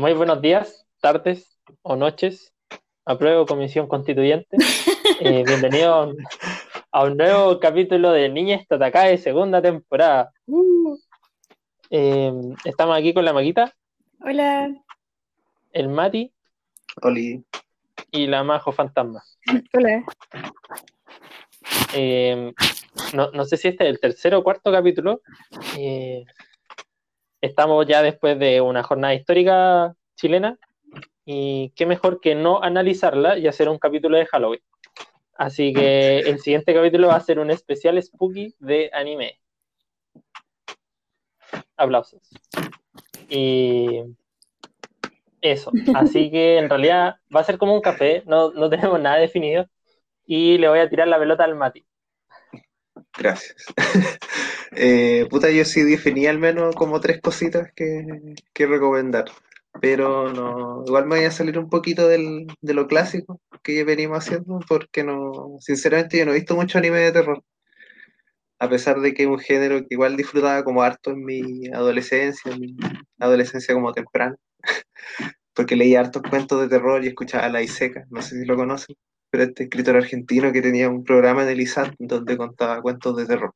Eh, muy buenos días, tardes o noches. Apruebo Comisión Constituyente. Eh, bienvenido a un nuevo capítulo de Niñas de segunda temporada. Uh. Eh, estamos aquí con la Maquita. Hola. El Mati. Oli. Y la Majo Fantasma. Hola. no, no, sé si este es el tercero o cuarto capítulo. Estamos ya después de una jornada histórica chilena y qué mejor que no analizarla y hacer un capítulo de Halloween. Así que el siguiente capítulo va a ser un especial spooky de anime. Aplausos. Y eso. Así que en realidad va a ser como un café, no, no tenemos nada definido. Y le voy a tirar la pelota al Mati. Gracias. eh, puta, yo sí definí al menos como tres cositas que, recomendar pero no, igual me voy a salir un poquito del, de lo clásico que venimos haciendo, porque no, sinceramente yo no he visto mucho anime de terror, a pesar de que es un género que igual disfrutaba como harto en mi adolescencia, en mi adolescencia como temprana, porque leía hartos cuentos de terror y escuchaba La Iseca, no sé si lo conocen, pero este escritor argentino que tenía un programa en el ISAT donde contaba cuentos de terror.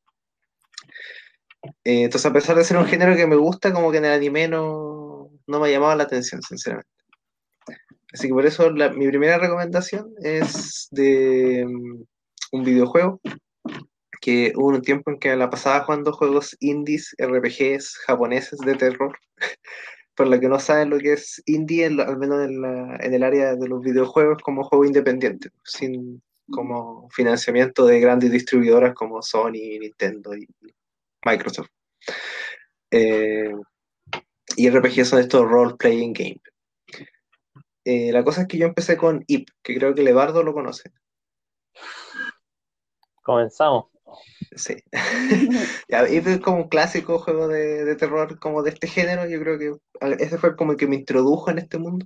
Eh, entonces, a pesar de ser un género que me gusta, como que en el anime no, no me ha llamado la atención, sinceramente. Así que por eso mi primera recomendación es de mm, un videojuego que hubo un tiempo en que la pasaba jugando juegos indies, RPGs japoneses de terror. por lo que no saben lo que es indie, al menos en, el área de los videojuegos, como juego independiente, sin como financiamiento de grandes distribuidoras como Sony, Nintendo y Microsoft. Eh, y RPG son estos role-playing games. Eh, la cosa es que yo empecé con IP, que creo que Levardo lo conoce. Comenzamos. Sí. Es como un clásico juego de, terror como de este género. Yo creo que ese fue como el que me introdujo en este mundo.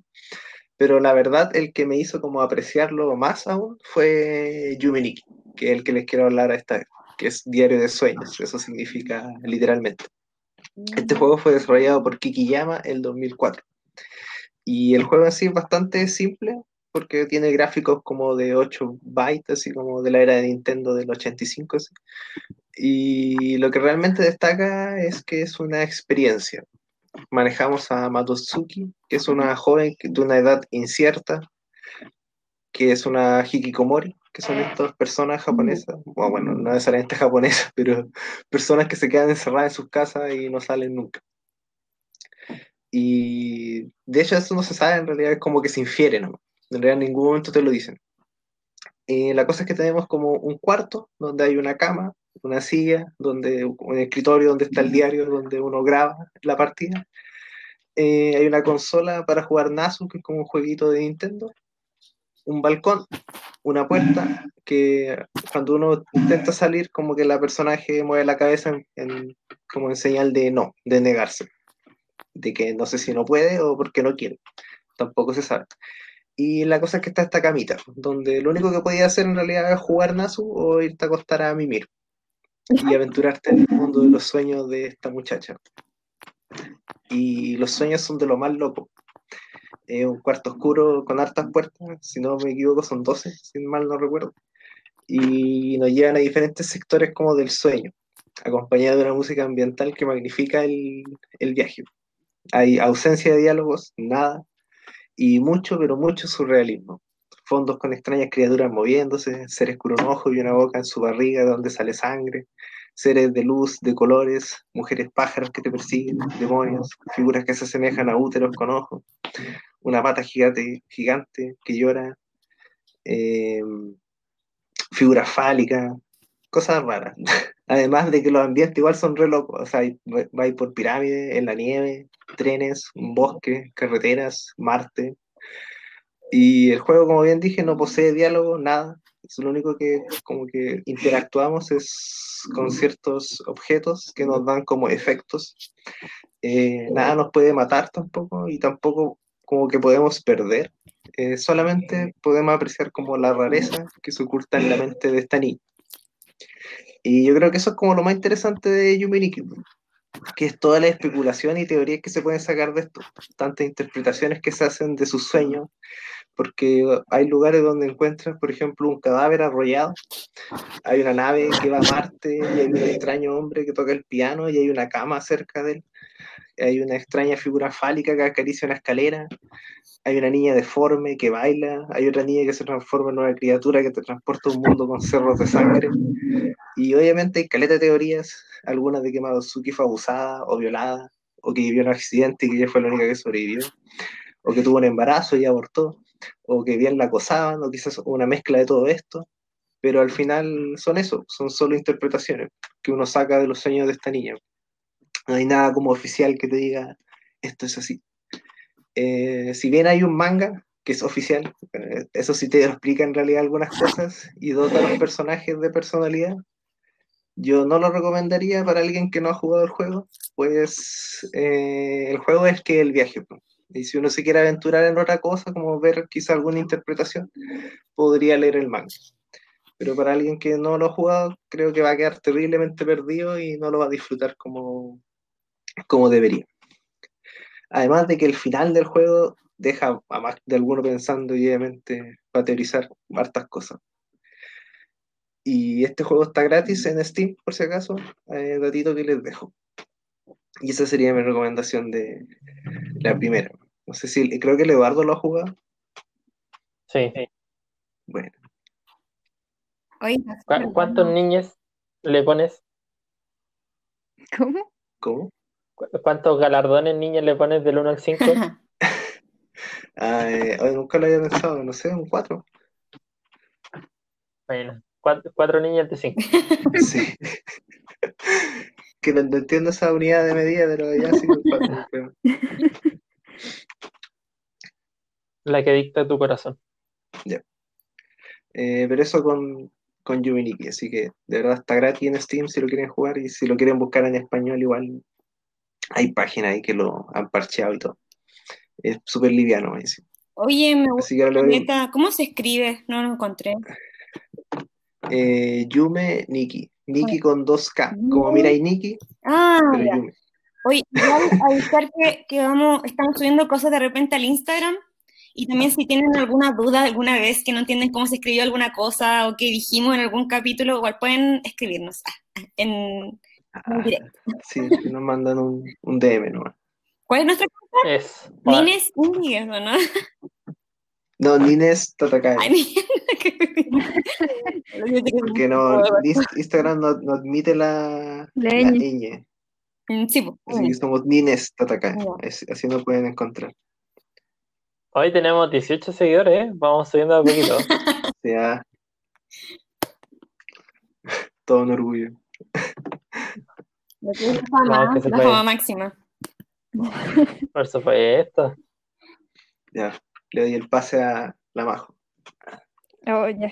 Pero la verdad, el que me hizo como apreciarlo más aún fue Yumeniki, que es el que les quiero hablar a esta vez, que es Diario de Sueños. Eso significa literalmente. Este juego fue desarrollado por Kikiyama el 2004. Y el juego así es bastante simple porque tiene gráficos como de 8 bytes, así como de la era de Nintendo del 85. Y lo que realmente destaca es que es una experiencia. Manejamos a Matsuki, que es una joven de una edad incierta, que es una hikikomori, que son estas personas japonesas, bueno, no necesariamente japonesas, pero personas que se quedan encerradas en sus casas y no salen nunca. Y de hecho eso no se sabe, en realidad es como que se infiere, ¿no? En realidad en ningún momento te lo dicen. Eh, la cosa es que tenemos como un cuarto donde hay una cama, una silla, donde, un escritorio donde está el diario, donde uno graba la partida. Eh, hay una consola para jugar Nasu, que es como un jueguito de Nintendo un balcón, una puerta, que cuando uno intenta salir, como que la personaje mueve la cabeza en, como en señal de no, de negarse, de que no sé si no puede o porque no quiere, tampoco se sabe. Y la cosa es que está esta camita, donde lo único que podía hacer en realidad es jugar Nasu o irte a acostar a mimir y aventurarte en el mundo de los sueños de esta muchacha. Y los sueños son de lo más loco, es un cuarto oscuro con hartas puertas, si no me equivoco son 12, si mal no recuerdo, y nos llevan a diferentes sectores como del sueño, acompañado de una música ambiental que magnifica el, el viaje. Hay ausencia de diálogos, nada, y mucho, pero mucho surrealismo. Fondos con extrañas criaturas moviéndose, seres con un ojo y una boca en su barriga donde sale sangre, seres de luz, de colores, mujeres pájaros que te persiguen, demonios, figuras que se asemejan a úteros con ojos, una pata gigante, gigante que llora, eh, figuras fálicas, cosas raras. Además de que los ambientes igual son re locos, o sea, vais por pirámides, en la nieve, trenes, un bosque, carreteras, Marte. Y el juego, como bien dije, no posee diálogo, nada. Es lo único que como que interactuamos es con ciertos objetos que nos dan como efectos. Eh, nada nos puede matar tampoco y tampoco como que podemos perder, eh, solamente podemos apreciar como la rareza que se oculta en la mente de esta niña. Y yo creo que eso es como lo más interesante de Yuminiki, que es toda la especulación y teorías que se pueden sacar de esto, tantas interpretaciones que se hacen de sus sueños, porque hay lugares donde encuentras, por ejemplo, un cadáver arrollado, hay una nave que va a Marte y hay un extraño hombre que toca el piano y hay una cama cerca de él, hay una extraña figura fálica que acaricia una escalera, hay una niña deforme que baila, hay otra niña que se transforma en una criatura que te transporta a un mundo con cerros de sangre. Y obviamente hay caleta de teorías, algunas de que Madosuki fue abusada o violada, o que vivió un accidente y que ella fue la única que sobrevivió, o que tuvo un embarazo y abortó, o que bien la acosaban, o quizás una mezcla de todo esto. Pero al final son eso, son solo interpretaciones que uno saca de los sueños de esta niña. No hay nada como oficial que te diga esto es así. Eh, si bien hay un manga que es oficial, eh, eso sí te explica en realidad algunas cosas y dota a los personajes de personalidad, yo no lo recomendaría para alguien que no ha jugado el juego, pues eh, el juego es que el viaje. Y si uno se quiere aventurar en otra cosa, como ver quizá alguna interpretación, podría leer el manga. Pero para alguien que no lo ha jugado, creo que va a quedar terriblemente perdido y no lo va a disfrutar como, como debería. Además de que el final del juego deja a más de alguno pensando y obviamente va a teorizar hartas cosas. Y este juego está gratis en Steam, por si acaso, eh, datito que les dejo. Y esa sería mi recomendación de la primera. No sé si, creo que el Eduardo lo ha jugado. Sí. Bueno. ¿Cuántos niños le pones? ¿Cómo? ¿Cómo? ¿Cuántos galardones niños le pones del 1 al 5? ah, eh, nunca lo había pensado, no sé, un 4. Bueno, 4 niños de 5. Sí. que no, entiendo esa unidad de medida, pero ya sí un 4. La que dicta tu corazón. Ya. Eh, pero eso con, con Yuminiki, así que de verdad está gratis en Steam si lo quieren jugar y si lo quieren buscar en español igual hay páginas ahí que lo han parcheado y todo. Es súper liviano, me dice. Oye, me gusta ¿Cómo se escribe? No lo encontré. Eh, Yume Niki. Niki con dos K. Como mira y Niki. Ah, ya. Oye, igual avisar que, que vamos, estamos subiendo cosas de repente al Instagram. Y también si tienen alguna duda alguna vez que no entienden cómo se escribió alguna cosa o que dijimos en algún capítulo, igual pueden escribirnos ah, en, Ah, sí, nos mandan un, un DM nomás. ¿Cuál es nuestra cuenta? Es. Nines Indies, ¿no? No, Nines Tatakai. Porque no, Instagram no, no admite la, la ñ. Mm, sí, pues. Así que somos Nines Tatakai. Así nos pueden encontrar. Hoy tenemos 18 seguidores, ¿eh? vamos subiendo a poquito. Ya. Todo un orgullo. La fama, la fama máxima. Por supuesto. Ya, le doy el pase a la Majo. Oh, ya.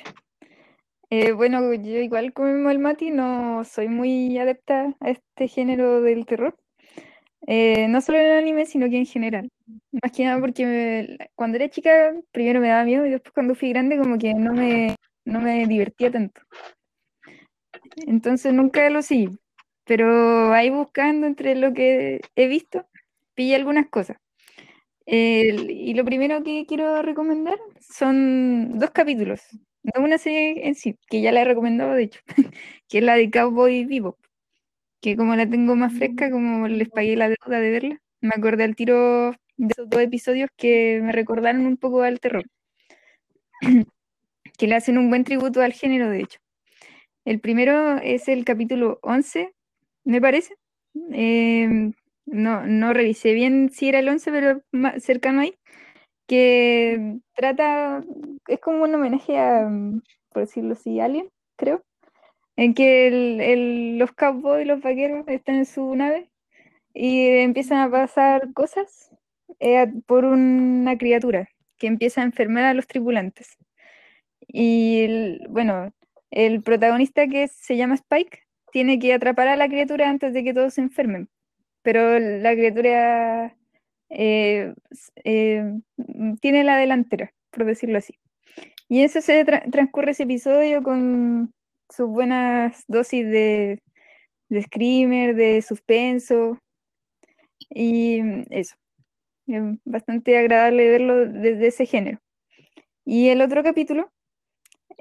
Eh, bueno, yo igual como el Mati no soy muy adepta a este género del terror. Eh, no solo en el anime, sino que en general. Más que nada porque cuando era chica primero me daba miedo y después cuando fui grande como que no me, no me divertía tanto. Entonces nunca lo seguí pero ahí buscando entre lo que he visto, pillé algunas cosas. y lo primero que quiero recomendar son dos capítulos, no una serie en sí, que ya la he recomendado de hecho, que es la de Cowboy Vivo, que como la tengo más fresca, como les pagué la deuda de verla, me acordé al tiro de esos dos episodios que me recordaron un poco al terror, que le hacen un buen tributo al género, de hecho. El primero es el capítulo 11, me parece. Em, no, no revisé bien si era el 11, pero cercano ahí, que trata, es como un homenaje a, por decirlo así, Alien, creo, en que el, los cowboys los vaqueros están en su nave y empiezan a pasar cosas eh, por una criatura que empieza a enfermar a los tripulantes. Y bueno, el protagonista que se llama Spike tiene que atrapar a la criatura antes de que todos se enfermen. Pero la criatura eh, eh, tiene la delantera, por decirlo así. Y eso se transcurre ese episodio con sus buenas dosis de de screamer, de suspenso, y eso. Es bastante agradable verlo desde ese género. Y el otro capítulo,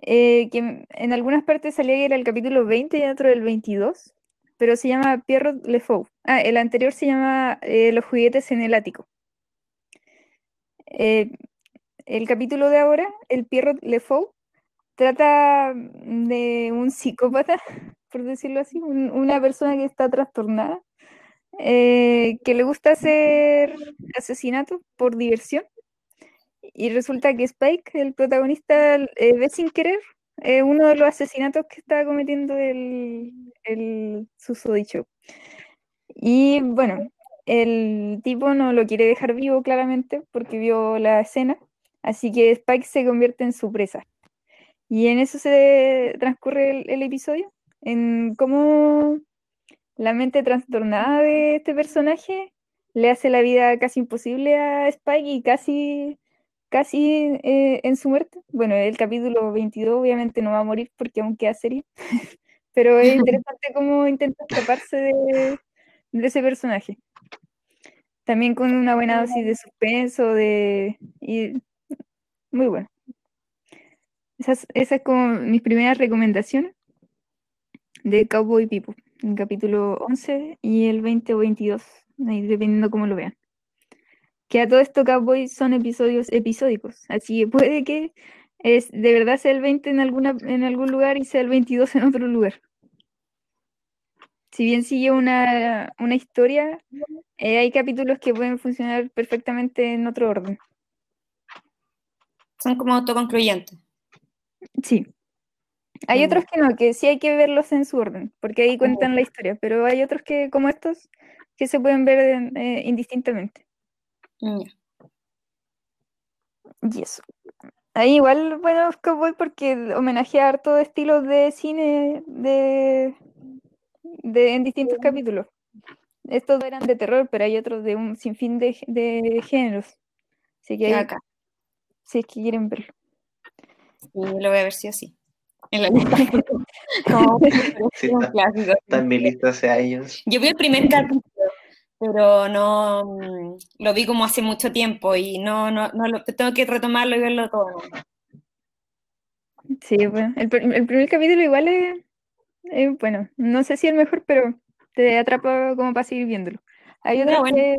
eh, que en algunas partes salía que era el capítulo 20 y otro el 22, pero se llama Pierrot Le Fou. Ah, el anterior se llama eh, Los juguetes en el ático. Eh, el capítulo de ahora, el Pierrot Le Fou, trata de un psicópata, por decirlo así, una persona que está trastornada, que le gusta hacer asesinatos por diversión y resulta que Spike, el protagonista, eh, ve sin querer eh, uno de los asesinatos que estaba cometiendo el, el susodicho. Y bueno, el tipo no lo quiere dejar vivo claramente porque vio la escena, así que Spike se convierte en su presa. Y en eso se transcurre el, el episodio, en cómo la mente trastornada de este personaje le hace la vida casi imposible a Spike y casi casi eh, en su muerte. Bueno, el capítulo 22 obviamente no va a morir porque aún queda serie, pero es interesante cómo intenta escaparse de, ese personaje. También con una buena dosis de suspenso, de... Y, muy bueno. Esas, esas como mis primeras recomendaciones de Cowboy People, el capítulo 11 y el 20 o 22, dependiendo cómo lo vean que a todo esto Cowboy son episodios episódicos, así que puede que es, de verdad sea el 20 en, alguna, en algún lugar y sea el 22 en otro lugar. Si bien sigue una, historia, eh, hay capítulos que pueden funcionar perfectamente en otro orden. Son como autoconcluyentes. Sí. Hay otros que no, que sí hay que verlos en su orden, porque ahí cuentan la historia, pero hay otros que, como estos, que se pueden ver eh, indistintamente. Mm, y eso. Ahí igual, bueno, voy porque homenajea harto estilos de cine de, de, en distintos capítulos. Estos eran de terror, pero hay otros de un sinfín de, de géneros. Así que acá. Si es que quieren verlo. lo voy a ver sí o sí. En la lista. está, en mi lista hace años. Yo vi el primer capítulo pero no mm, lo vi como hace mucho tiempo y no, no, no lo, tengo que retomarlo y verlo todo. Sí, bueno, el, el primer capítulo igual es, bueno, no sé si el mejor, pero te atrapa como para seguir viéndolo. Hay otros que,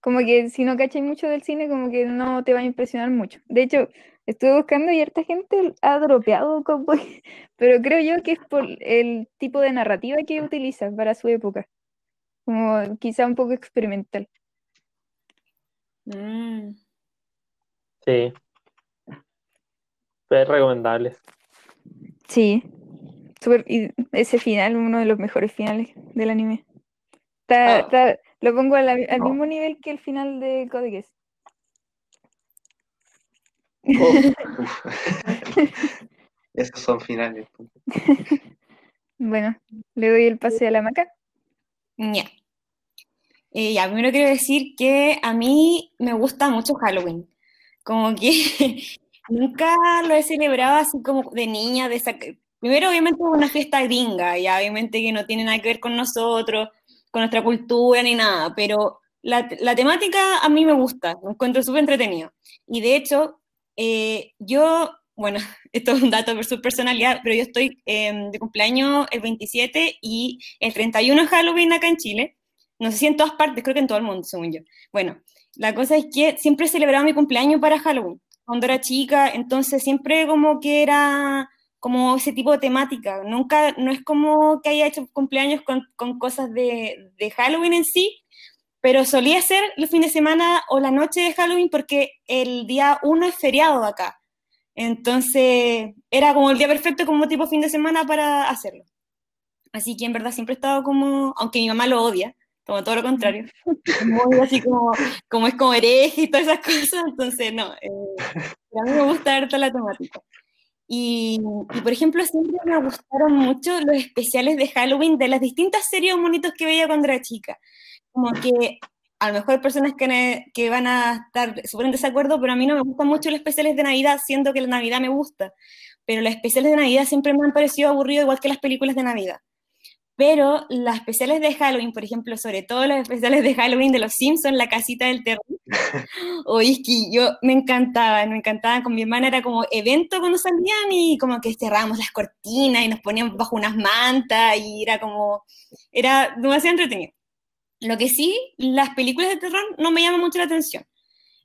como que si no cachas mucho del cine, como que no te va a impresionar mucho. De hecho, estuve buscando y harta gente ha dropeado Cowboy, pero creo yo que es por el tipo de narrativa que utiliza para su época como quizá un poco experimental. Mm. Sí. es recomendable. Sí. Super, y ese final, uno de los mejores finales del anime. Ah. lo pongo al, mismo nivel que el final de Code Esos son finales. bueno, le doy el pase a la maca. Ya. Eh, ya, primero quiero decir que a mí me gusta mucho Halloween. Como que nunca lo he celebrado así como de niña. De Primero, obviamente, es una fiesta gringa, y obviamente que no tiene nada que ver con nosotros, con nuestra cultura ni nada, pero la, la temática a mí me gusta, me encuentro súper entretenido. Y de hecho, eh, yo bueno, esto es un dato de su personalidad, pero yo estoy em, de cumpleaños el 27 y el 31 es Halloween acá en Chile. No sé si en todas partes, creo que en todo el mundo, según yo. Bueno, la cosa es que siempre celebraba mi cumpleaños para Halloween, cuando era chica, entonces siempre como que era como ese tipo de temática. Nunca, no es como que haya hecho cumpleaños con, con cosas de, de Halloween en sí, pero solía ser el fin de semana o la noche de Halloween porque el día 1 es feriado acá. Entonces, era como el día perfecto como tipo fin de semana para hacerlo. Así que en verdad siempre he estado como, aunque mi mamá lo odia, como todo lo contrario, muy así como, como es como hereje y todas esas cosas, entonces no, eh, a mí me gusta harto la temática. Y, y, por ejemplo, siempre me gustaron mucho los especiales de Halloween de las distintas series monitos que veía cuando era chica. Como que a lo mejor personas que, que van a estar súper en desacuerdo, pero a mí no me gustan mucho los especiales de Navidad, siendo que la Navidad me gusta. Pero los especiales de Navidad siempre me han parecido aburridos, igual que las películas de Navidad. pero las especiales de Halloween, por ejemplo, sobre todo las especiales de Halloween de Los Simpsons, La Casita del Terror, es que yo me encantaban, me encantaban, con mi hermana era como evento cuando salían y como que cerrábamos las cortinas y nos poníamos bajo unas mantas y era como, era demasiado entretenido. Lo que sí, las películas de terror no me llaman mucho la atención.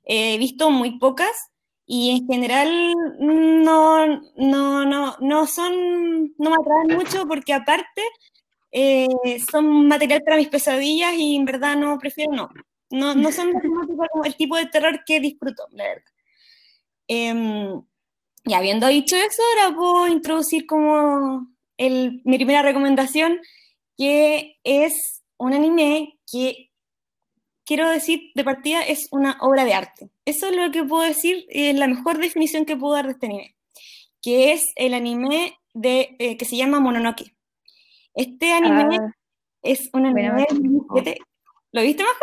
He visto muy pocas y en general no, no, no, no son, no me atraen mucho porque aparte eh, son material para mis pesadillas y en verdad no, prefiero no. No, no son el tipo de terror que disfruto, la verdad. Em, y habiendo dicho eso, ahora puedo introducir como el, mi primera recomendación, que es un anime que quiero decir de partida es una obra de arte. Eso es lo que puedo decir, es la mejor definición que puedo dar de este anime, que es el anime de, eh, que se llama Mononoke. Este anime ah. es un anime ¿Lo viste, Majo?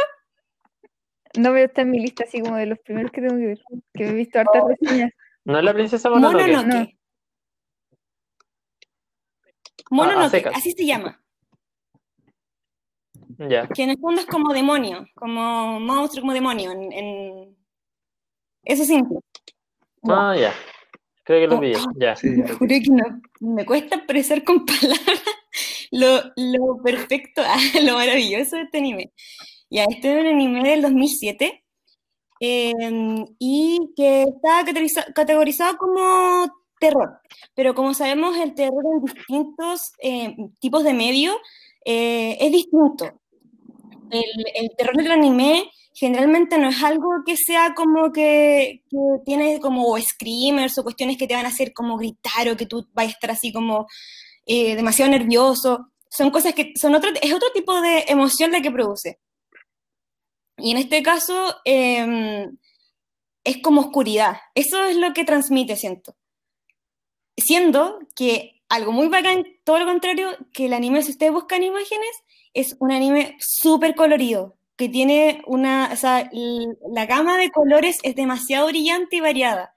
No veo está en mi lista así como de los primeros que tengo que ver, que he visto hartas oh. reseñas. ¿No es la princesa Mononoke? Mononoke. Mononoke, ah, así se llama. Que en el fondo es como demonio, como monstruo, como demonio. En, Eso sí. Ah, ya. Creo que lo vi, oh, ya. me juré que no, me cuesta expresar con palabras lo, lo perfecto, lo maravilloso de este anime. Ya, este es un anime del 2007 em, y que está categorizado como terror. Pero como sabemos, el terror en distintos em, tipos de medios eh, es distinto. El, el, terror del anime generalmente no es algo que sea como que, que, tiene como screamers o cuestiones que te van a hacer como gritar o que tú vayas a estar así como eh, demasiado nervioso. Son cosas que son otro, es otro tipo de emoción la que produce. Y en este caso em, es como oscuridad. Eso es lo que transmite, siento. Siendo que algo muy bacán, todo lo contrario, que el anime, si ustedes buscan imágenes, es un anime súper colorido, que tiene una, o sea, la gama de colores es demasiado brillante y variada,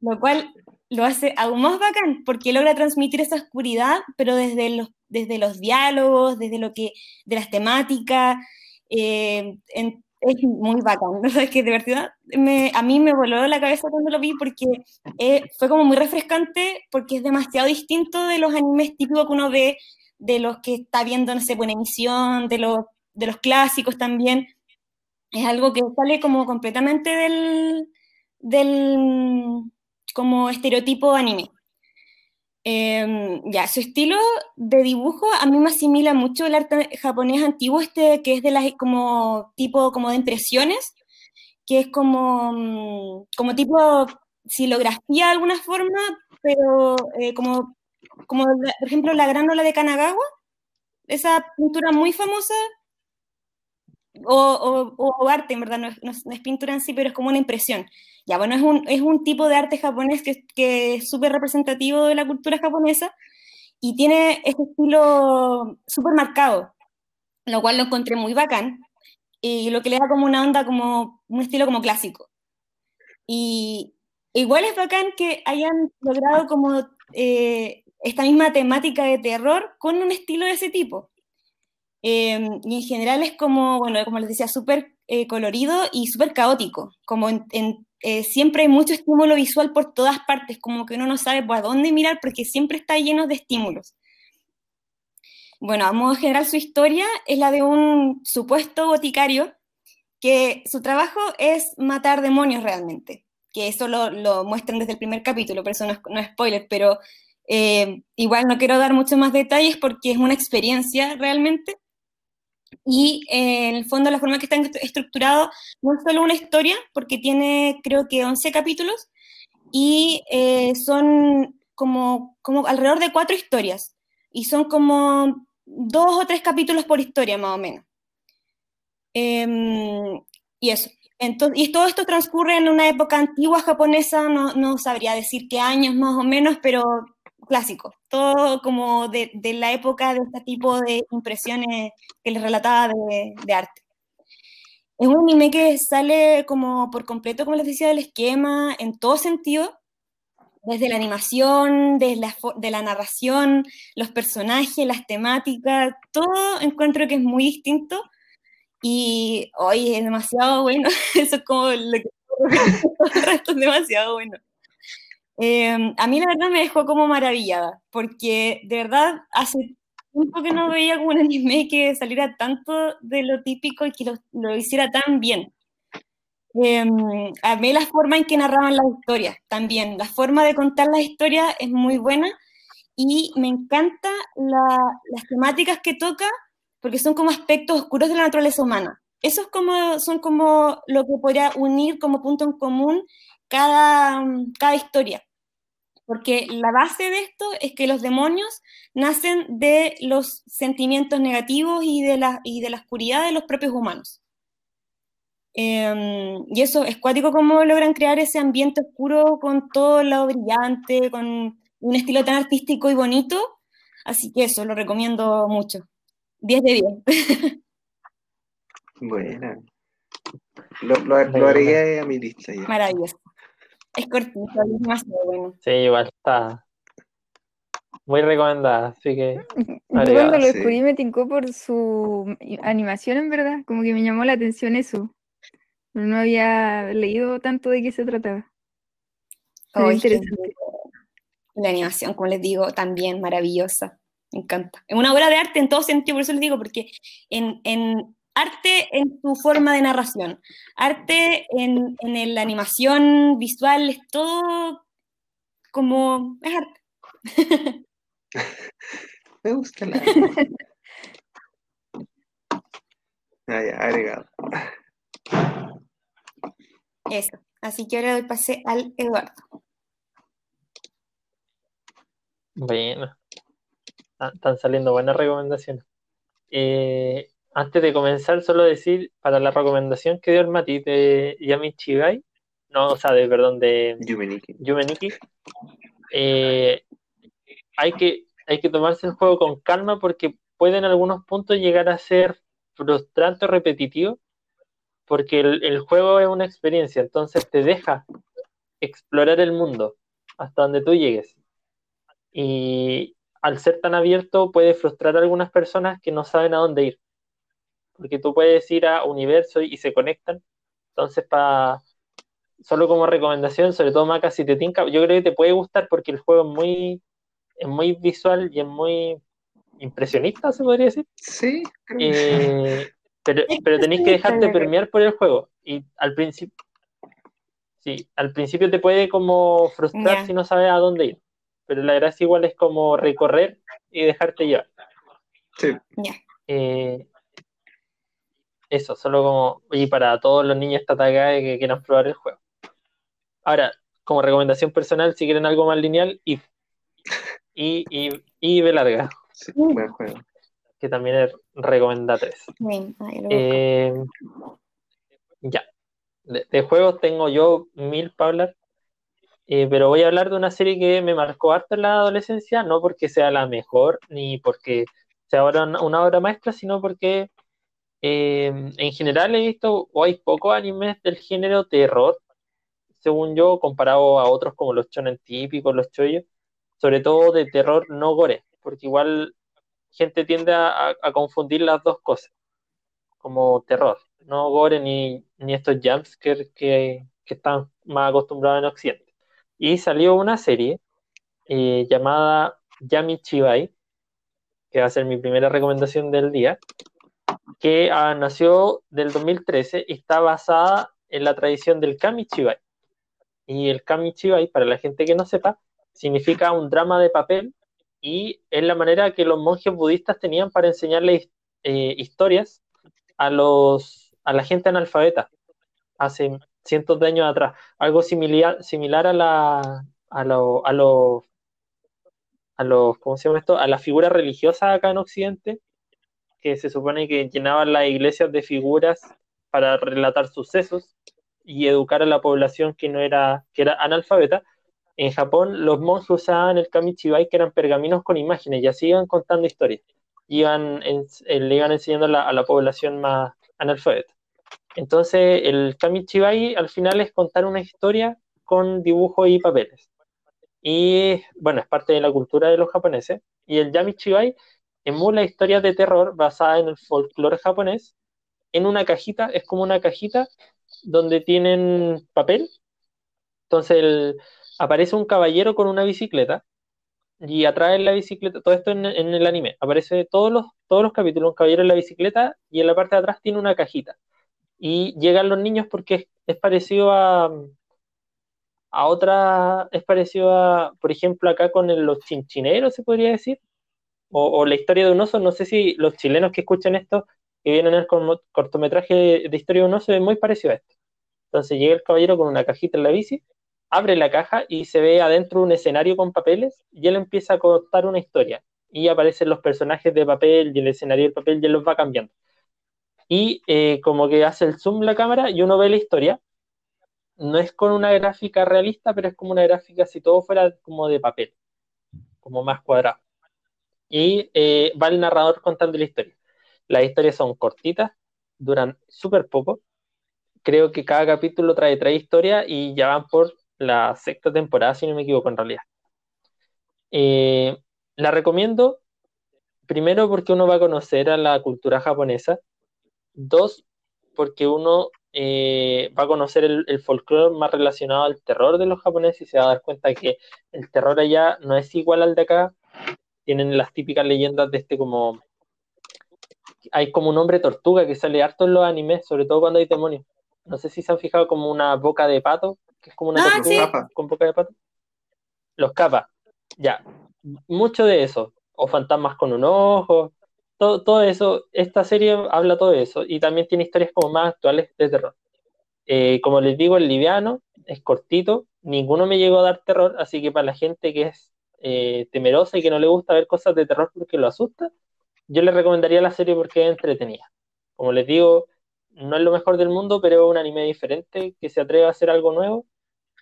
lo cual lo hace aún más bacán, porque logra transmitir esa oscuridad, pero desde los, desde los diálogos, desde lo que, de las temáticas, eh, es muy bacán, ¿no? Es que de verdad me, a mí me voló la cabeza cuando lo vi porque eh, fue como muy refrescante porque es demasiado distinto de los animes típicos que uno ve, de los que está viendo, no sé, buena emisión, de los, de los clásicos también. Es algo que sale como completamente del, del como estereotipo anime. Em, ya, su estilo de dibujo a mí me asimila mucho el arte japonés antiguo, este que es de las como tipo como de impresiones, que es como, mm, como tipo silografía de alguna forma, pero eh, como, como por ejemplo la granola de Kanagawa, esa pintura muy famosa, o, o, arte, en verdad, no es, no es, pintura en sí, pero es como una impresión. Ya, bueno, es un, es un tipo de arte japonés que, que es súper representativo de la cultura japonesa y tiene este estilo súper marcado, lo cual lo encontré muy bacán y lo que le da como una onda, como un estilo como clásico. Y igual es bacán que hayan logrado como eh, esta misma temática de terror con un estilo de ese tipo. Em, y en general es como, bueno, como les decía, súper eh, colorido y súper caótico, como eh, siempre hay mucho estímulo visual por todas partes, como que uno no sabe por dónde mirar porque siempre está lleno de estímulos. Bueno, a modo general su historia es la de un supuesto boticario que su trabajo es matar demonios realmente, que eso lo, lo muestran desde el primer capítulo, por eso no es, no es spoiler, pero eh, igual no quiero dar muchos más detalles porque es una experiencia realmente. Y eh, en el fondo la forma que está estructurado no es solo una historia, porque tiene creo que 11 capítulos, y eh, son como, como alrededor de cuatro historias, y son como dos o tres capítulos por historia más o menos. Em, y eso. Entonces, y todo esto transcurre en una época antigua japonesa, no, no sabría decir qué años más o menos, pero clásico, todo como de, de, la época de este tipo de impresiones que les relataba de, de, arte. Es un anime que sale como por completo, como les decía, del esquema, en todo sentido, desde la animación, desde la, de la narración, los personajes, las temáticas, todo encuentro que es muy distinto y hoy es demasiado bueno, eso es como lo que es demasiado bueno. Em, a mí la verdad me dejó como maravillada, porque de verdad hace tiempo que no veía como un anime que saliera tanto de lo típico y que lo, lo hiciera tan bien. Eh, a mí la forma en que narraban las historias también, la forma de contar las historias es muy buena y me encanta las temáticas que toca porque son como aspectos oscuros de la naturaleza humana. Esos como, son como lo que podría unir como punto en común cada, cada historia. Porque la base de esto es que los demonios nacen de los sentimientos negativos y de la, y de la oscuridad de los propios humanos. Em, y eso, es cuático cómo logran crear ese ambiente oscuro con todo el lado brillante, con un estilo tan artístico y bonito. Así que eso, lo recomiendo mucho. 10 de 10. Buena. Lo, lo, agregué a mi lista ya. Maravilloso. Es cortito, es demasiado bueno. Sí, igual está muy recomendada, así que. Yo cuando lo descubrí me tincó por su animación, en verdad. Como que me llamó la atención eso. No había leído tanto de qué se trataba. Oh, La animación, como les digo, también maravillosa. Me encanta. Es una obra de arte en todo sentido, por eso les digo, porque en, arte en su forma de narración, arte en, en la animación visual, es todo como. es arte. Me gusta la. ah, ya, agregado. Eso. Así que ahora doy pase al Eduardo. Bueno, ah, están saliendo buenas recomendaciones. Eh, antes de comenzar, solo decir para la recomendación que dio el Mati de Yami Chigai, no, o sea, de, perdón, de Yumeniki, eh, hay, que, hay que tomarse el juego con calma porque puede en algunos puntos llegar a ser frustrante o repetitivo porque el, juego es una experiencia, entonces te deja explorar el mundo hasta donde tú llegues. Y al ser tan abierto puede frustrar a algunas personas que no saben a dónde ir, porque tú puedes ir a universo y, se conectan. Entonces, para solo como recomendación, sobre todo Maca, si te tinca, yo creo que te puede gustar porque el juego es muy, es muy visual y es muy impresionista, se podría decir. Sí. Eh, pero, pero tenéis que dejarte premiar por el juego. Y al principio. Sí, al principio te puede como frustrar si no sabes a dónde ir. Pero la gracia igual es como recorrer y dejarte llevar. Sí. Eh, eso, solo como. Y para todos los niños esta que quieran probar el juego. Ahora, como recomendación personal, si quieren algo más lineal, y y, y, y larga. Sí, buen juego que también es recomendada tres. Eh, ya. De, juegos tengo yo mil para hablar, eh, pero voy a hablar de una serie que me marcó harto en la adolescencia, no porque sea la mejor, ni porque sea una, una obra maestra, sino porque eh, en general he visto, o hay pocos animes del género terror, según yo, comparado a otros como los chonen típicos, los chollos, sobre todo de terror no gore, porque igual gente tiende a, confundir las dos cosas, como terror, no gore ni, ni estos jumpscares que, que están más acostumbrados en Occidente. Y salió una serie eh, llamada Yami Chibai, que va a ser mi primera recomendación del día, que ah, nació del 2013 y está basada en la tradición del Kami Chibai. Y el Kami Chibai, para la gente que no sepa, significa un drama de papel y es la manera que los monjes budistas tenían para enseñarle eh, historias a, los, a la gente analfabeta hace cientos de años atrás. Algo similar, similar a la a los a los a los ¿cómo se llama esto? a las figuras religiosas acá en Occidente que se supone que llenaban las iglesias de figuras para relatar sucesos y educar a la población que no era que era analfabeta en Japón los monjes usaban el kamichibai, que eran pergaminos con imágenes, y así iban contando historias. Iban eh, le iban enseñando a la, población más analfabeta. Entonces, el kamichibai al final es contar una historia con dibujos y papeles. y bueno, es parte de la cultura de los japoneses. Y el Yamichibai emula historias de terror basadas en el folclore japonés en una cajita, es como una cajita donde tienen papel. Entonces aparece un caballero con una bicicleta y atrás en la bicicleta, todo esto en, el anime, aparece todos los, todos los capítulos, un caballero en la bicicleta y en la parte de atrás tiene una cajita. Y llegan los niños porque es, parecido a, a otra, es parecido a, por ejemplo, acá con los chinchineros, se podría decir, o, la historia de un oso, no sé si los chilenos que escuchan esto, que vienen en el cortometraje de historia de un oso, es muy parecido a esto. Entonces llega el caballero con una cajita en la bici, abre la caja y se ve adentro un escenario con papeles y él empieza a contar una historia. Y aparecen los personajes de papel y el escenario del papel y él los va cambiando. Y eh, como que hace el zoom la cámara y uno ve la historia. No es con una gráfica realista, pero es como una gráfica si todo fuera como de papel, como más cuadrado y eh, va el narrador contando la historia. Las historias son cortitas, duran súper poco. Creo que cada capítulo trae tres historias y ya van por la sexta temporada, si no me equivoco en realidad. Eh, la recomiendo, primero porque uno va a conocer a la cultura japonesa, dos, porque uno eh, va a conocer el, el folclore más relacionado al terror de los japoneses y se va a dar cuenta que el terror allá no es igual al de acá, tienen las típicas leyendas de este como... Hay como un hombre tortuga que sale harto en los animes, sobre todo cuando hay demonios. No sé si se han fijado como una boca de pato, que es como una ah, tortuga con boca de pato. Los capas, ya. Mucho de eso. O fantasmas con un ojo. Todo, todo eso. Esta serie habla todo eso. Y también tiene historias como más actuales de terror. Eh, como les digo, el liviano es cortito. Ninguno me llegó a dar terror, así que para la gente que es eh, temerosa y que no le gusta ver cosas de terror porque lo asusta, yo le recomendaría la serie porque es entretenida. Como les digo, no es lo mejor del mundo, pero es un anime diferente que se atreve a hacer algo nuevo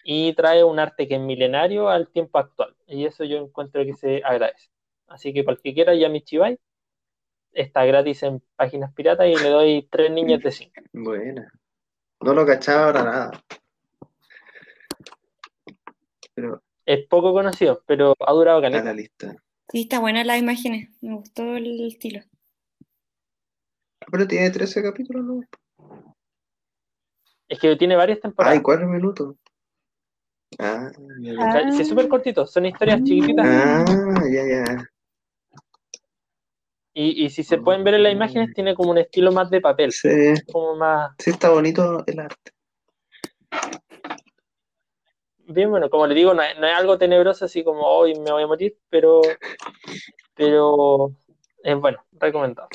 y trae un arte que es milenario al tiempo actual. Y eso yo encuentro que se agradece. Así que para el que quiera, ya mi Chivay está gratis en páginas piratas y le doy tres niñas de cinco. Buena. No lo cachaba ahora nada. Pero es poco conocido, pero ha durado caleta. la lista. Sí, está buena las imágenes. Me gustó el estilo. Pero tiene 13 capítulos, ¿no? Es que tiene varias temporadas. Ay, cuatro minutos. Ah, ya, Es súper cortito, son historias chiquititas. Ah, ya, ya. Y, y si se pueden ver en las imágenes, tiene como un estilo más de papel. Sí. Como más... Sí, está bonito el arte bien bueno, como le digo, no es, algo tenebroso así como hoy me voy a morir, pero, pero es bueno, recomendado.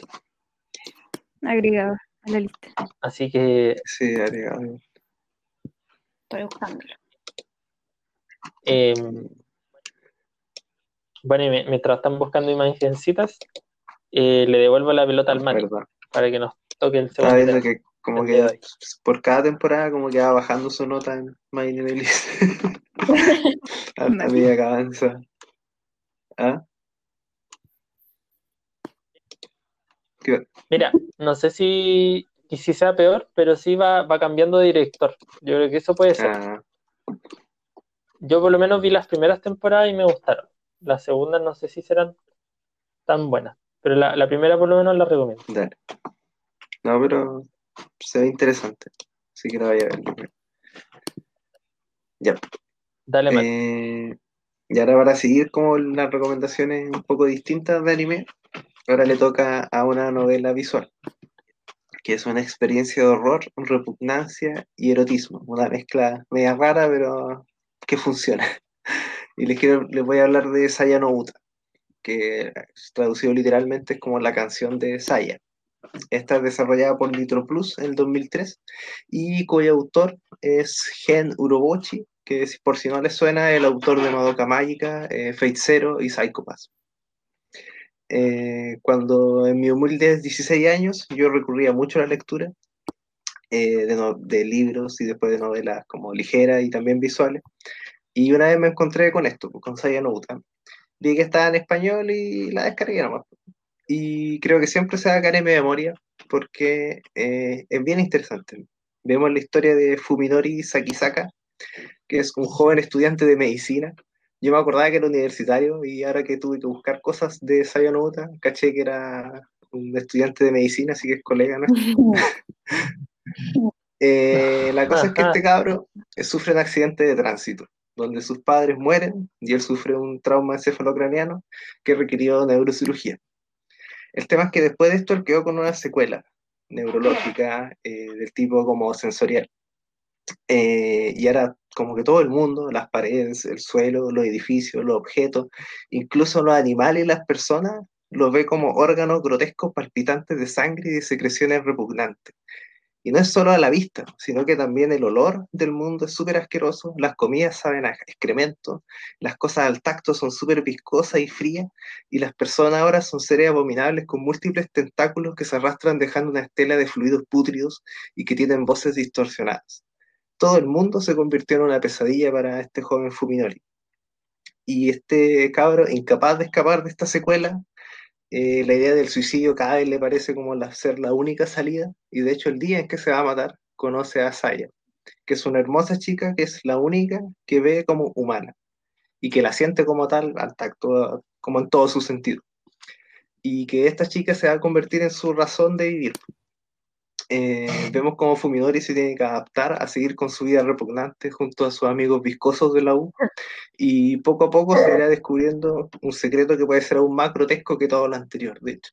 Agregado a la lista. Así que. Sí, agregado. Estoy buscándolo. Em, bueno, y mientras están buscando imagencitas, eh, le devuelvo la pelota al mar para que nos toque el segundo. que como que por cada temporada como que va bajando su nota en My Nivelis. Hasta medida que avanza. ¿Ah? Mira, no sé si, si sea peor, pero sí va, va cambiando de director. Yo creo que eso puede ser. Ah. Yo por lo menos vi las primeras temporadas y me gustaron. Las segundas no sé si serán tan buenas. Pero la, la primera por lo menos la recomiendo. Dale. No, pero se ve interesante. Así que la vaya a ver. Ya. Dale. Eh, y ahora para seguir como las recomendaciones un poco distintas de anime, ahora le toca a una novela visual, que es una experiencia de horror, repugnancia y erotismo. Una mezcla media rara, pero que funciona. Y les, quiero, les voy a hablar de Saya no Uta, que traducido literalmente es como la canción de Saya. Esta es desarrollada por Nitro Plus en el 2003 y cuyo autor es Gen Urobochi, que por si no les suena, el autor de Madoka Mágica, eh, Fate Zero y Psycho Pass. Eh, cuando en mi humilde 16 años yo recurría mucho a la lectura eh, de, libros y después de novelas como ligeras y también visuales. Y una vez me encontré con esto, con Saya no Vi que estaba en español y la descargué nomás y creo que siempre se va a caer en mi memoria porque eh, es bien interesante. Vemos la historia de Fumidori Sakisaka, que es un joven estudiante de medicina yo me acordaba que era universitario y ahora que tuve que buscar cosas de Sayonouta, caché que era un estudiante de medicina, así que es colega, ¿no? Eh, la cosa es que este cabro sufre un accidente de tránsito, donde sus padres mueren y él sufre un trauma encefalocraniano que requirió neurocirugía. El tema es que después de esto él quedó con una secuela neurológica eh, del tipo como sensorial. Eh, y ahora como que todo el mundo, las paredes, el suelo, los edificios, los objetos, incluso los animales y las personas, los ve como órganos grotescos palpitantes de sangre y de secreciones repugnantes. Y no es solo a la vista, sino que también el olor del mundo es súper asqueroso, las comidas saben a excremento, las cosas al tacto son súper viscosas y frías, y las personas ahora son seres abominables con múltiples tentáculos que se arrastran dejando una estela de fluidos pútridos y que tienen voces distorsionadas. Todo el mundo se convirtió en una pesadilla para este joven Fuminori. Y este cabro, incapaz de escapar de esta secuela, eh, la idea del suicidio cada vez le parece como ser la única salida, y de hecho el día en que se va a matar, conoce a Saya, que es una hermosa chica que es la única que ve como humana, y que la siente como tal al tacto, como en todo su sentido. Y que esta chica se va a convertir en su razón de vivir. Eh, vemos como Fumidori se tiene que adaptar a seguir con su vida repugnante junto a sus amigos viscosos de la U y poco a poco se irá descubriendo un secreto que puede ser aún más grotesco que todo lo anterior, de hecho.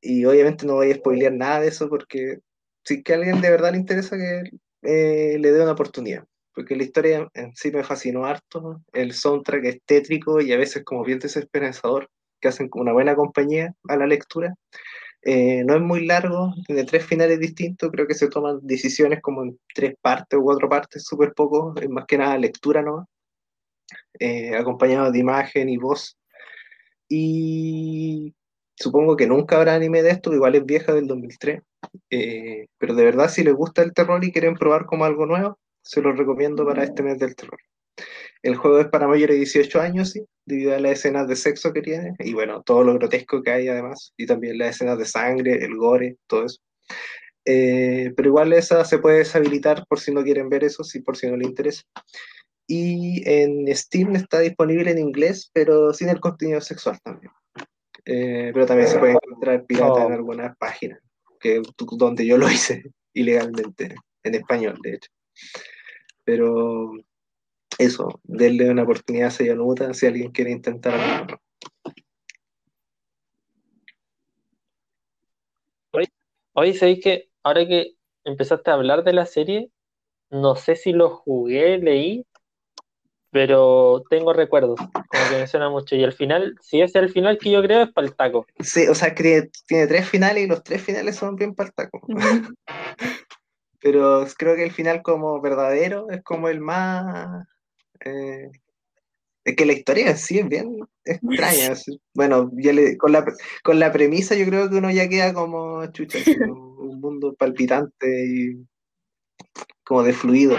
Y obviamente no voy a spoilear nada de eso porque si que a alguien de verdad le interesa que eh, le dé una oportunidad, porque la historia en sí me fascinó harto, el soundtrack es tétrico y a veces como bien desesperanzador, que hacen una buena compañía a la lectura eh, no es muy largo, tiene tres finales distintos, creo que se toman decisiones como en tres partes o cuatro partes, súper poco, es más que nada lectura ¿no? Eh, acompañado de imagen y voz. Y supongo que nunca habrá anime de esto, igual es vieja del 2003, eh, pero de verdad si les gusta el terror y quieren probar como algo nuevo, se los recomiendo para este mes del terror. El juego es para mayores de 18 años, sí, debido a las escenas de sexo que tiene, y bueno, todo lo grotesco que hay además, y también las escenas de sangre, el gore, todo eso. Eh, pero igual esa se puede deshabilitar por si no quieren ver eso, si por si no les interesa. Y en Steam está disponible en inglés, pero sin el contenido sexual también. Eh, pero también se puede encontrar pirata en oh. algunas páginas, que, donde yo lo hice ilegalmente, en español, de hecho. Pero eso, denle una oportunidad a Seyanuta si alguien quiere intentar Hoy, hoy sabéis que ahora que empezaste a hablar de la serie, no sé si lo jugué, leí, pero tengo recuerdos, como que me suena mucho. Y al final, si es el final que yo creo, es para el taco. Sí, o sea, tiene, tiene tres finales y los tres finales son bien para el taco. pero creo que el final como verdadero es como el más eh, es que la historia sí es bien extraña. bueno, ya con, la, con la premisa yo creo que uno ya queda como chucha, un mundo palpitante y como de fluido.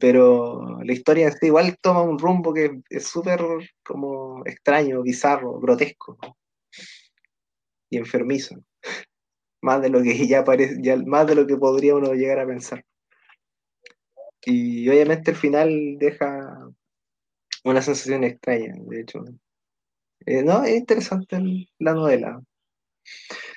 Pero la historia en sí igual toma un rumbo que es súper como extraño, bizarro, grotesco y enfermizo. Más de lo que ya parece, ya más de lo que podría uno llegar a pensar. Y obviamente el final deja una sensación extraña, de hecho. Eh, no, es interesante la novela.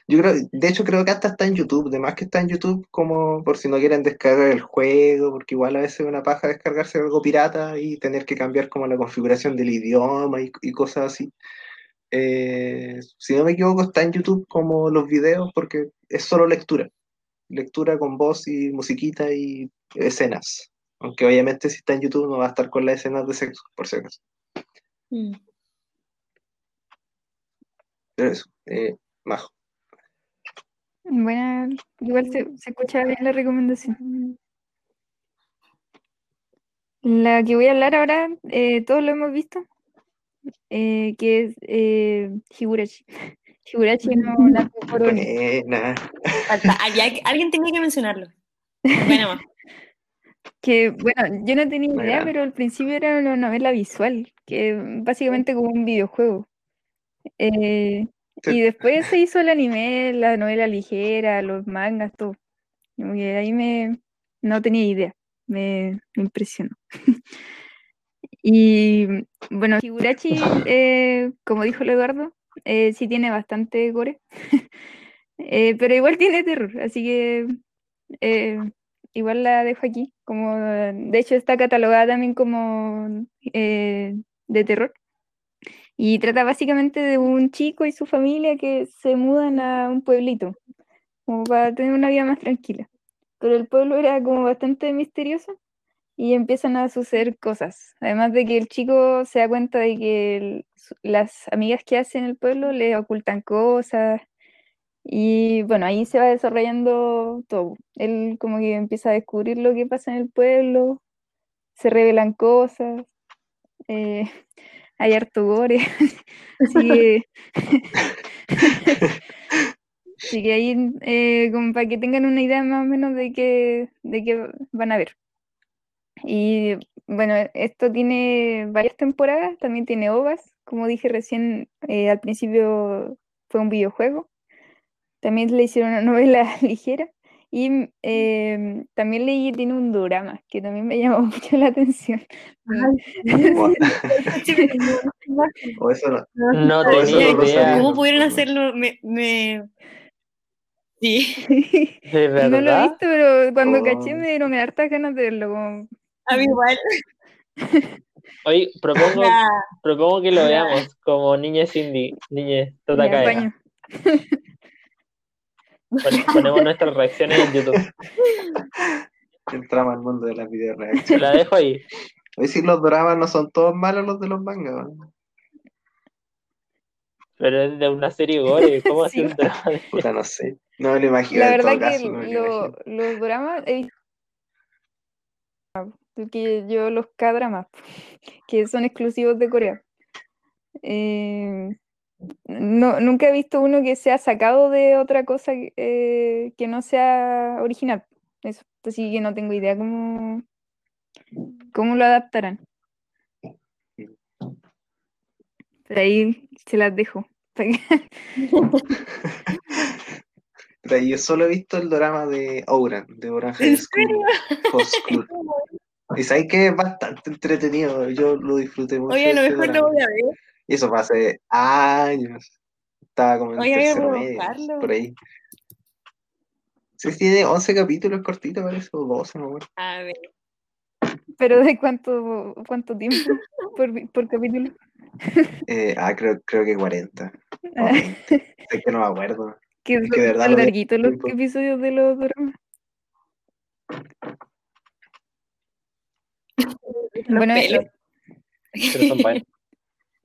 Yo creo, de hecho creo que hasta está en YouTube, además que está en YouTube como por si no quieren descargar el juego, porque igual a veces es una paja descargarse algo pirata y tener que cambiar como la configuración del idioma y, cosas así. Eh, si no me equivoco está en YouTube como los videos porque es solo lectura, lectura con voz y musiquita y escenas. Aunque obviamente si está en YouTube no va a estar con las escenas de sexo, por si acaso. Mm. Pero eso, eh, majo. Bueno, igual se, se escucha bien la recomendación. La que voy a hablar ahora, eh, todos lo hemos visto, eh, que es eh, Higurashi. Higurashi no la Buena. alguien tenía que mencionarlo. Bueno, que, bueno, yo no tenía idea, pero al principio era una novela visual, que básicamente como un videojuego. Eh, y después se hizo el anime, la novela ligera, los mangas, todo. Y ahí me no tenía idea, me, impresionó. Y bueno, Higurashi, eh, como dijo el Eduardo, eh, sí tiene bastante gore, eh, pero igual tiene terror, así que eh, igual la dejo aquí. Como, de hecho, está catalogada también como eh, de terror. Y trata básicamente de un chico y su familia que se mudan a un pueblito, como para tener una vida más tranquila. Pero el pueblo era como bastante misterioso y empiezan a suceder cosas. Además de que el chico se da cuenta de que las amigas que hace en el pueblo le ocultan cosas. Y bueno, ahí se va desarrollando todo. Él como que empieza a descubrir lo que pasa en el pueblo, se revelan cosas, eh, hay harto gore. Así que, así que ahí, eh, para que tengan una idea más o menos de qué, de qué van a ver. Y bueno, esto tiene varias temporadas, también tiene ovas, como dije recién, eh, al principio fue un videojuego, también le hicieron una novela ligera y eh, también leí que tiene un drama, que también me llamó mucho la atención. No. Tenía idea. ¿Cómo pudieron hacerlo? Me, me... Sí, De No lo he visto, pero cuando Oh. caché me dieron hartas ganas de verlo. como- a mí igual. Hoy propongo, propongo que lo veamos como niñez indie, niñez Ya, Ponemos nuestras reacciones en YouTube. Entramos al mundo de las video reacciones. La dejo ahí. Hoy sí los dramas no son todos malos los de los mangas. ¿no? Pero es de una serie gore. ¿Cómo Sí. hacer un drama de Puta, no sé. No me lo imagino. La en todo verdad que caso, no lo los dramas, visto- porque yo los K-dramas, que son exclusivos de Corea. Eh, no, nunca he visto uno que sea sacado de otra cosa que, eh, que no sea original. Eso, así que no tengo idea cómo, cómo lo adaptarán. Pero ahí se las dejo. Puta, yo solo he visto el drama de Ouran, de Orange ¿En School. Y sabes que es bastante entretenido. Yo lo disfruté mucho. Oye, a lo mejor lo voy a ver. Y eso fue hace años. Estaba como en Oye, tercero medio, por ahí. Sí, tiene 11 capítulos cortitos, parece, o 12, no me acuerdo. A ver. Pero ¿de cuánto, cuánto tiempo por, por capítulo? Eh, ah, creo, creo que 40. o Ah. 20. Es que no me acuerdo. Que Es que de son verdad larguitos los tiempo. episodios de los dramas. Los Bueno, pelos. eh, Pero son buenos.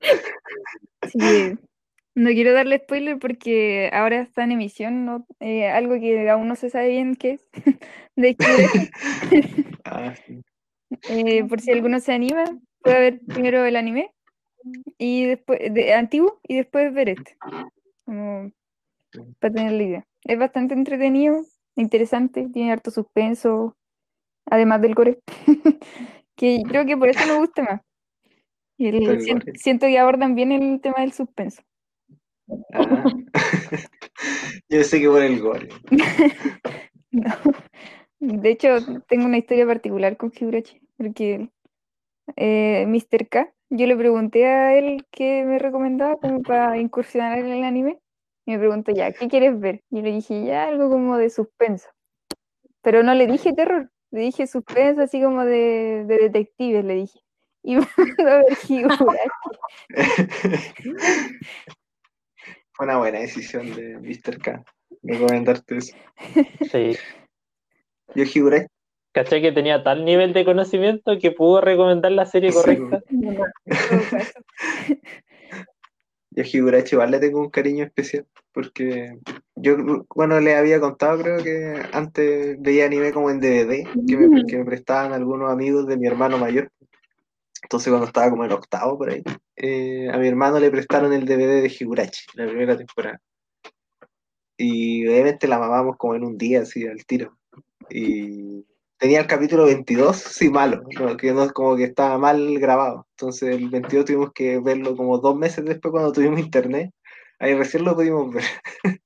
sí, no quiero darle spoiler porque ahora está en emisión ¿no? Eh, algo que aún no se sabe bien qué es. De. Ah, sí. Eh, por si alguno se anima, puede ver primero el anime y después de antiguo y después ver este. Como para tener la idea. Es bastante entretenido, interesante, tiene harto suspenso, además del core. que creo que por eso me gusta más. Y el- Por el sien- gore. siento que abordan bien el tema del suspenso. Ah. Yo sé que por el gol. No. De hecho, tengo una historia particular con Higurashi, porque eh, Mr. K, yo le pregunté a él qué me recomendaba como para incursionar en el anime, y me preguntó ya, ¿qué quieres ver? Y le dije, ya, algo como de suspenso. Pero no le dije terror, le dije suspenso, así como de, de detectives, le dije. Y me a ver Higurashi. Fue una buena decisión de Mr. K. Recomendarte eso. Sí. Yo Higurashi, Caché que tenía tal nivel de conocimiento que pudo recomendar la serie Sí, correcta. Caso. yo Higurashi igual le tengo un cariño especial. Porque yo, bueno, le había contado, creo que antes veía anime como en DVD, que me, que me prestaban algunos amigos de mi hermano mayor. Entonces cuando estaba como en octavo por ahí, eh, a mi hermano le prestaron el DVD de Higurashi, la primera temporada. Y obviamente la mamamos como en un día, así, al tiro. Y tenía el capítulo 22, sí, malo, ¿no? que no, como que estaba mal grabado. Entonces el 22 tuvimos que verlo como dos meses después cuando tuvimos internet. Ahí recién lo pudimos ver.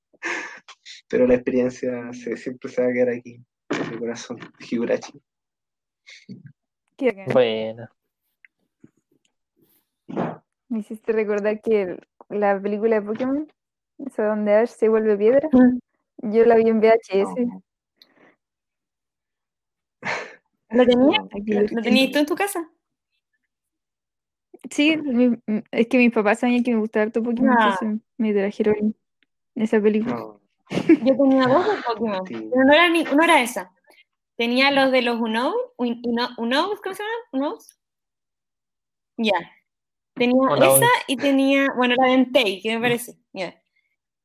Pero la experiencia se- siempre se va a quedar aquí, en mi corazón, Higurashi. Qué bacán. Bueno. Me hiciste recordar que la película de Pokémon, esa donde Ash se vuelve piedra, yo la vi en VHS. ¿Lo tenías? ¿Lo tenías tú en tu casa? Sí, mi- es que mis papás sabían que me gustaba harto Pokémon, Ah. entonces me trajeron esa película. No, Yo tenía dos de Pokémon, Sí. pero no era, ni, no era esa. Tenía los de los Unown, Un- Uno- Unowns, ¿cómo se llaman? Unowns. Ya. Tenía esa y tenía, bueno, la de Entei, que me parece. Ya.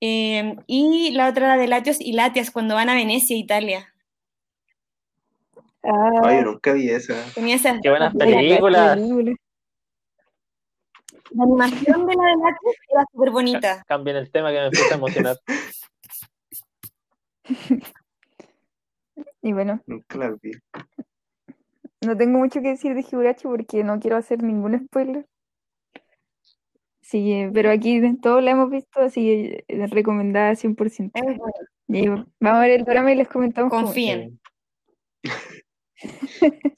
Eh, y la otra, la de Latios y Latias, cuando van a Venecia, Italia. Ah, Ay, yo nunca vi esa. Tenía esas Qué buenas películas. película. La animación de la de Latios era súper bonita. Cambien el tema que me empieza a emocionar. Y bueno, Nunca la vi. no tengo mucho que decir de Higurashi porque no quiero hacer ningún spoiler. Sí, eh, pero aquí todos la hemos visto, así que eh, recomendada 100%. Es bueno, vamos a ver el drama y les comentamos confíen.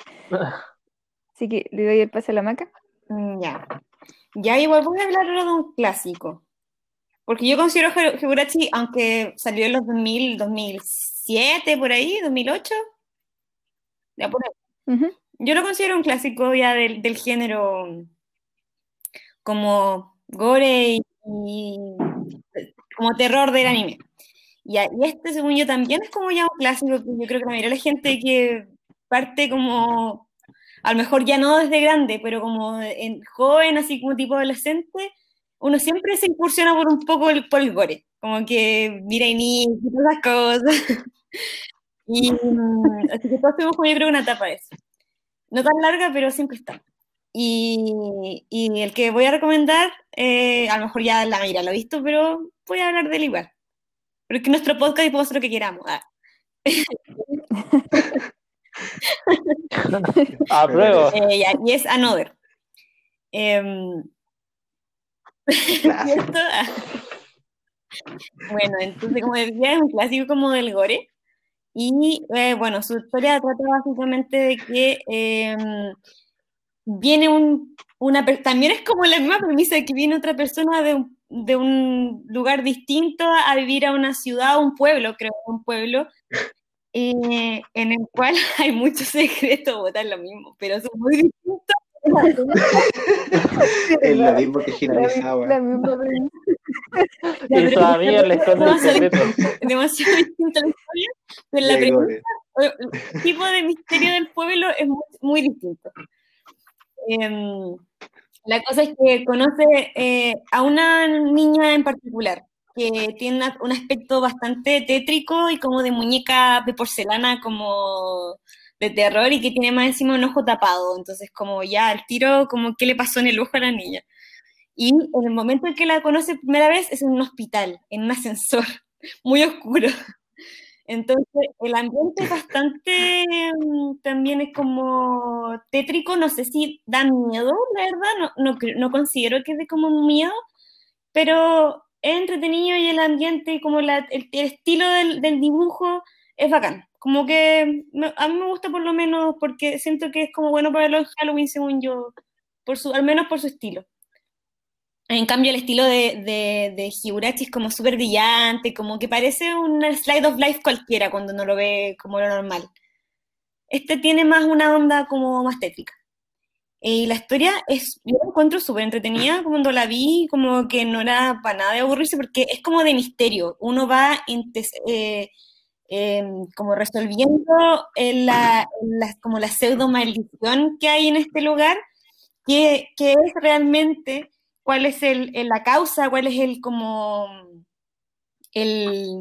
Así que le doy el pase a la maca. Mm, Ya. Ya igual voy a hablar ahora de un clásico. Porque yo considero Hi- Higurashi, aunque salió en los 2000, 2007, por ahí, 2008. Ya por ahí. Ujú. Yo lo considero un clásico ya del, del género como gore y, y como terror del anime. Y, este, según yo, también es como ya un clásico que yo creo que la mayoría de la gente que parte como, a lo mejor ya no desde grande, pero como en joven, así como tipo adolescente, uno siempre se incursiona por un poco el, por el gore, como que mira y todas esas cosas. Y mm, así que todos tuvimos como yo creo una etapa de eso. No tan larga, pero siempre está. Y, y el que voy a recomendar, eh, a lo mejor ya la mira, lo he visto, pero voy a hablar de él igual. Porque es nuestro podcast y podemos hacer lo que queramos. Ah. Apruebo. Eh, ya, y es Another. Ah. Bueno, entonces, como decía, es un clásico como del gore. Y eh, bueno, su historia trata básicamente de que em, viene un, una también es como la misma premisa de que viene otra persona de un, de un lugar distinto a, a vivir a una ciudad, un pueblo, creo, un pueblo, eh, en el cual hay muchos secretos, botar lo mismo, pero son muy distintos. Es lo mismo que La, Hinamizawa. la misma premisa. Y amigas le esconden el secreto. demasiado distinta la historia, pero la premisa gore. el tipo de misterio del pueblo es muy, muy distinto. Em, la cosa es que conoce eh, a una niña en particular que tiene un aspecto bastante tétrico y como de muñeca de porcelana, como de terror y que tiene más encima un ojo tapado. Entonces, como ya al tiro, como qué le pasó en el ojo a la niña. Y en el momento en que la conoce primera vez es en un hospital, en un ascensor, muy oscuro. Entonces, el ambiente es bastante, mm, también es como tétrico, no sé si da miedo, la verdad, no, no, no considero que dé como miedo, pero es entretenido y el ambiente como la, el, estilo del, dibujo es bacán. Como que me- a mí me gusta por lo menos porque siento que es como bueno para los Halloween, según yo, por su, al menos por su estilo. En cambio, el estilo de, de, de Higurashi es como súper brillante, como que parece un slide of life cualquiera cuando uno lo ve como lo normal. Este tiene más una onda como más tétrica. Y la historia es, yo la encuentro súper entretenida cuando la vi, como que no era para nada de aburrirse, porque es como de misterio. Uno va eh, eh, como resolviendo en la, la- como la pseudo maldición que hay en este lugar, que, que es realmente cuál es el, el- la causa, cuál es el como el,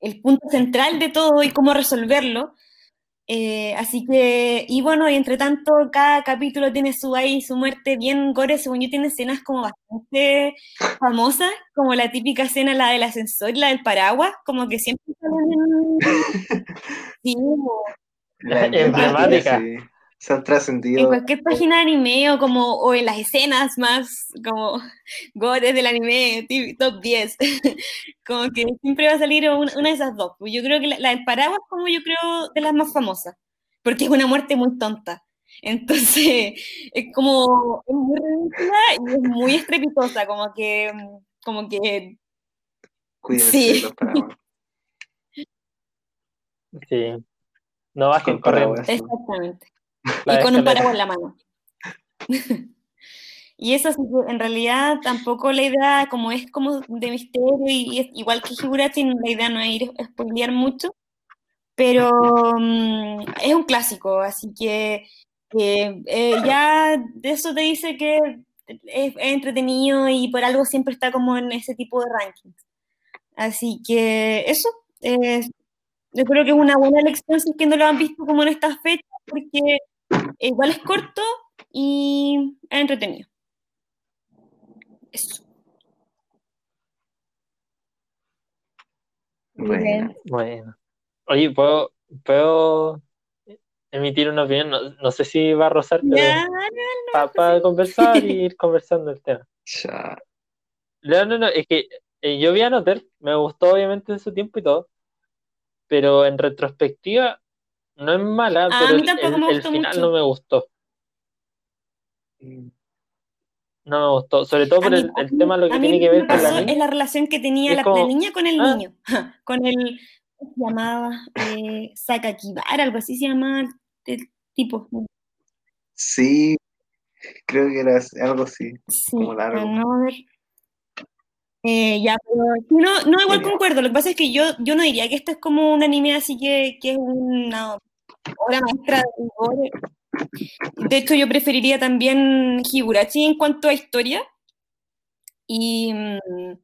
el punto central de todo y cómo resolverlo. Eh, así que, y bueno, y entre tanto, cada capítulo tiene su ahí, su muerte bien gore, según yo, tiene escenas como bastante famosas, como la típica escena, la del ascensor y la del paraguas, como que siempre salen en... Sí, como La Emblemática. sí. Se han en trascendido. cualquier página de anime o como o en las escenas más como gores del anime, top 10, como que siempre va a salir una, una de esas dos. Yo creo que la, la del paraguas como yo creo de las más famosas, porque es una muerte muy tonta. Entonces, es como, es muy ridícula y es muy estrepitosa, como que, como que... Cuídense Sí. los paraguas. Sí. No bajen corriendo. Exactamente. La y con un paraguas en la mano. y eso en realidad tampoco la idea, como es como de misterio y es igual que Higurashi, la idea no es ir a spoilear mucho, pero mm, es un clásico, así que que, eh, ya de eso te dice que es, es entretenido y por algo siempre está como en ese tipo de rankings. Así que eso, eh, yo creo que es una buena elección si es que no lo han visto como en estas fechas, porque igual es corto y es entretenido. Eso. Bueno, Bueno. Oye, ¿puedo, puedo emitir una opinión? No, no sé si va a rozar, pero Ya, para conversar y ir conversando el tema. ya. No, no, no, es que eh, yo vi a Noter, me gustó obviamente en su tiempo y todo, pero en retrospectiva no es mala, Ah, a pero mí el, tampoco el- me el gustó final mucho. no me gustó. Mm, No me gustó, sobre todo A por mí- el, el tema lo lo que tiene que ver con la pasó es niña. la relación que tenía la, como- la niña con el ah. niño, con el, ¿cómo se llamaba? Eh, Sakakibara, algo así se llamaba el, tipo. Sí, creo que era algo así. Sí, Como largo. no, a ver. Eh, ya, pero no, no, igual concuerdo. Lo que pasa es que yo, yo no diría que esto es como un anime así que, que es una obra maestra de. De hecho, yo preferiría también Higurashi en cuanto a historia. Y, mm,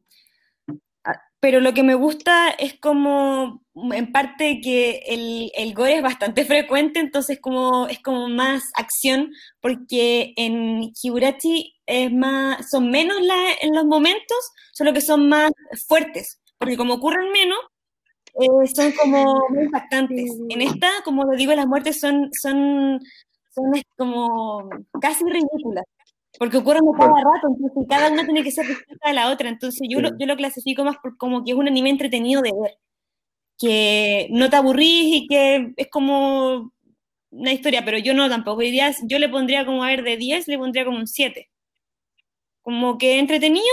pero lo que me gusta es como, en parte, que el, el gore es bastante frecuente, entonces como, es como más acción, porque en Higurashi es más, son menos la- en los momentos, solo que son más fuertes, porque como ocurren menos, eh, son como muy impactantes. En esta, como lo digo, las muertes son, son, son como casi ridículas, porque ocurren a cada rato, entonces cada una tiene que ser distinta de la otra, entonces yo, lo, Sí. yo lo clasifico más por como que es un anime entretenido de ver, que no te aburrís y que es como una historia, pero yo no tampoco diría, yo le pondría como, a ver, de 10 le pondría como un 7. Como que entretenido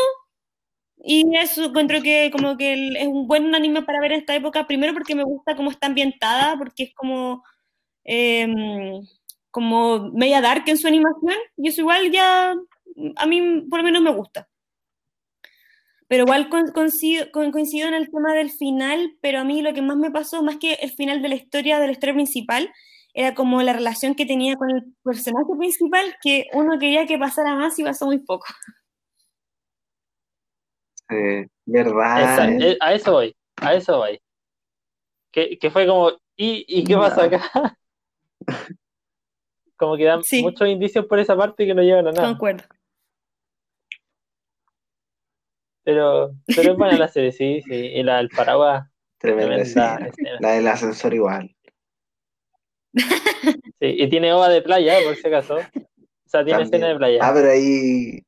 y eso encuentro que como que es un buen anime para ver en esta época, primero porque me gusta cómo está ambientada, porque es como, em, como media dark en su animación, y eso igual ya a mí por lo menos me gusta. Pero igual coincido, coincido en el tema del final, pero a mí lo que más me pasó, más que el final de la historia, de la historia principal, era como la relación que tenía con el personaje principal, que uno quería que pasara más y pasó muy poco. Eh, ¿Verdad? Esa- eh? eh, a eso voy, a eso voy. Que, que fue como, ¿y, y qué pasa acá? Como que dan Sí. muchos indicios por esa parte que no llevan a nada. Concuerdo. Pero, pero es buena la serie, sí, sí. Y la del paraguas, Tremenda tremenda. La del ascensor igual. Sí, y tiene ova de playa, por si acaso. O sea, tiene También. escena de playa. Ah, pero ahí.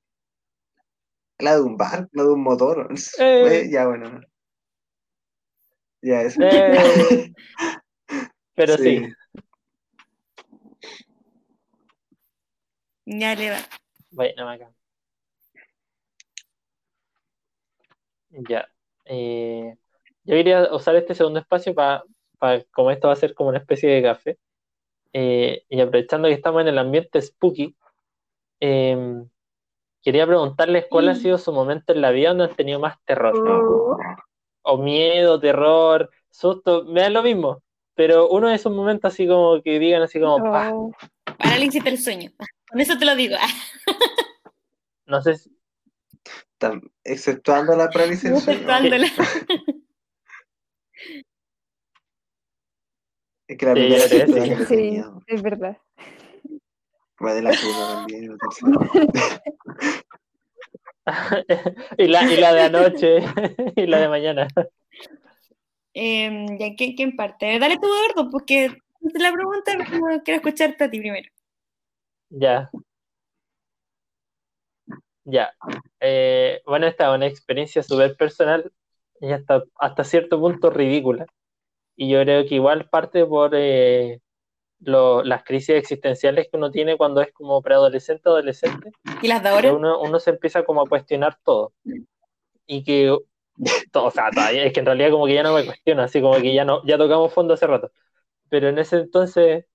La de un bar, la de un motor. Eh. Eh, ya, bueno. Ya, eso. Eh, pero sí. Ya le va. Bueno, bacán. Ya. Eh, yo quería usar este segundo espacio para, como esto va a ser como una especie de café, eh, y aprovechando que estamos en el ambiente spooky, eh, quería preguntarles cuál ha sido su momento en la vida donde han tenido más terror, No. o miedo, terror, susto, me da lo mismo, pero uno de esos momentos así como que digan así como, Oh, Parálisis del sueño. Con eso te lo digo. no sé si- Exceptuando la sueño. Exceptuándola. Es que la Sí, primera sí, sí, sí. que es verdad. Fue de la segunda también. y, la, y la de anoche y la de mañana. Em, ya, ¿quién, quién parte? Dale tú, Eduardo, porque la pregunta, quiero escucharte a ti primero. Ya. Ya. Eh, bueno, esta es una experiencia súper personal y hasta, hasta cierto punto ridícula. Y yo creo que igual parte por, eh, las crisis existenciales que uno tiene cuando es como preadolescente o adolescente. ¿Y las de ahora? Uno, uno se empieza como a cuestionar todo. Y que, todo, o sea, es que en realidad como que ya no me cuestiono, así como que ya no, ya tocamos fondo hace rato. Pero en ese entonces,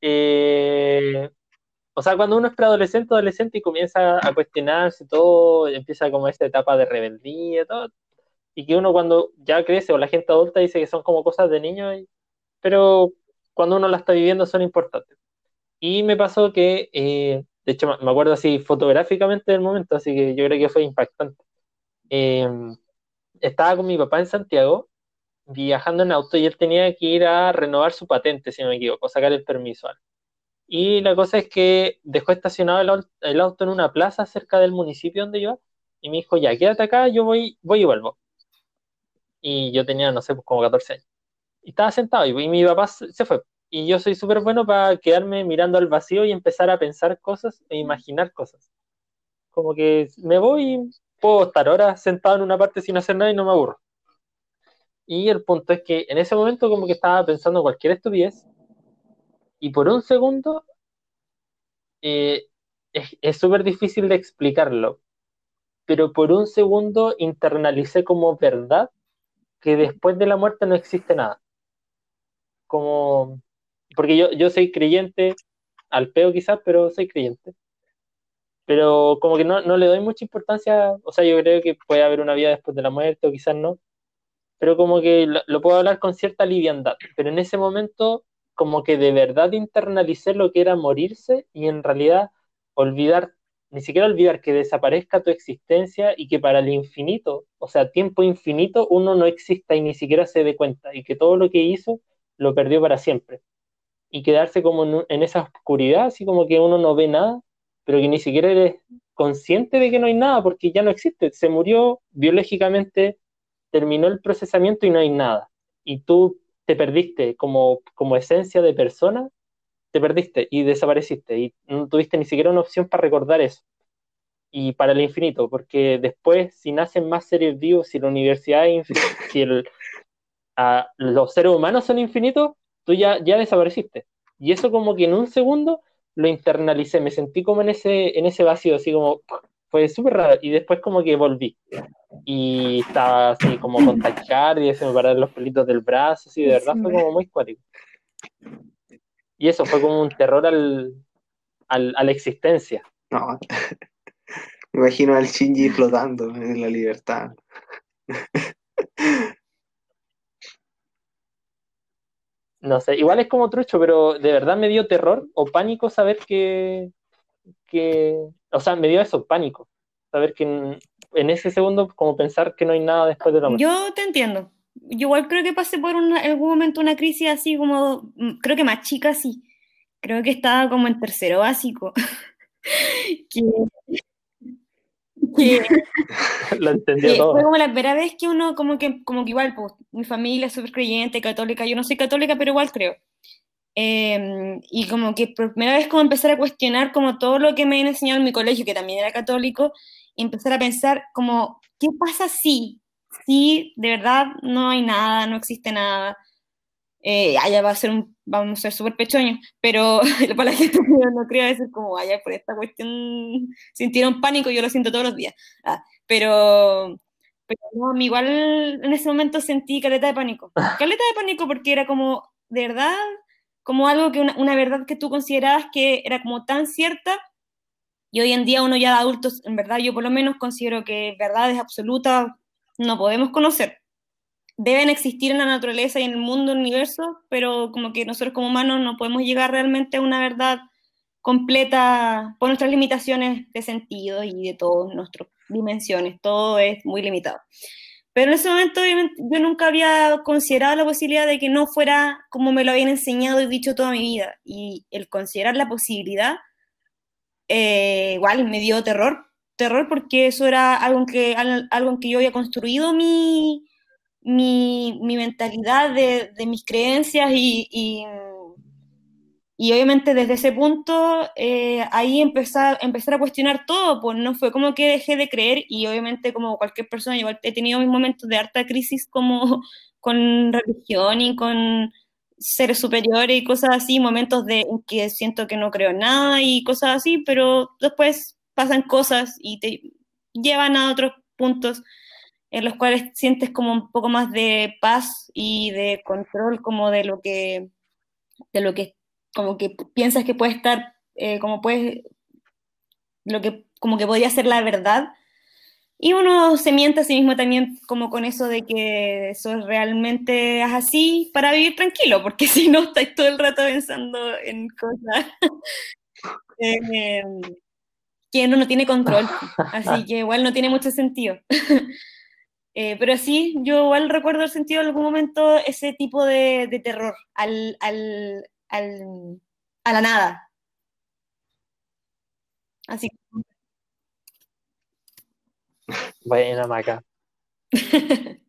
eh, o sea, cuando uno es preadolescente adolescente y comienza a cuestionarse todo, empieza como esta etapa de rebeldía, todo, y que uno cuando ya crece o la gente adulta dice que son como cosas de niño, pero cuando uno la está viviendo son importantes. Y me pasó que, eh, de hecho me acuerdo así fotográficamente del momento, así que yo creo que fue impactante. Em, estaba con mi papá en Santiago, viajando en auto, y él tenía que ir a renovar su patente, si no me equivoco, sacar el permiso. Y la cosa es que dejó estacionado el, auto en una plaza cerca del municipio donde iba, y me dijo, ya, quédate acá, yo voy, voy y vuelvo. Y yo tenía, no sé, pues como 14 años. Y estaba sentado, y, mi papá se fue. Y yo soy súper bueno para quedarme mirando al vacío y empezar a pensar cosas e imaginar cosas. Como que me voy, puedo estar horas sentado en una parte sin hacer nada y no me aburro. Y el punto es que en ese momento como que estaba pensando cualquier estupidez y por un segundo eh, es súper difícil de explicarlo, pero por un segundo internalicé como verdad que después de la muerte no existe nada. Como, porque yo, yo soy creyente, al peo quizás, pero soy creyente pero como que no, no, le doy mucha importancia, o sea, yo creo que puede haber una vida después de la muerte o quizás no, pero como que lo, puedo hablar con cierta liviandad, pero en ese momento como que de verdad internalicé lo que era morirse y en realidad olvidar, ni siquiera olvidar que desaparezca tu existencia y que para el infinito, o sea, tiempo infinito, uno no exista y ni siquiera se dé cuenta y que todo lo que hizo lo perdió para siempre. Y quedarse como en, esa oscuridad, así como que uno no ve nada pero que ni siquiera eres consciente de que no hay nada porque ya no existe. Se murió biológicamente, terminó el procesamiento y no hay nada. Y tú te perdiste como, como esencia de persona, te perdiste y desapareciste y no tuviste ni siquiera una opción para recordar eso. Y para el infinito, porque después, si nacen más seres vivos, si la universidad es infinita, si el, los seres humanos son infinitos, tú ya, ya desapareciste. Y eso como que en un segundo lo internalicé, me sentí como en ese, en ese vacío, así como, fue súper raro, y después como que volví, y estaba así como con y se me pararon los pelitos del brazo, así, de verdad fue como muy cuático. Y eso fue como un terror al, al, a la existencia. No, me imagino al Shinji flotando en la libertad. No sé, igual es como trucho, pero de verdad me dio terror o pánico saber que, que o sea, me dio eso, pánico. Saber que en, ese segundo, como pensar que no hay nada después de la muerte. Yo te entiendo. Yo igual creo que pasé por en algún momento una crisis así como, mm, creo que más chica sí. Creo que estaba como en tercero básico. que, Lo entendió todo. Fue como la primera vez que uno, como que, como que igual, pues, mi familia es súper creyente, católica, yo no soy católica, pero igual creo. Em, y como que por primera vez como empezar a cuestionar como todo lo que me habían enseñado en mi colegio, que también era católico, y empezar a pensar como, ¿qué pasa si? Si de verdad no hay nada, no existe nada, eh, allá va a ser un, vamos a ser súper pechoños, pero para la gente no creo decir como, allá por esta cuestión sintieron pánico, yo lo siento todos los días, ah, pero, pero no, igual en ese momento sentí caleta de pánico, caleta de pánico porque era como, de verdad, como algo que una, verdad que tú considerabas que era como tan cierta, y hoy en día uno ya de adultos, en verdad yo por lo menos considero que verdades absolutas no podemos conocer deben existir en la naturaleza y en el mundo, el universo, pero como que nosotros como humanos no podemos llegar realmente a una verdad completa por nuestras limitaciones de sentido y de todas nuestras dimensiones, todo es muy limitado. Pero en ese momento yo nunca había considerado la posibilidad de que no fuera como me lo habían enseñado y dicho toda mi vida. Y el considerar la posibilidad, eh, igual me dio terror, terror porque eso era algo en que, algo en que yo había construido mi, mi, mi mentalidad de, de, mis creencias y, y, y, obviamente desde ese punto eh, ahí empezar, a cuestionar todo, pues no fue como que dejé de creer y obviamente como cualquier persona, igual he tenido mis momentos de harta crisis como con religión y con seres superiores y cosas así, momentos de, en que siento que no creo en nada y cosas así, pero después pasan cosas y te llevan a otros puntos en los cuales sientes como un poco más de paz y de control como de lo que, de lo que, como que piensas que puede estar, eh, como puedes, lo que, como que podría ser la verdad. Y uno se miente a sí mismo también como con eso de que eso realmente es así para vivir tranquilo, porque si no estáis todo el rato pensando en cosas eh, que uno no tiene control. Así que igual no tiene mucho sentido. Eh, pero sí, yo igual recuerdo el sentido en algún momento ese tipo de, de terror al, al, al, a la nada. Así Buena, Maca.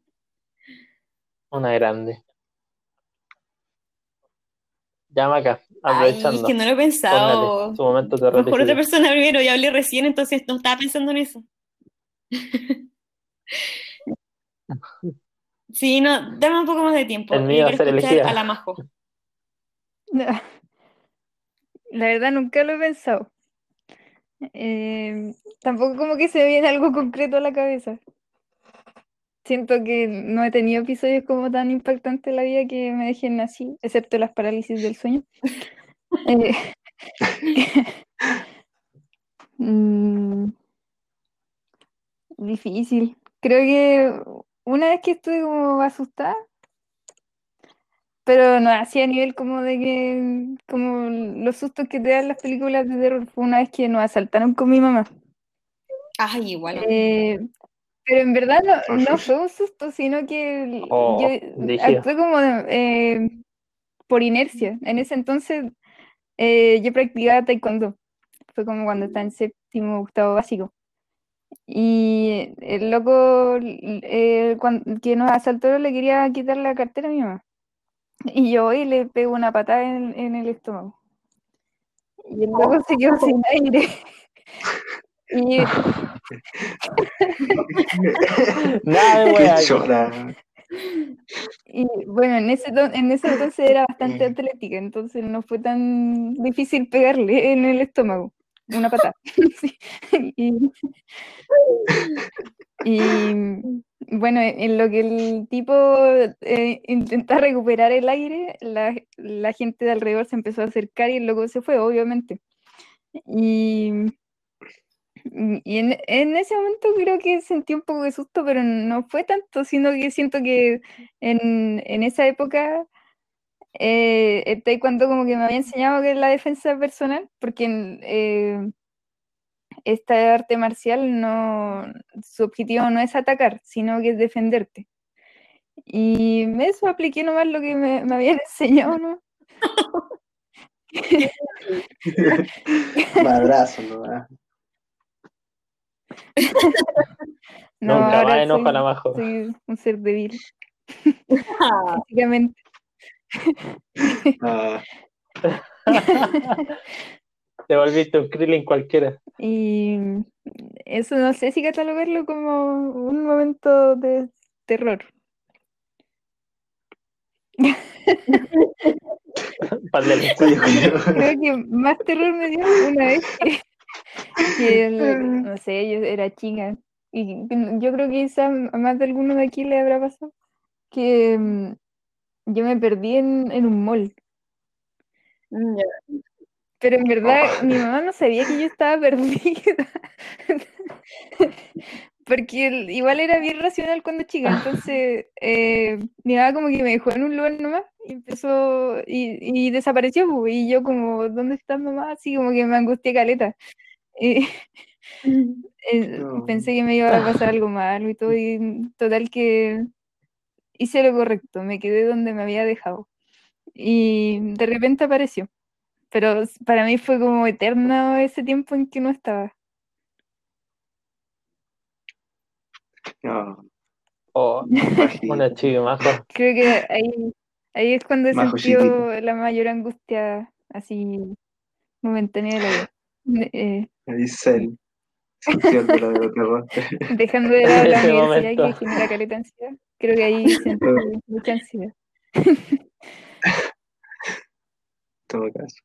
Una grande. Ya, Maca, aprovechando. Ay, es que no lo he pensado. Póngale, su momento A lo mejor otra persona primero, ya hablé recién, entonces no estaba pensando en eso. Sí, no, dame un poco más de tiempo. El mío, quiero ser escuchar elegida. a la Majo. La verdad nunca lo he pensado. Eh, tampoco como que se me viene algo concreto a la cabeza. Siento que no he tenido episodios como tan impactantes en la vida que me dejen así, excepto las parálisis del sueño. Eh, mm, difícil. Creo que una vez que estuve como asustada, pero no así a nivel como de que, como los sustos que te dan las películas de terror, fue una vez que nos asaltaron con mi mamá. Ay, igual. Eh, pero en verdad no, no fue un susto, sino que Oh, yo actué como eh, por inercia. En ese entonces eh, yo practicaba taekwondo. Fue como cuando estaba en séptimo, octavo básico. Y el loco eh, que nos asaltó le quería quitar la cartera a mi mamá. Y yo voy y le pego una patada en, en el estómago. Y el loco se quedó sin aire. Y Nada de. Y bueno, en ese, en ese entonces era bastante Mm. atlética, entonces no fue tan difícil pegarle en el estómago, una patada. Sí. Y, y, bueno, en lo que el tipo eh, intenta recuperar el aire, la, gente de alrededor se empezó a acercar y el loco se fue, obviamente. Y, en, ese momento creo que sentí un poco de susto, pero no fue tanto, sino que siento que en, esa época eh, el taekwondo como que me había enseñado que es la defensa personal, porque eh, esta arte marcial no, su objetivo no es atacar, sino que es defenderte. Y eso apliqué nomás lo que me, me habían enseñado, ¿no? Madrazo, ¿no? No, Nunca ahora más enojo soy- a la majo. soy un ser débil, Ah, físicamente. ah, Te volviste un Krillin cualquiera. Y eso no sé si catalogarlo como un momento de terror. Creo que más terror me dio una vez que, que el- no sé, yo era chica. Y yo creo que quizá a más de alguno de aquí le habrá pasado que mm, yo me perdí en, en un mall. mm. Pero en verdad Oh. mi mamá no sabía que yo estaba perdida. Porque igual era bien racional cuando chica. Entonces eh, mi mamá como que me dejó en un lugar nomás y empezó y, y desapareció. po, Y yo como, ¿dónde está mamá? Así como que me angustié caleta. Eh, No. pensé que me iba a pasar algo malo y todo. Y total que hice lo correcto. Me quedé donde me había dejado. Y de repente apareció. Pero para mí fue como eterno ese tiempo en que no estaba. No, Oh, bajito. una chica majo. Creo que ahí, ahí es cuando he Majo sentido chiquito. la mayor angustia así momentánea de la vida. Eh, Ahí terror. dejando de lado la universidad momento. que genera caleta de ansiedad. Creo que ahí sentí mucha ansiedad. todo caso.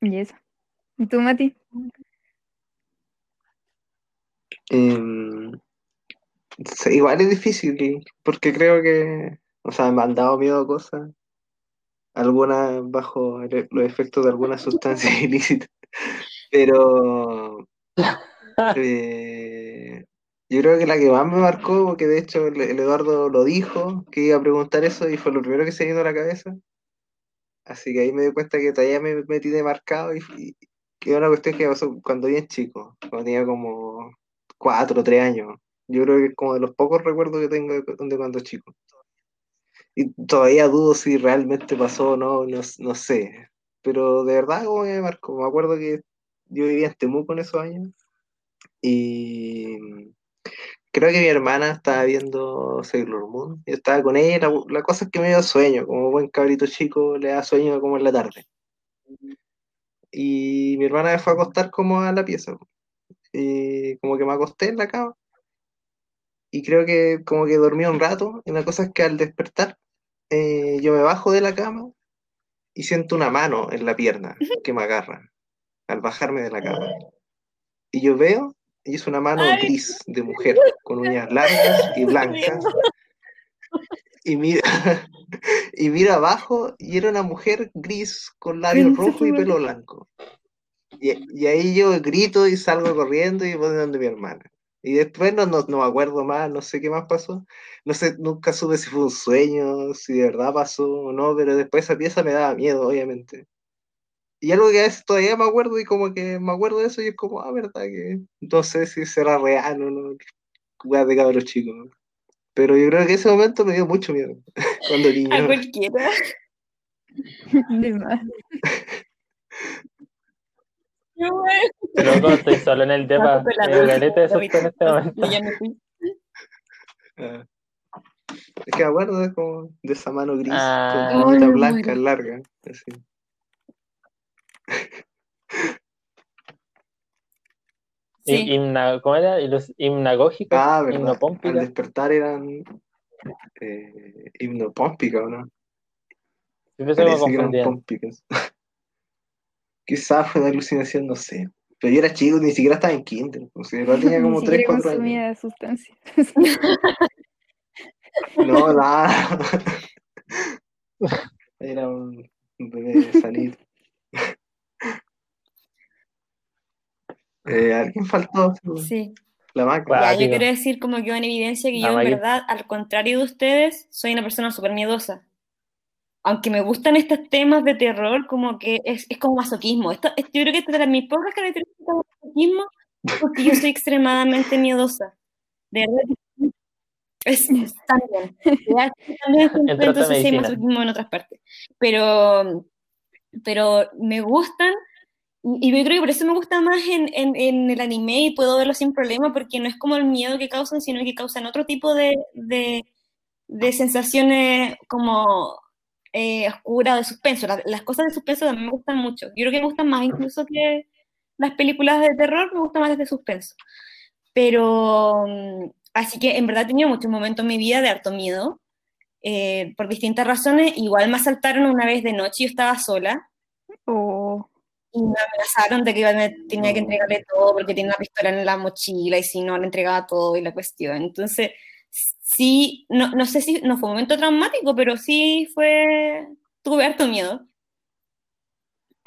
Y eso. ¿Y tú, Mati? Em, igual es difícil, porque creo que, o sea, me han dado miedo a cosas, algunas bajo los efectos de alguna sustancia ilícita, pero eh, yo creo que la que más me marcó, porque de hecho el, Eduardo lo dijo, que iba a preguntar eso y fue lo primero que se me vino a la cabeza, así que ahí me di cuenta que todavía me metí de marcado y, y que era una cuestión que pasó cuando bien chico, cuando tenía como cuatro o tres años. Yo creo que es como de los pocos recuerdos que tengo de, cuando chico. Y todavía dudo si realmente pasó o no, no, sé. Pero de verdad como me marcó. Me acuerdo que yo vivía en Temuco en esos años. Y creo que mi hermana estaba viendo Sailor Moon. Yo estaba con ella. La, la cosa es que me dio sueño. Como buen cabrito chico, le da sueño como en la tarde. Y mi hermana me fue a acostar como a la pieza y como que me acosté en la cama y creo que como que dormí un rato y la cosa es que al despertar eh, yo me bajo de la cama y siento una mano en la pierna que me agarra al bajarme de la cama y yo veo y es una mano gris de mujer con uñas largas y blancas y mira y mira abajo y era una mujer gris con labios rojos y pelo blanco y, ahí yo grito y salgo corriendo y voy donde mi hermana. Y después no, no, me acuerdo más, no sé qué más pasó. No sé, nunca supe si fue un sueño, si de verdad pasó o no, pero después esa pieza me daba miedo, obviamente. Y algo que a veces todavía me acuerdo y como que me acuerdo de eso y es como, ah, verdad que no sé si será real o no. Weas de cabros chicos. Pero yo creo que ese momento me dio mucho miedo cuando niño. A cualquiera. De más. Loco, estoy solo en el depa. De en este momento. Ah. Es que me acuerdo de, como, de esa mano gris ah. con una blanca larga. Así. Sí. ¿Cómo era? ¿Y los himnagógicos? Ah, verdad. Al despertar eran eh, himnopómpicos, ¿no? Quizás fue una alucinación, no sé. Pero yo era chico, ni siquiera estaba en kinder. O sea, yo tenía como 3, 4 años. sustancias. no, nada. Era un, bebé sanito. Eh, ¿Alguien faltó? Sí. La máquina. yo quiero decir como que en evidencia que yo en verdad, al contrario de ustedes, soy una persona súper miedosa aunque me gustan estos temas de terror, como que es, es como masoquismo. Esto, yo creo que esta es de mis pocas características de masoquismo, porque yo soy extremadamente miedosa. De verdad, es, también. también entonces sí masoquismo en otras partes. Pero, pero me gustan, y yo creo que por eso me gusta más en, en, en, el anime y puedo verlo sin problema, porque no es como el miedo que causan, sino que causan otro tipo de, de, de sensaciones como eh, oscura, de suspenso. Las, cosas de suspenso también me gustan mucho. Yo creo que me gustan más incluso que las películas de terror, me gustan más las de suspenso. Pero, mm, así que en verdad he tenido muchos momentos en mi vida de harto miedo, eh, por distintas razones. Igual me asaltaron una vez de noche y yo estaba sola. Oh. Y me amenazaron de que me tenía que entregarle todo porque tenía una pistola en la mochila y si no le entregaba todo y la cuestión. Entonces, sí, no, no sé si no fue un momento traumático, pero sí fue, tuve harto miedo.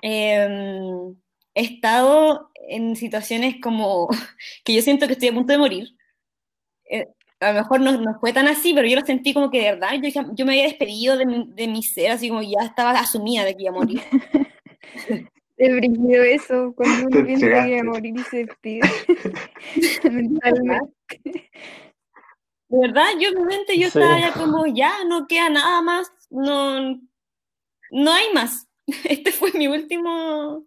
Em, he estado en situaciones como que yo siento que estoy a punto de morir. Eh, a lo mejor no, no, fue tan así, pero yo lo sentí como que de verdad, yo, yo me había despedido de mi, de mi ser, así como ya estaba asumida de que iba a morir. He brillo eso, cuando uno piensa que iba a morir y se despide. Mentalmente. De verdad, yo en mi mente yo estaba ya como, ya, no queda nada más, no, no hay más. Este fue mi último...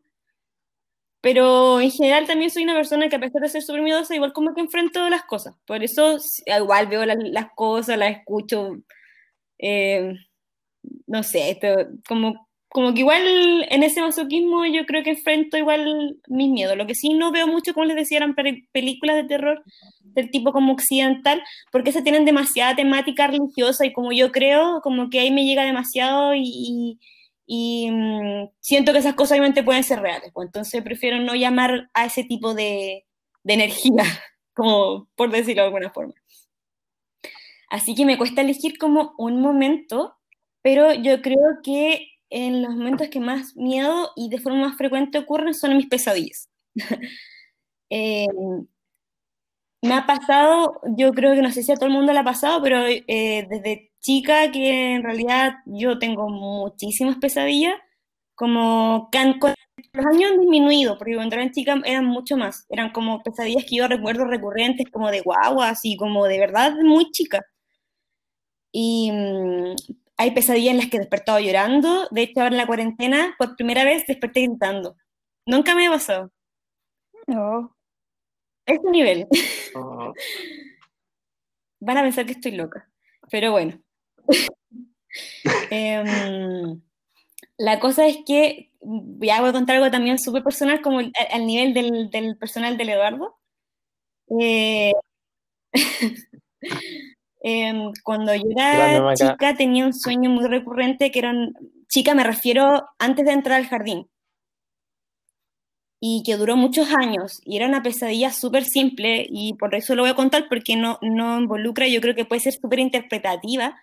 Pero en general también soy una persona que a pesar de ser súper miedosa, igual como que enfrento las cosas. Por eso igual veo las cosas, las escucho, eh, no sé, esto, como como que igual en ese masoquismo yo creo que enfrento igual mis miedos. Lo que sí no veo mucho, como les decía, eran películas de terror del tipo como occidental, porque se tienen demasiada temática religiosa y como yo creo, como que ahí me llega demasiado y, y mm, siento que esas cosas obviamente pueden ser reales, pues entonces prefiero no llamar a ese tipo de, de energía, como por decirlo de alguna forma. Así que me cuesta elegir como un momento, pero yo creo que en los momentos que más miedo y de forma más frecuente ocurren son mis pesadillas. eh, me ha pasado, yo creo que no sé si a todo el mundo le ha pasado, pero eh, desde chica que en realidad yo tengo muchísimas pesadillas, como con los años han disminuido, porque cuando era chica eran mucho más, eran como pesadillas que yo recuerdo recurrentes, como de guagua, así como de verdad muy chica. Y mm, hay pesadillas en las que he despertado llorando, de hecho ahora en la cuarentena, por primera vez desperté gritando. Nunca me ha pasado. No. Ese nivel. Oh, Van a pensar que estoy loca. Pero bueno. Em, la cosa es que ya voy a contar algo también súper personal, como al nivel del, del personal del Eduardo. Eh, em, cuando yo era chica tenía un sueño muy recurrente que era chica, me refiero antes de entrar al jardín y que duró muchos años y era una pesadilla súper simple y por eso lo voy a contar porque no, no involucra, yo creo que puede ser súper interpretativa,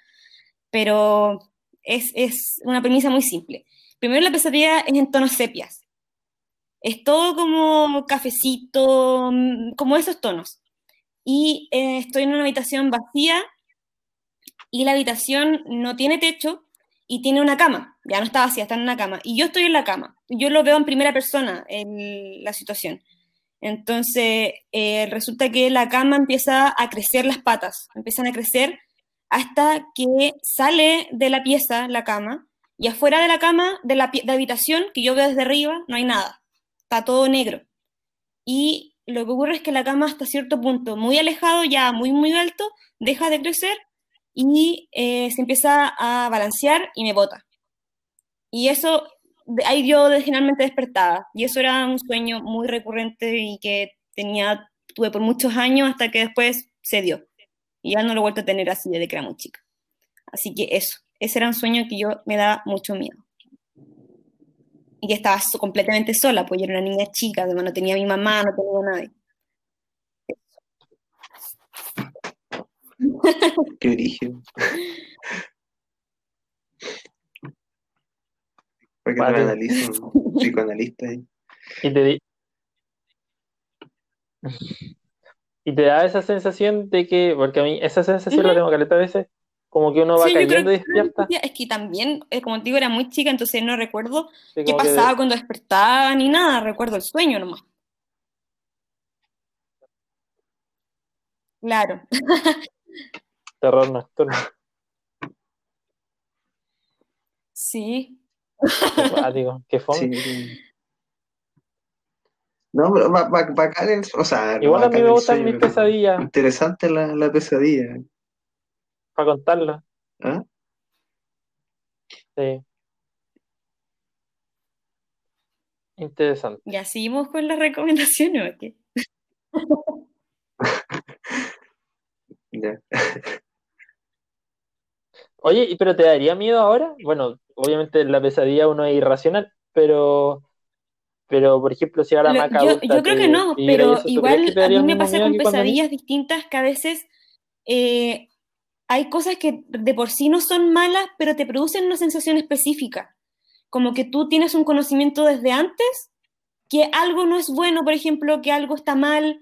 pero es, es una premisa muy simple. Primero la pesadilla es en tonos sepias. Es todo como cafecito, mm, como esos tonos. Y eh, estoy en una habitación vacía y la habitación no tiene techo y tiene una cama. Ya no está vacía, está en una cama. Y yo estoy en la cama. Yo lo veo en primera persona, en la situación. Entonces, eh, resulta que la cama empieza a crecer las patas, empiezan a crecer hasta que sale de la pieza la cama y afuera de la cama, de la, de la habitación, que yo veo desde arriba, no hay nada. Está todo negro. Y lo que ocurre es que la cama hasta cierto punto, muy alejado, ya muy, muy alto, deja de crecer y eh, se empieza a balancear y me bota. Y eso, ahí yo generalmente despertaba. Y eso era un sueño muy recurrente y que tenía, tuve por muchos años hasta que después se dio. Y ya no lo he vuelto a tener así desde que era muy chica. Así que eso, ese era un sueño que yo me daba mucho miedo. Y que estaba so- completamente sola, pues yo era una niña chica, además no tenía a mi mamá, no tenía a nadie. qué origen. Para que te analicen, psicoanalista ahí. Y te, di- y te da esa sensación de que, porque a mí esa sensación la tengo caleta a veces, como que uno va Sí, yo creo cayendo y que despierta. es que también, eh, como te digo, era muy chica, entonces no recuerdo qué que pasaba cuando despertaba ni nada, recuerdo el sueño nomás. Claro. terror nocturno. Sí. Qué cuático, qué fome. Sí. No, pero ba- ba- bacán el, o sea, Igual a mí me gustan mis pesadillas Interesante la, la pesadilla. Para contarlas. ¿ah? Sí. Interesante. Ya seguimos con las recomendaciones. ¿o qué? Ya. Oye, ¿y pero te daría miedo ahora? Bueno, obviamente la pesadilla uno es irracional, pero, pero por ejemplo, si ahora Maca yo, yo creo te que no, pero eso, ¿tú crees igual a mí me pasa con pesadillas distintas que a veces eh, hay cosas que de por sí no son malas, pero te producen una sensación específica. Como que tú tienes un conocimiento desde antes que algo no es bueno, por ejemplo, que algo está mal.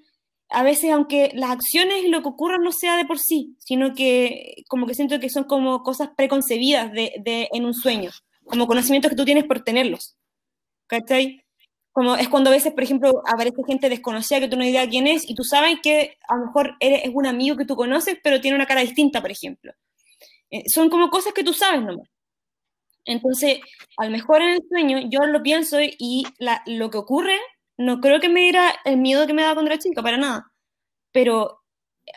A veces, aunque las acciones y lo que ocurra no sea de por sí, sino que como que siento que son como cosas preconcebidas de, en un sueño, como conocimientos que tú tienes por tenerlos. ¿Cachai? Como es cuando a veces, por ejemplo, aparece gente desconocida que tú no idea quién es y tú sabes que a lo mejor eres, es un amigo que tú conoces, pero tiene una cara distinta, por ejemplo. Eh, son como cosas que tú sabes nomás. Entonces, a lo mejor en el sueño yo lo pienso y la- lo que ocurre, no creo que me diera el miedo que me daba cuando era chica, para nada. Pero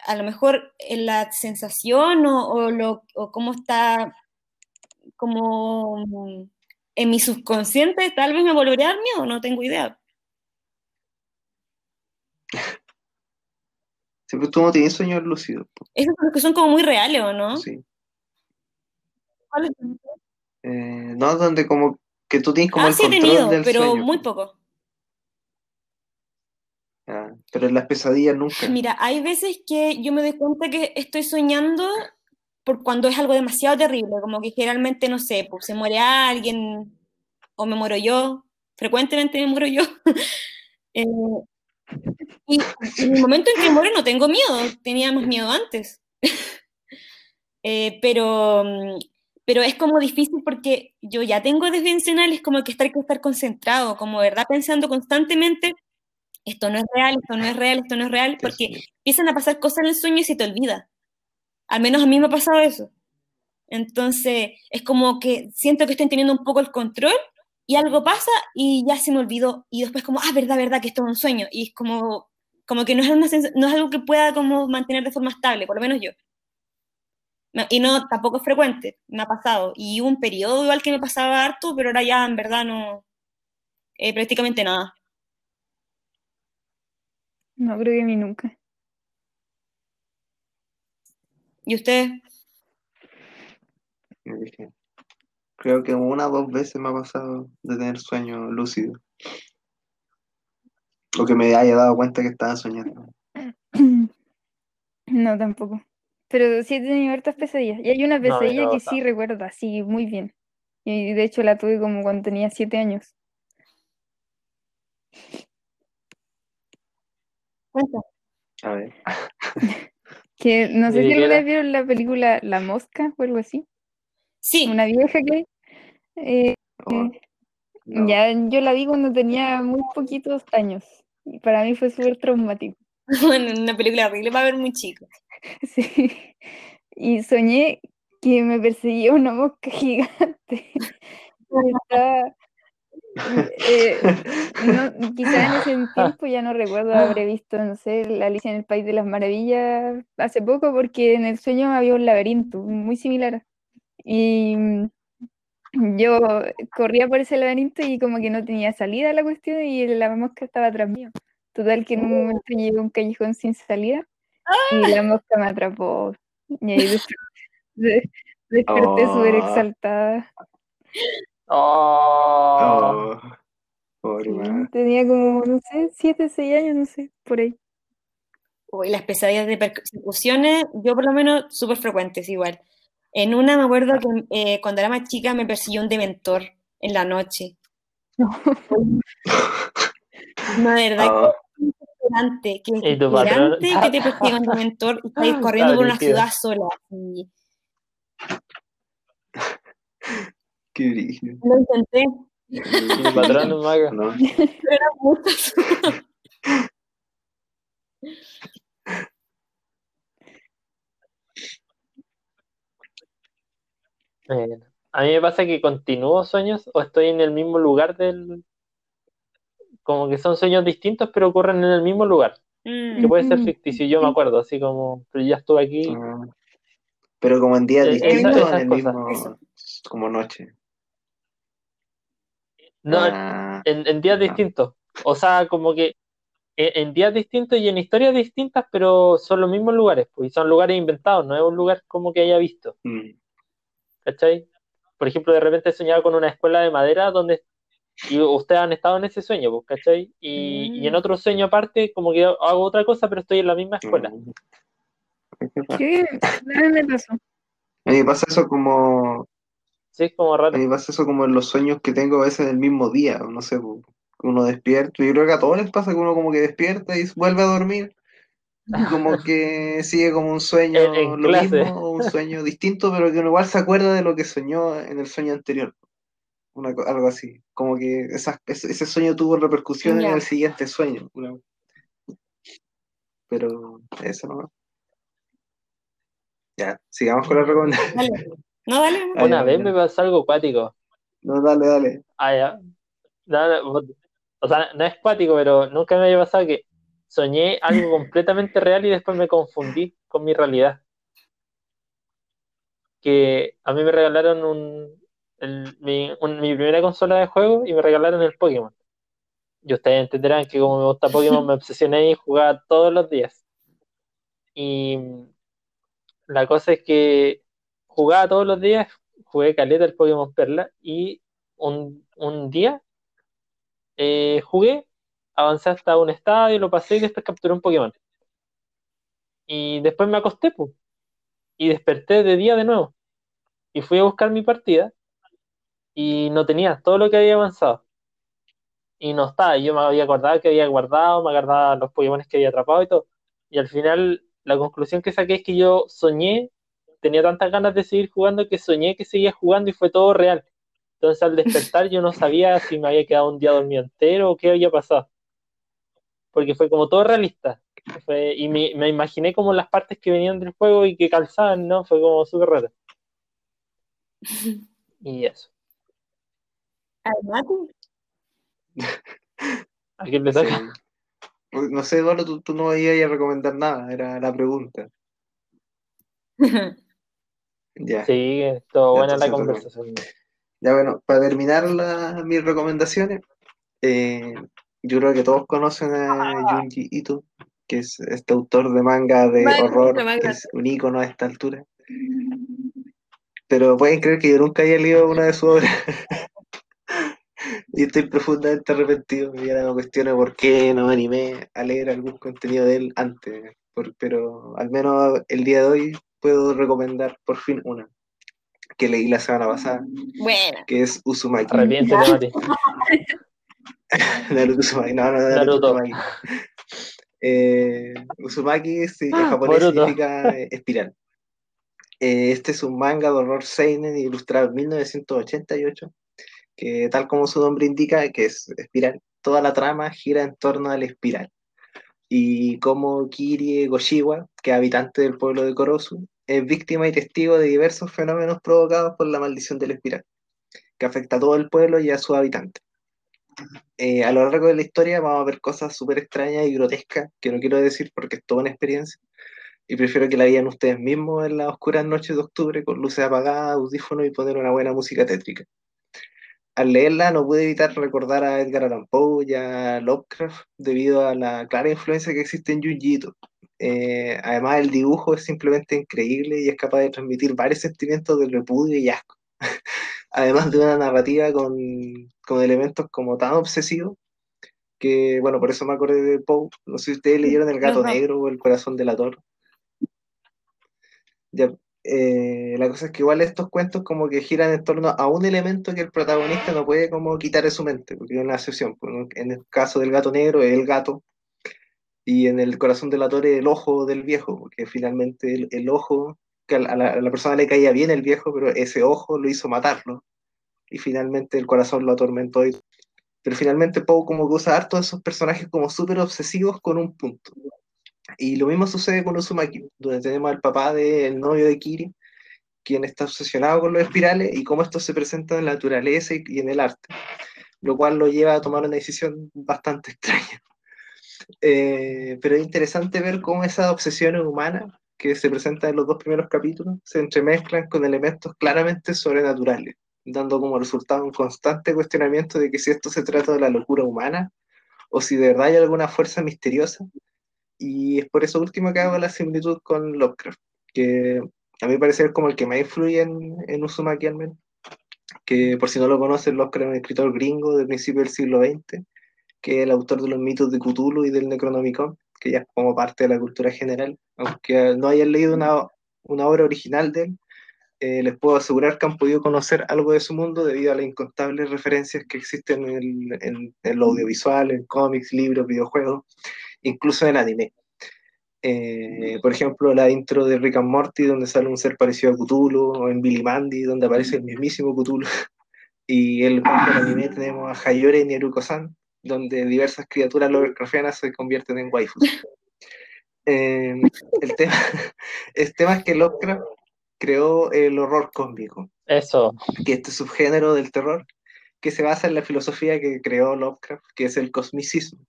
a lo mejor la sensación o, o lo, o cómo está, como en mi subconsciente, tal vez me volvería a dar miedo, no tengo idea. Sí, pues tú no tienes sueños lúcidos. Esos son los que son como muy reales, ¿o no? Sí. ¿Cuáles? Eh, no, donde como que tú tienes como Ah, el sí he control tenido, del pero sueño. muy poco. Ah, pero en las pesadillas nunca. Mira, hay veces que yo me doy cuenta que estoy soñando por cuando es algo demasiado terrible, como que generalmente, no sé, pues se muere alguien o me muero yo, frecuentemente me muero yo. Eh, y, en el momento en que muero no tengo miedo, tenía más miedo antes. Eh, pero, pero es como difícil porque yo ya tengo desviacional, es como que estar que estar concentrado, como verdad pensando constantemente, esto no es real, esto no es real, esto no es real, porque empiezan a pasar cosas en el sueño y se te olvida. Al menos a mí me ha pasado eso. Entonces, es como que siento que estoy teniendo un poco el control y algo pasa y ya se me olvidó. Y después como, ah, verdad, verdad, que esto es un sueño. Y es como, como que no es, una no es algo que pueda como mantener de forma estable, por lo menos yo. Y no, tampoco es frecuente, me ha pasado. Y un periodo igual que me pasaba harto, pero ahora ya en verdad no, eh, prácticamente nada. No creo que a mí nunca. ¿Y usted? Creo que una o dos veces me ha pasado de tener sueño lúcido. O que me haya dado cuenta que estaba soñando. No, tampoco. Pero sí he tenido hartas pesadillas. Y hay una no pesadilla que sí recuerdo así muy bien. Y de hecho la tuve como cuando tenía siete años. Cuenta. A ver. Que no sé ¿De si alguna vez vieron la película La Mosca o algo así. Sí, Una vieja que. Eh, Oh, no. Ya yo la vi cuando tenía muy poquitos años. Y para mí fue súper traumático. bueno, una película horrible para ver muy chico. Sí. Y soñé que me perseguía una mosca gigante. Estaba- eh, no, quizá en ese tiempo ya no recuerdo, habré visto, no sé, la Alicia en el País de las Maravillas hace poco porque en el sueño había un laberinto muy similar. Y mm, yo corría por ese laberinto y como que no tenía salida la cuestión y la mosca estaba atrás mío. Total que en un momento llegué a un callejón sin salida y la mosca me atrapó. Y ahí desperté, de- desperté súper Oh. exaltada. Oh, Oh, pobre Sí, madre. tenía como, no sé, 7, 6 años, no sé, por ahí. Uy, las pesadillas de persecuciones, yo por lo menos súper frecuentes igual. En una me acuerdo que eh, cuando era más chica me persiguió un dementor en la noche. No, de verdad, Oh, que es que es que te persiga un dementor y estás corriendo por una ciudad sola. Y qué lo intenté, mi patrón no me haga. No. pero eran muchas. Eh, a mí me pasa que continúo sueños o estoy en el mismo lugar del... Como que son sueños distintos, pero ocurren en el mismo lugar. Mm. Que puede ser ficticio, yo me acuerdo, así como, pero ya estuve aquí. Ah, Pero como en días Eh, distintos, en el cosas. mismo, como noche. No, Ah, en, en días distintos. O sea, como que en, en días distintos y en historias distintas, pero son los mismos lugares, pues, y son lugares inventados, no es un lugar como que haya visto, mm, ¿cachai? Por ejemplo, de repente he soñado con una escuela de madera donde y ustedes han estado en ese sueño, pues, ¿cachai? Y, y en Mm. otro sueño aparte, como que hago otra cosa, pero estoy en la misma escuela. mm. Qué me pasó. Me pasa eso como, Sí, es como a raro. mí me pasa eso como en los sueños que tengo a veces en el mismo día, no sé, uno despierta, yo creo que a todos les pasa que uno como que despierta y vuelve a dormir, y como que sigue como un sueño En- en lo clase. mismo, o un sueño distinto, pero que uno igual se acuerda de lo que soñó en el sueño anterior, una, algo así, como que esas- ese, ese sueño tuvo repercusión en el siguiente sueño, pero eso no. Ya, sigamos con la recomendación. No, dale. no. Una vez me pasó algo cuático. No, dale, dale. Ah, ya. O sea, no es cuático, pero nunca me había pasado que soñé algo completamente real y después me confundí con mi realidad. Que a mí me regalaron un, el- mi, un- mi primera consola de juego y me regalaron el Pokémon. Y ustedes entenderán que como me gusta Pokémon me obsesioné y jugaba todos los días. Y la cosa es que jugaba todos los días, jugué caleta el Pokémon Perla y un, un día eh, jugué, avancé hasta un estadio, lo pasé y después capturé un Pokémon. Y después me acosté, pues. Y desperté de día de nuevo. Y fui a buscar mi partida y no tenía todo lo que había avanzado. Y no estaba, yo me había acordado que había guardado, me acordaba los Pokémon que había atrapado y todo. Y al final, la conclusión que saqué es que yo soñé, tenía tantas ganas de seguir jugando que soñé que seguía jugando y fue todo real. Entonces al despertar yo no sabía si me había quedado un día dormido entero o qué había pasado. Porque fue como todo realista. y me, me, imaginé como las partes que venían del juego y que calzaban, ¿no? Fue como súper raro. Y eso. ¿A quién le toca? No sé, Eduardo, tú, tú no ibas a recomendar nada, era la pregunta. ya. Sí, todo buena la conversación. Ya bueno, para terminar mis recomendaciones, eh, yo creo que todos conocen a Junji Ito, que es este autor de manga de horror, que es un ícono a esta altura. Pero pueden creer que yo nunca haya leído una de sus obras. y estoy profundamente arrepentido. Me la cuestión de por qué no me animé a leer algún contenido de él antes. pero al menos el día de hoy puedo recomendar por fin una que leí la semana pasada. Bueno. Que es Uzumaki. Arrepiéntete, Mati. Naruto Uzumaki. No, no, Naruto, Uzumaki. Eh, Uzumaki en ah, japonés significa eh, espiral. Eh, este es un manga de horror seinen ilustrado en 1988, que tal como su nombre indica, que es espiral, toda la trama gira en torno al espiral. Y como Kirie Goshiwa, que es habitante del pueblo de Korosu, es víctima y testigo de diversos fenómenos provocados por la maldición del espiral, que afecta a todo el pueblo y a sus habitantes. Eh, a lo largo de la historia vamos a ver cosas súper extrañas y grotescas, que no quiero decir porque es toda una experiencia, y prefiero que la vean ustedes mismos en las oscuras noches de octubre con luces apagadas, audífonos y poner una buena música tétrica. Al leerla no pude evitar recordar a Edgar Allan Poe y a Lovecraft debido a la clara influencia que existe en Junji eh, además, el dibujo es simplemente increíble y es capaz de transmitir varios sentimientos de repudio y asco. además de una narrativa con, con, elementos como tan obsesivos que, bueno, por eso me acordé de Poe. No sé si ustedes leyeron El gato negro o El corazón del ator. Ya, eh, la cosa es que igual estos cuentos como que giran en torno a un elemento que el protagonista no puede como quitar de su mente, porque es una excepción. Pues, en el caso del gato negro es el gato, y en el corazón de la torre el ojo del viejo, porque finalmente el, ojo, que a la, persona le caía bien el viejo, pero ese ojo lo hizo matarlo, y finalmente el corazón lo atormentó. Y, pero finalmente Poe como que usa esos personajes como súper obsesivos con un punto. Y lo mismo sucede con Uzumaki, donde tenemos al papá del novio de Kiri, quien está obsesionado con los espirales y cómo esto se presenta en la naturaleza y en el arte, lo cual lo lleva a tomar una decisión bastante extraña. Eh, pero es interesante ver cómo esas obsesiones humanas que se presentan en los dos primeros capítulos se entremezclan con elementos claramente sobrenaturales, dando como resultado un constante cuestionamiento de que si esto se trata de la locura humana o si de verdad hay alguna fuerza misteriosa. Y es por eso último que hago la similitud con Lovecraft, que a mí parece como el que más influye en, en Uzumaki al menos, que por si no lo conocen, Lovecraft es un escritor gringo del principio del siglo XX, que es el autor de los mitos de Cthulhu y del Necronomicon, que ya es como parte de la cultura general. Aunque no hayan leído una, una obra original de él, eh, les puedo asegurar que han podido conocer algo de su mundo debido a las incontables referencias que existen en, en, en lo audiovisual, en cómics, libros, videojuegos, incluso en anime. Eh, por ejemplo, la intro de Rick and Morty, donde sale un ser parecido a Cthulhu, o en Billy Mandy, donde aparece el mismísimo Cthulhu. y el anime tenemos a Hayore Nieruko-san, donde diversas criaturas Lovecraftianas se convierten en waifus. Em, el, tema, el tema es que Lovecraft creó el horror cósmico. Eso. Que este subgénero del terror que se basa en la filosofía que creó Lovecraft, que es el cosmicismo,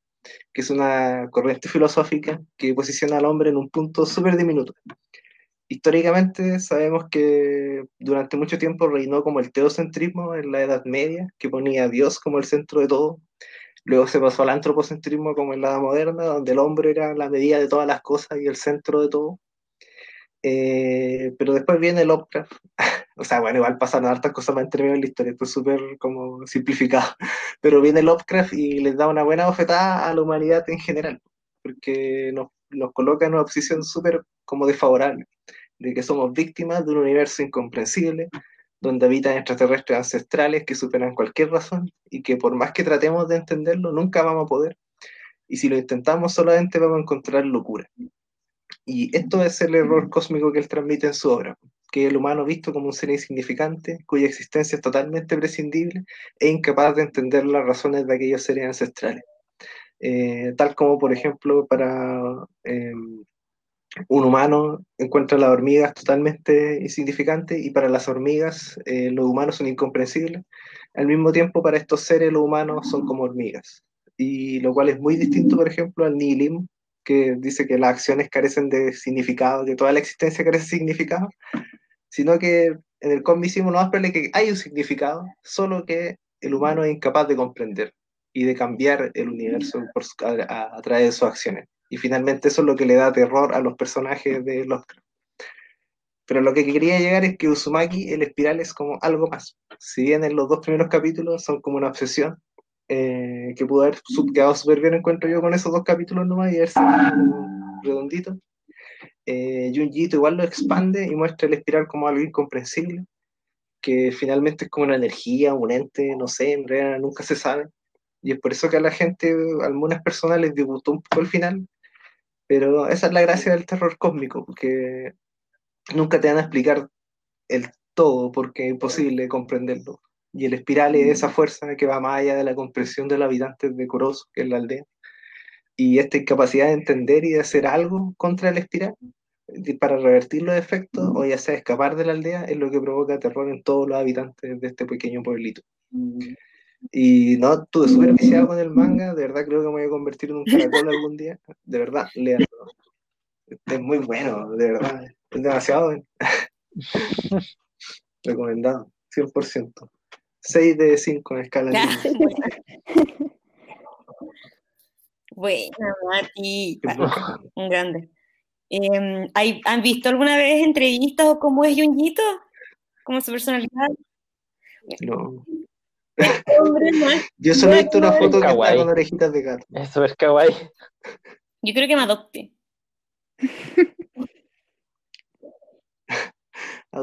que es una corriente filosófica que posiciona al hombre en un punto súper diminuto. Históricamente sabemos que durante mucho tiempo reinó como el teocentrismo en la Edad Media, que ponía a Dios como el centro de todo, Luego se pasó al antropocentrismo como en la edad moderna, donde el hombre era la medida de todas las cosas y el centro de todo. Eh, pero después viene Lovecraft O sea, bueno, igual pasan hartas cosas más entre medio en la historia, esto es súper como simplificado. Pero viene Lovecraft y les da una buena bofetada a la humanidad en general, porque nos, nos coloca en una posición súper como desfavorable, de que somos víctimas de un universo incomprensible, donde habitan extraterrestres ancestrales que superan cualquier razón y que por más que tratemos de entenderlo, nunca vamos a poder. Y si lo intentamos, solamente vamos a encontrar locura. Y esto es el error cósmico que él transmite en su obra, que el humano visto como un ser insignificante, cuya existencia es totalmente prescindible e incapaz de entender las razones de aquellos seres ancestrales. Eh, tal como, por ejemplo, para eh, un humano encuentra las hormigas totalmente insignificantes y para las hormigas eh, los humanos son incomprensibles. Al mismo tiempo, para estos seres los humanos son como hormigas. Y lo cual es muy distinto, por ejemplo, al nihilismo, que dice que las acciones carecen de significado, que toda la existencia carece de significado, sino que en el cosmicismo no más probable que hay un significado, solo que el humano es incapaz de comprender y de cambiar el universo a, través de sus acciones. Y finalmente eso es lo que le da terror a los personajes de Lovecraft. Pero lo que quería llegar es que Uzumaki, el espiral, es como algo más. Si bien en los dos primeros capítulos son como una obsesión, eh, que pudo haber quedado súper bien, encuentro yo, con esos dos capítulos nomás y haber sido redondito. Eh, Junjito igual lo expande y muestra el espiral como algo incomprensible, que finalmente es como una energía, un ente, no sé, en realidad nunca se sabe. Y es por eso que a la gente, a algunas personas les disgustó un poco el final, pero esa es la gracia del terror cósmico, que nunca te van a explicar el todo porque es imposible comprenderlo. Y el espiral es esa fuerza que va más allá de la comprensión de los habitantes de Corozo, que es la aldea. Y esta incapacidad de entender y de hacer algo contra el espiral para revertir los efectos o ya sea escapar de la aldea es lo que provoca terror en todos los habitantes de este pequeño pueblito. Y no, estuve súper viciado con el manga, de verdad creo que me voy a convertir en un caracol algún día. De verdad, leanlo. Es muy bueno, de verdad. Es demasiado Recomendado, 100%. 6 de 5 en escala. Buena, Mati. Un grande. Eh, ¿Han visto alguna vez entrevistas o cómo es Junjito? ¿Cómo su personalidad? No. Yo solo he visto una foto que está con orejitas de gato. Eso es kawaii. Yo creo que me adopte.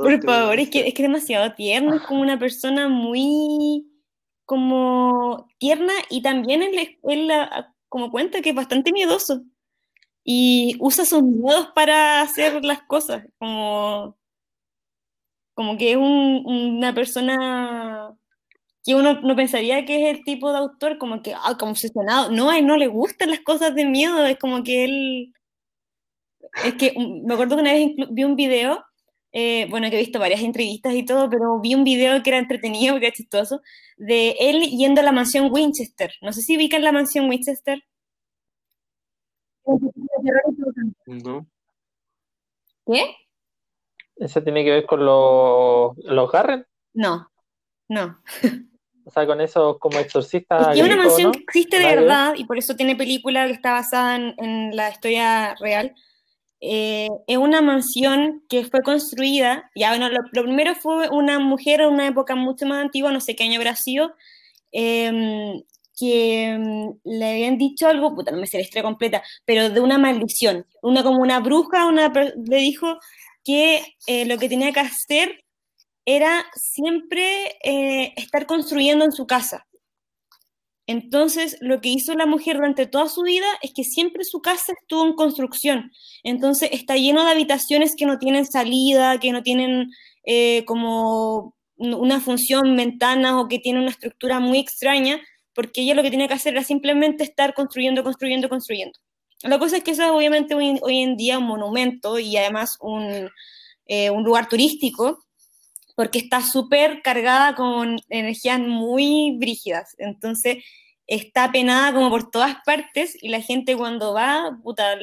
Por favor, es que, es que es demasiado tierno, es como una persona muy como tierna y también él, como cuenta que es bastante miedoso y usa sus miedos para hacer las cosas, como, como que es una persona que uno no pensaría que es el tipo de autor como que, ah, como obsesionado, no, a él no le gustan las cosas de miedo, es como que él, es que me acuerdo que una vez vi un video eh, bueno, que he visto varias entrevistas y todo, pero vi un video que era entretenido, que era chistoso, de él yendo a la mansión Winchester. No sé si ubican la mansión Winchester. No. ¿Qué? ¿Eso tiene que ver con los, los Garren? No, no. O sea, con eso como exorcistas. Es una mansión que existe de verdad y por eso tiene película que está basada en la historia real eh, es una mansión que fue construida, ya bueno, lo, primero fue una mujer en una época mucho más antigua, no sé qué año habrá sido, em, que em, le habían dicho algo, puta, no me sé la historia completa, pero de una maldición, una como una bruja, una, le dijo que eh, lo que tenía que hacer era siempre eh, estar construyendo en su casa, entonces, lo que hizo la mujer durante toda su vida es que siempre su casa estuvo en construcción. Entonces, está lleno de habitaciones que no tienen salida, que no tienen eh, como una función, ventanas o que tienen una estructura muy extraña, porque ella lo que tiene que hacer era simplemente estar construyendo, construyendo, construyendo. La cosa es que eso es obviamente hoy, en día un monumento y además un, eh, un lugar turístico, porque está súper cargada con energías muy brígidas. Entonces, está penada como por todas partes y la gente cuando va, puta,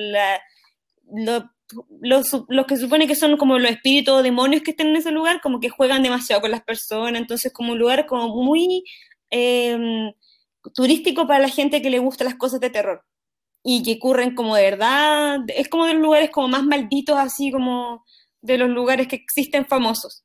los, que supone que son como los espíritus o demonios que estén en ese lugar, como que juegan demasiado con las personas. Entonces, como un lugar como muy em, turístico para la gente que le gusta las cosas de terror y que ocurren como de verdad, es como de los lugares como más malditos, así como de los lugares que existen famosos.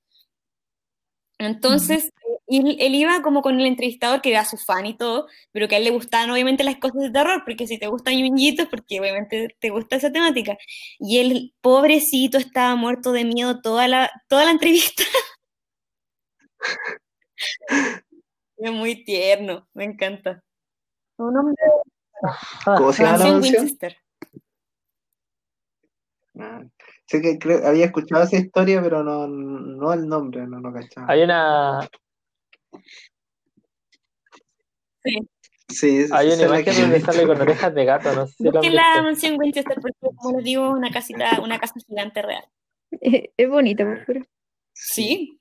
Entonces, él, él, iba como con el entrevistador, que era su fan y todo, pero que a él le gustaban obviamente las cosas de terror, porque si te gustan es porque obviamente te gusta esa temática. Y el pobrecito estaba muerto de miedo toda la, toda la entrevista. es muy tierno, me encanta. Un hombre. ¿Cómo se llama la Winchester. Ah, sé que había escuchado esa historia, pero no, no el nombre, no lo cachaba. Hay una. Sí. Sí, Hay una imagen donde sale con orejas de gato, no sé si lo la mansión Winchester, porque como les digo, una casita, una casa gigante real. Es, bonita, por fuera. Sí.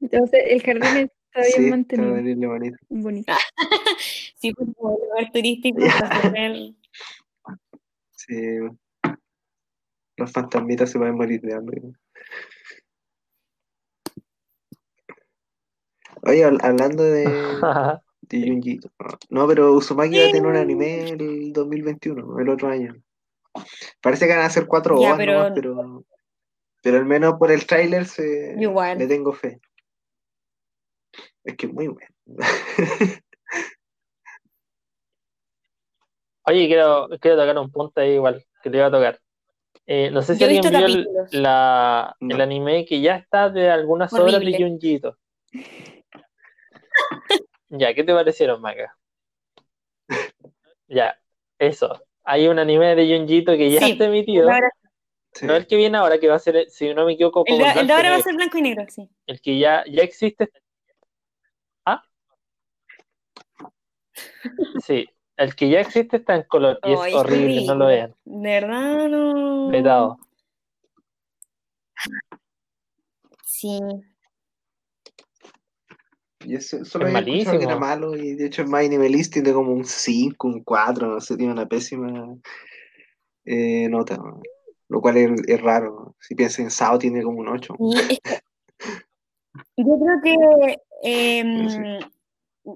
Entonces, el jardín está bien sí, mantenido. Está bonito. Bonito. sí, pues como lugar turístico. sí. Los fantasmitas se pueden morir de hambre. Oye, hablando de, de Junji. No, pero Uzumaki va a tener un anime el 2021, el otro año. Parece que van a ser cuatro horas, pero... pero... pero al menos por el tráiler se... le tengo fe. Es que es muy bueno. Oye, quiero, quiero tocar un punto ahí igual, que te iba a tocar. Eh, no sé si alguien vio el, la, el anime que ya está de algunas obras de Junjito. ya, ¿qué te parecieron, Maga? ya, eso. Hay un anime de Junjito que ya está emitido. No el que viene ahora, que va a ser, si no me equivoco, como el, de, ahora va a ser blanco y negro, sí. El que ya, ya existe. ¿Ah? Sí, el que ya existe está en color y es horrible, no lo vean. De verdad, no. Vetado. Sí. Y eso, solo es malísimo. Que era malo y de hecho el My Nivelist tiene como un 5, un 4, no sé, tiene una pésima eh, nota, lo cual es, raro. Si piensas en Sao tiene como un 8. yo creo que eh,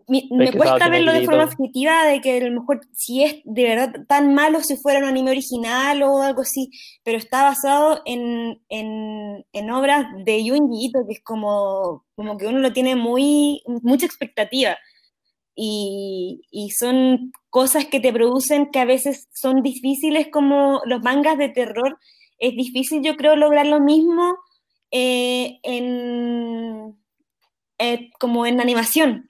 me, cuesta verlo de forma objetiva de que a lo mejor si es de verdad tan malo si fuera un anime original o algo así, pero está basado en, en, obras de Junji que es como, como que uno lo tiene muy, mucha expectativa. Y, y, son cosas que te producen que a veces son difíciles como los mangas de terror. Es difícil yo creo lograr lo mismo eh, en, eh, como en animación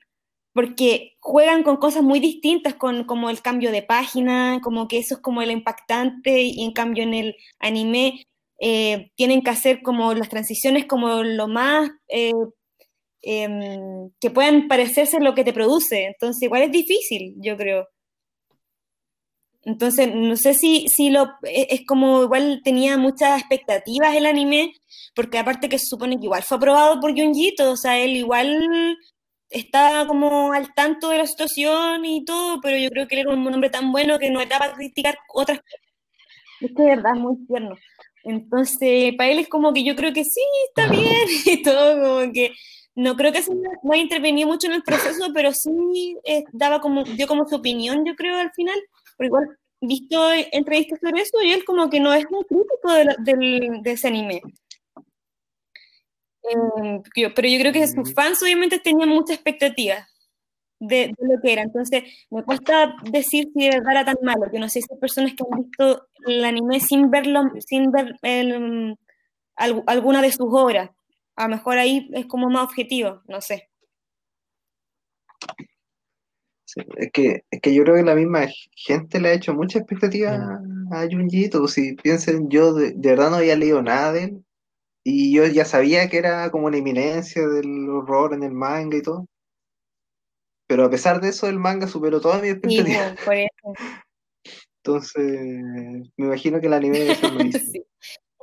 porque juegan con cosas muy distintas, con como el cambio de página, como que eso es como el impactante, y en cambio en el anime eh, tienen que hacer como las transiciones como lo más eh, em, que puedan parecerse lo que te produce, entonces igual es difícil, yo creo. Entonces, no sé si, si lo e, es como igual tenía muchas expectativas el anime, porque aparte que se supone que igual fue aprobado por Junjito, o sea, él igual estaba como al tanto de la situación y todo, pero yo creo que él era un hombre tan bueno que no era para criticar otras cosas. Es que de verdad es muy tierno. Entonces, para él es como que yo creo que sí, está bien y todo, como que no creo que no haya intervenido mucho en el proceso, pero sí eh, daba como, dio como su opinión, yo creo, al final, pero igual visto entrevistas sobre eso y él como que no es muy crítico de, de ese anime. Em, pero yo creo que sus fans obviamente tenían mucha expectativa de, lo que era. Entonces, me cuesta decir si de verdad era tan malo, que no sé si hay personas que han visto el anime sin verlo, sin ver alguna de sus obras. A lo mejor ahí es como más objetivo, no sé. es, que, es que yo creo que la misma gente le ha hecho mucha expectativa a Junjito. Si piensen, yo de, de, verdad no había leído nada de él y yo ya sabía que era como una eminencia del horror en el manga y todo. Pero a pesar de eso, el manga superó todas mis expectativas. Sí, por eso. Entonces, me imagino que el anime debe ser sí.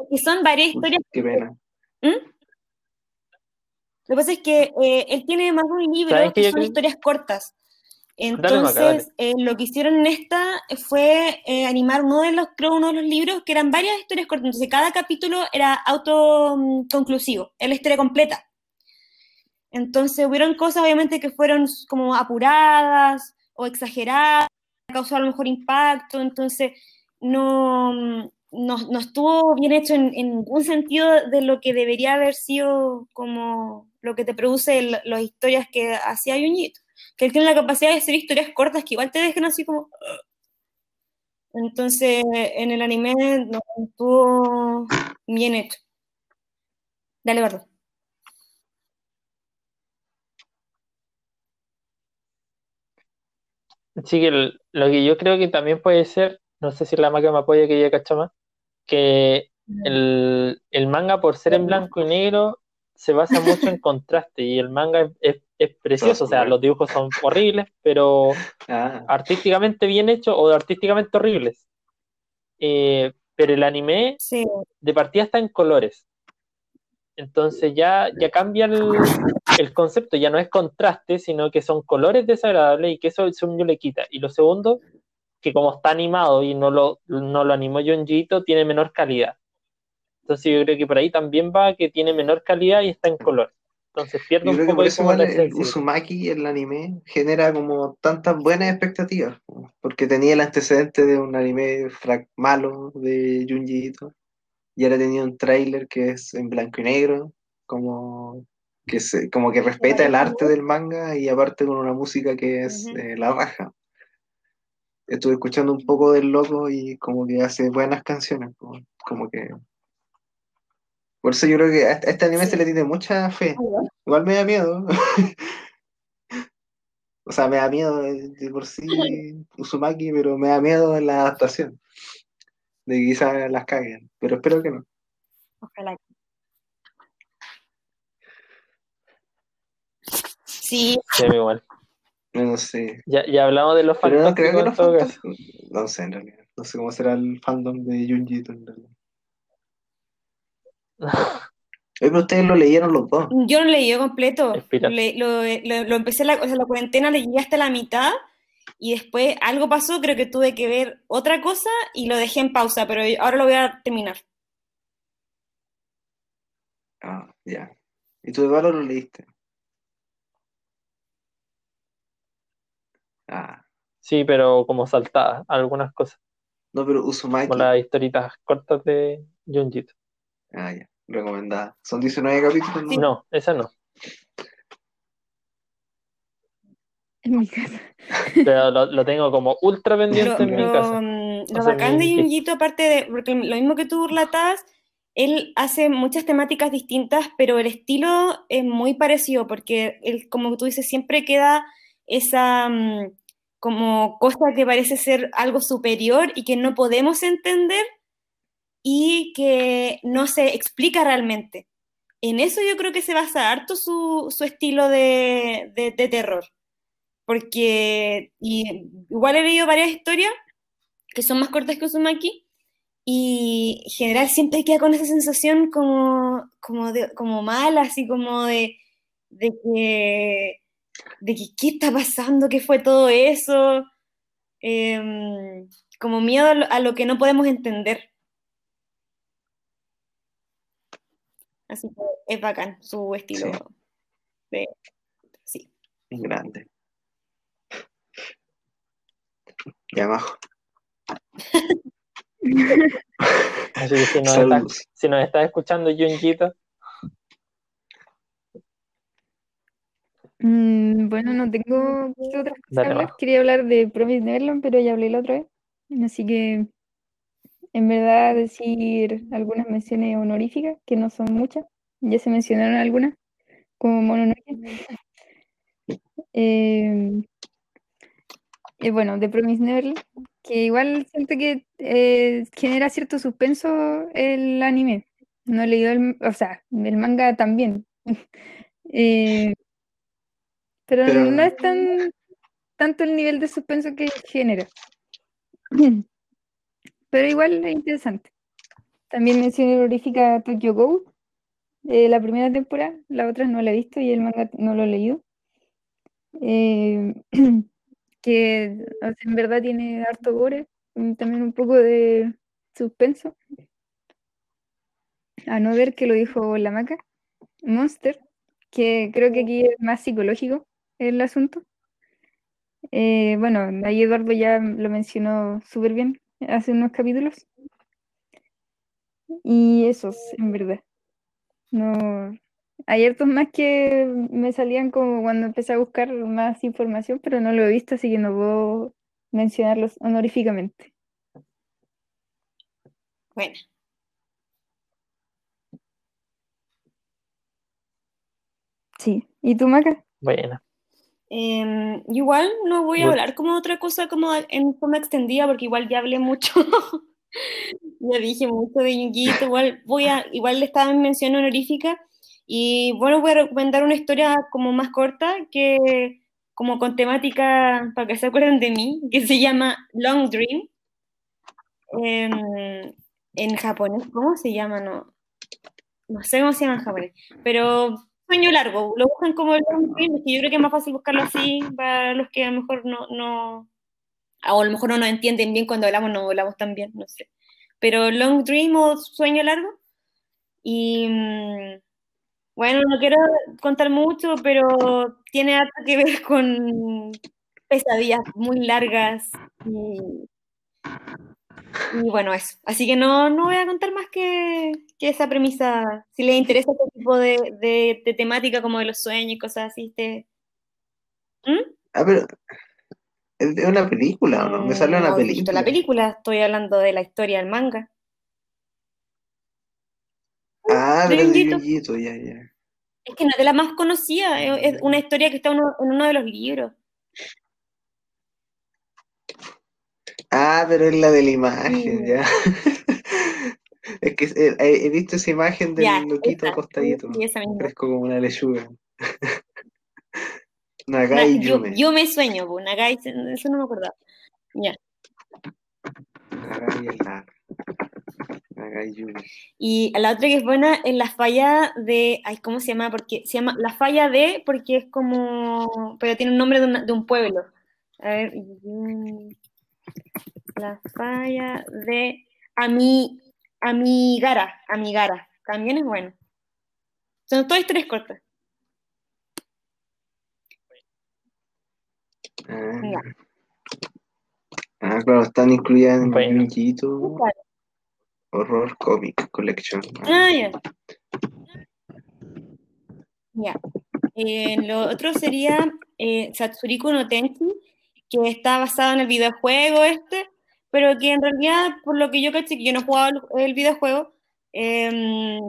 Y son varias historias. qué pena. ¿Mm? Lo que pasa es que eh, él tiene más de un libro que son historias cortas. Entonces, eh, lo que hicieron en esta fue eh, animar uno de los, creo, uno de los libros que eran varias historias cortas. Entonces, cada capítulo era autoconclusivo, era la historia completa. Entonces, hubieron cosas, obviamente, que fueron como apuradas o exageradas, causó a lo mejor impacto. Entonces, no, no, estuvo bien hecho en, ningún sentido de lo que debería haber sido como lo que te produce las historias que hacía Junjito. Que él tiene la capacidad de hacer historias cortas que igual te dejen así como... Entonces, en el anime no estuvo bien hecho. Dale, Bardo. Sí, que lo que yo creo que también puede ser, no sé si la máquina me apoya que ya cacha más, que el, manga por ser en blanco y negro se basa mucho en contraste y el manga es, precioso, o sea, los dibujos son horribles, pero ah. artísticamente bien hechos o artísticamente horribles. Eh, pero el anime de partida está en colores. Entonces ya, ya cambia el, concepto, ya no es contraste, sino que son colores desagradables y que eso el segundo le quita. Y lo segundo, que como está animado y no lo, no lo animó Junjito, tiene menor calidad. Entonces yo creo que por ahí también va que tiene menor calidad y está en color. Entonces pierde un poco de el Uzumaki, el anime, genera como tantas buenas expectativas, porque tenía el antecedente de un anime malo de Junjito y ahora tenía un tráiler que es en blanco y negro, como que, se, como que respeta el arte del manga y aparte con una música que es eh, la raja. Estuve escuchando un poco del loco y como que hace buenas canciones, como, que... Por eso yo creo que a este anime se le tiene mucha fe. Igual me da miedo. o sea, me da miedo de, por sí Uzumaki, pero me da miedo en la adaptación de que quizás las caguen, pero espero que no. Ojalá. Sí. Sí, igual. No sé. Ya, ya hablamos de los fandoms. No, creo que los No sé, en realidad. No sé cómo será el fandom de Junjito en realidad. Pero ustedes lo leyeron los dos. Yo no leí completo. Lo, lo, lo, empecé la, o sea, la cuarentena, leí hasta la mitad y después algo pasó, creo que tuve que ver otra cosa y lo dejé en pausa, pero ahora lo voy a terminar. Ah, ya. ¿Y tú de valor lo leíste? Ah. Sí, pero como saltada, algunas cosas. No, pero Uzumaki. Con las historitas cortas de Junjito. Ah, ya. Recomendada. ¿Son 19 capítulos? No, esa no. en mi casa. Pero lo, tengo como ultra pendiente en mi casa. Mm, lo bacán de Junjito, aparte de, porque lo mismo que tú relatas, él hace muchas temáticas distintas, pero el estilo es muy parecido, porque él, como tú dices, siempre queda esa mm, como cosa que parece ser algo superior y que no podemos entender y que no se explica realmente. En eso yo creo que se basa harto su, su estilo de, de terror porque igual he leído varias historias que son más cortas que Uzumaki y en general siempre queda con esa sensación como, como, como mala, así como de, de que, de que qué está pasando, qué fue todo eso, em, como miedo a lo, que no podemos entender. Así que es bacán su estilo. Sí. sí. Grande. Y abajo. Así que si nos, está, si nos está escuchando Junjito. Mm, bueno, no tengo otras cosas. Quería hablar de Promise Neverland, pero ya hablé la otra vez. Así que, en verdad, decir algunas menciones honoríficas, que no son muchas. Ya se mencionaron algunas, como Mononoke. Eh, y bueno, de Promise Neverland, que igual siento que eh, genera cierto suspenso el anime. No he leído el, o sea, el manga también. Eh, pero, no es tan tanto el nivel de suspenso que genera. Pero igual es interesante. También mencioné honorífica Tokyo Go, eh, la primera temporada, la otra no la he visto y el manga no lo he leído. que en verdad tiene harto gore, también un poco de suspenso. A no ver que lo dijo la maca. Monster, que creo que aquí es más psicológico el asunto. Eh, bueno, ahí Eduardo ya lo mencionó súper bien hace unos capítulos. y esos, en verdad. No, hay hartos más que me salían como cuando empecé a buscar más información, pero no lo he visto, así que no puedo mencionarlos honoríficamente. Bueno. Sí. ¿Y tú, Maca? Bueno. Em, igual no voy a hablar como otra cosa como en forma extendida porque igual ya hablé mucho. ya dije mucho de Junguito, igual voy a, igual le estaba en mención honorífica y bueno, voy a recomendar una historia como más corta que como con temática para que se acuerden de mí, que se llama Long Dream. Em, en japonés, ¿cómo se llama? No, no sé cómo se llama en japonés, pero sueño largo, lo buscan como long dream, yo creo que es más fácil buscarlo así para los que a lo mejor no, no a lo mejor no nos entienden bien cuando hablamos, no hablamos tan bien, no sé. Pero long dream o sueño largo. Y mm, bueno, no quiero contar mucho, pero tiene algo que ver con pesadillas muy largas y y bueno, eso. Así que no, no voy a contar más que, que esa premisa. Si les interesa este tipo de, de, temática como de los sueños y cosas así, te... ¿Mm? Ah, pero es de una película, ¿no? Me sale una no, película. la película, estoy hablando de la historia del manga. Ah, de Yuyito, ya, ya. Es que no es de la más conocida, es una historia que está en uno de los libros. Ah, pero es la de la imagen, ya. es que eh, he, visto esa imagen del loquito acostadito. Fresco como una lechuga. Nagai Yume. Yo, me sueño, pues, Nagai, eso no me acordaba. Ya. Nagai es la. Nagai Yume. Y la otra que es buena es la falla de. Ay, ¿cómo se llama? Porque se llama la falla de, porque es como. Pero tiene un nombre de, de un pueblo. A ver. La falla de Ami, Amigara. Amigara. También es bueno. Son todas tres cortas. Ah, ah, claro, están incluidas en el Horror Comic Collection. Ah, ya. Ya. Eh, lo otro sería eh, Satsuriku no Tenki, que está basado en el videojuego este, pero que en realidad, por lo que yo caché, que yo no he jugado el videojuego, em,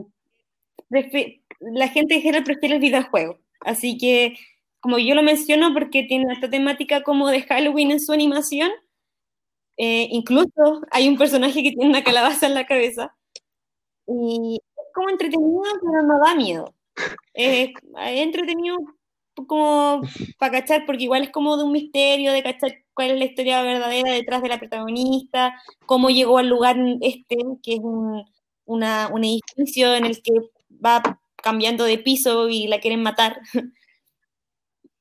la gente en general prefiere el videojuego. Así que, como yo lo menciono, porque tiene esta temática como de Halloween en su animación, eh, incluso hay un personaje que tiene una calabaza en la cabeza. Y es como entretenido, pero no da miedo. es entretenido como para cachar, porque igual es como de un misterio, de cachar cuál es la historia verdadera detrás de la protagonista, cómo llegó al lugar este, que es un, una, un edificio en el que va cambiando de piso y la quieren matar.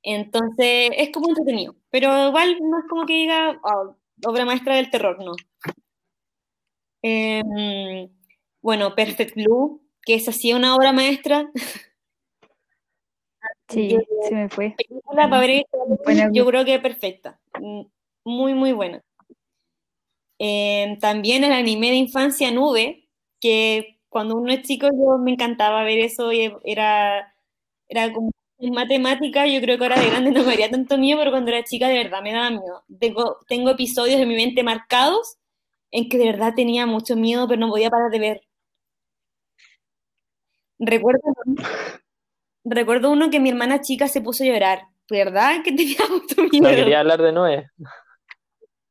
Entonces es como entretenido, pero igual no es como que diga oh, obra maestra del terror, no. Em, bueno, Perfect Blue, que es así una obra maestra. Sí, se me fue. yo creo que es perfecta. Mm, muy, muy buena. Em, también el anime de infancia Nube, que cuando uno es chico yo me encantaba ver eso y era, era como en matemática, yo creo que ahora de grande no me haría tanto miedo, pero cuando era chica de verdad me daba miedo. Tengo, tengo episodios de mi mente marcados en que de verdad tenía mucho miedo, pero no podía parar de ver. Recuerdo recuerdo uno que mi hermana chica se puso a llorar, ¿verdad? Que tenía mucho miedo. No quería hablar de Noé.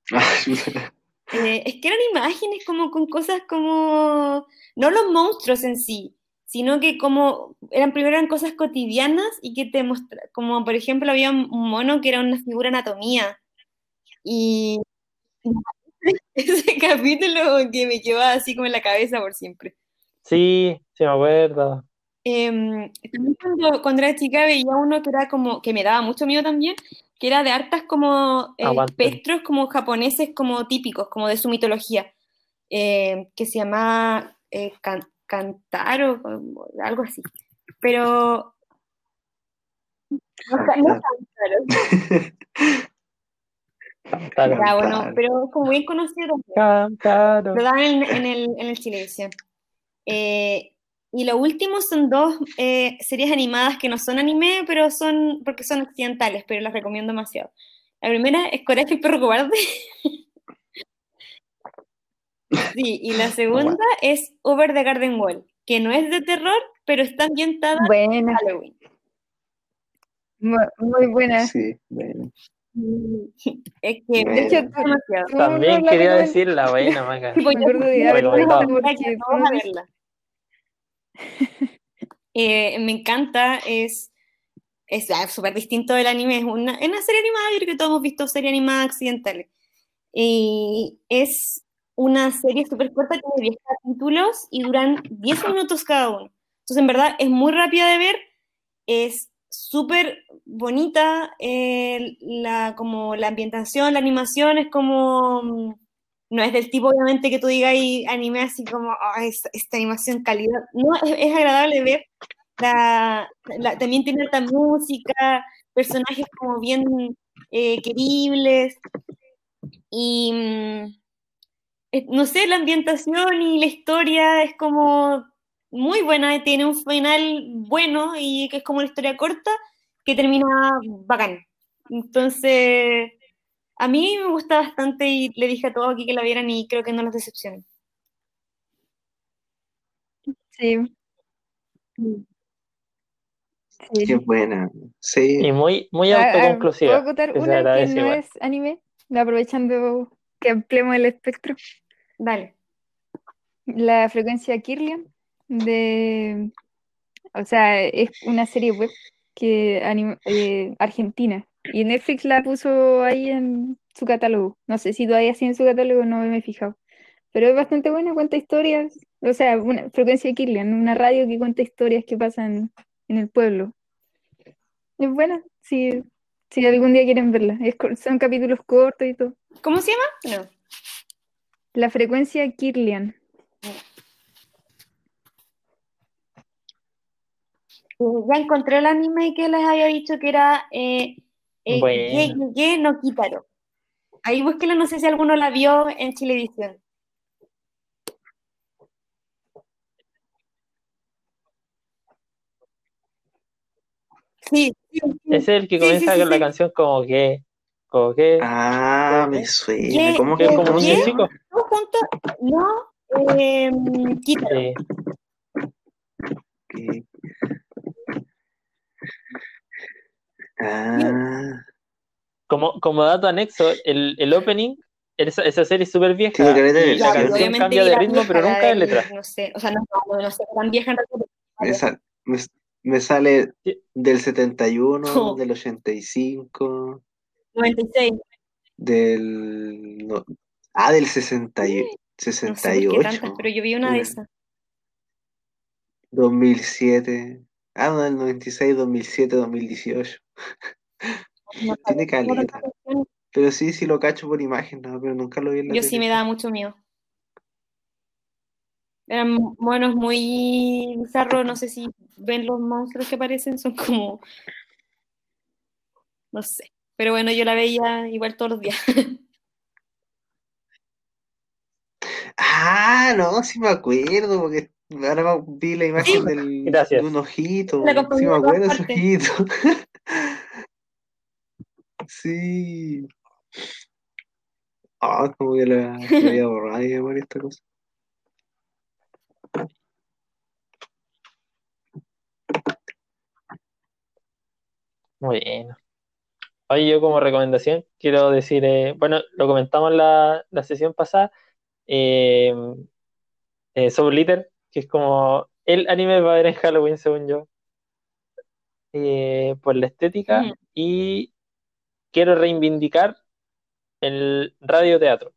Eh, es que eran imágenes como con cosas como, no los monstruos en sí, sino que como, eran primero eran cosas cotidianas y que te mostraban, como por ejemplo había un mono que era una figura anatomía. Y ese capítulo que me quedaba así como en la cabeza por siempre. Sí, se me acuerdo. Em, cuando, cuando, era chica veía uno que era como, que me daba mucho miedo también, que era de hartas como eh, espectros como japoneses como típicos, como de su mitología, eh, que se llama eh, Kantaro, algo así. Pero... No, bueno, pero como bien conocido. Lo dan en, en, el, en el Chilevisión. Eh, y lo último son dos eh, series animadas que no son anime, pero son porque son occidentales, pero las recomiendo demasiado. La primera es Coraje el perro cobarde. sí, y la segunda es Over the Garden Wall, que no es de terror, pero está ambientada en Halloween. Muy, buena. Sí, bueno. Es que De hecho, demasiado. También quería decir la buena, maca. Sí, pues, Me acuerdo de yo- algo, Recomendado. porque Vamos a fue- verla. Eh, me encanta, es es ah, súper distinto del anime, es una, es una serie animada, yo creo que todos hemos visto series animadas accidentales. Y es una serie súper corta, tiene 10 capítulos y duran 10 minutos cada uno. Entonces, en verdad, es muy rápida de ver, es súper bonita, eh, la, como la ambientación, la animación es como... No es del tipo, obviamente, que tú digas ahí anime así como, "Ah, es- esta animación calidad. No, es, es agradable ver. La, la- también tiene alta música, personajes como bien eh, queribles. Y mm, no sé, la ambientación y la historia es como muy buena, tiene un final bueno y que es como una historia corta que termina bacán. Entonces, a mí me gusta bastante y le dije a todos aquí que la vieran y creo que no los decepcionen. Sí. Sí. Qué buena. Sí. Y muy, muy Ah, ah, ¿Puedo autoconclusiva. que se una que no es anime? Aprovechando que ampliemos el espectro. Dale. La frecuencia Kirlian de... O sea, es una serie web que anim- eh, argentina. Y Netflix la puso ahí en su catálogo. No sé si todavía sigue en su catálogo, no me he fijado. Pero es bastante buena, cuenta historias. O sea, una frecuencia Kirlian, una radio que cuenta historias que pasan en el pueblo. Es buena, si, si algún día quieren verla. Es son capítulos cortos y todo. ¿Cómo se llama? No. La frecuencia Kirlian. Ya encontré el anime que les había dicho que era eh, eh, Bueno. No Kitaro. Ahí búsquelo, no sé si alguno la vio en Chilevisión. Sí, sí, es el que comienza sí, sí, con la canción como que, como que, Ah, me suena. ¿Cómo que como cómo un chico. Todos juntos, no, eh, Kitaro. Sí. Ah, Como, como dato anexo, el, el opening, esa, esa serie es súper vieja de y la canción cambia de ritmo, pero nunca de letra. No sé, o sea, no, no, no sé, tan vieja en realidad. me, sal- me, me sale Sí. del 71, Oh. del 85, 96. del... no- ah, del 60 y- No sé 68, tantas, pero yo vi una de esas. 2007. Ah, no, del 96, 2007, 2018. No Tiene recuerdo. Pero sí, sí lo cacho por imagen, no, pero nunca lo vi en la Yo sí me daba mucho miedo. Eran monos muy bizarros, no sé si ven los monstruos que aparecen, son como, no sé. Pero bueno, yo la veía igual todos los días. Ah, no, sí me acuerdo, porque ahora vi la imagen Sí, del, gracias. de un ojito. Sí me acuerdo de ese ojito. Sí. Ah, como que la, la había borrado mi memoria esta cosa. Muy bien. Oye, yo como recomendación quiero decir, eh, bueno, lo comentamos la, la sesión pasada, eh, eh, Soul Eater, que es como el anime para ver en Halloween, según yo, eh, por la estética, Ujú. y quiero reivindicar el radioteatro.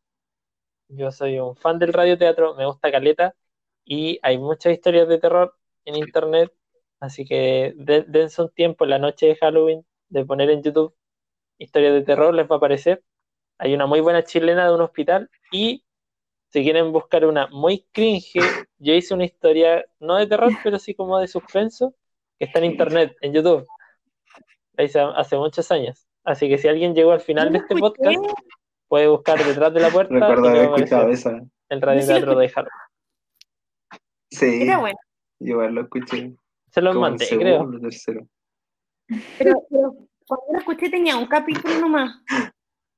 Yo soy un fan del radioteatro, me gusta Caleta, y hay muchas historias de terror en internet, así que de- dense un tiempo en la noche de Halloween de poner en YouTube historias de terror, les va a aparecer. Hay una muy buena chilena de un hospital y si quieren buscar una muy cringe, yo hice una historia no de terror, pero sí como de suspenso, que está en internet, en YouTube. Hice hace muchos años. Así que si alguien llegó al final de este podcast, puede buscar detrás de la puerta Recuerdo haber escuchado esa. el radioteatro de Halloween. Sí, Era bueno. yo lo escuché. Se el mandé, creo. tercero. Pero, pero cuando lo escuché tenía un capítulo nomás.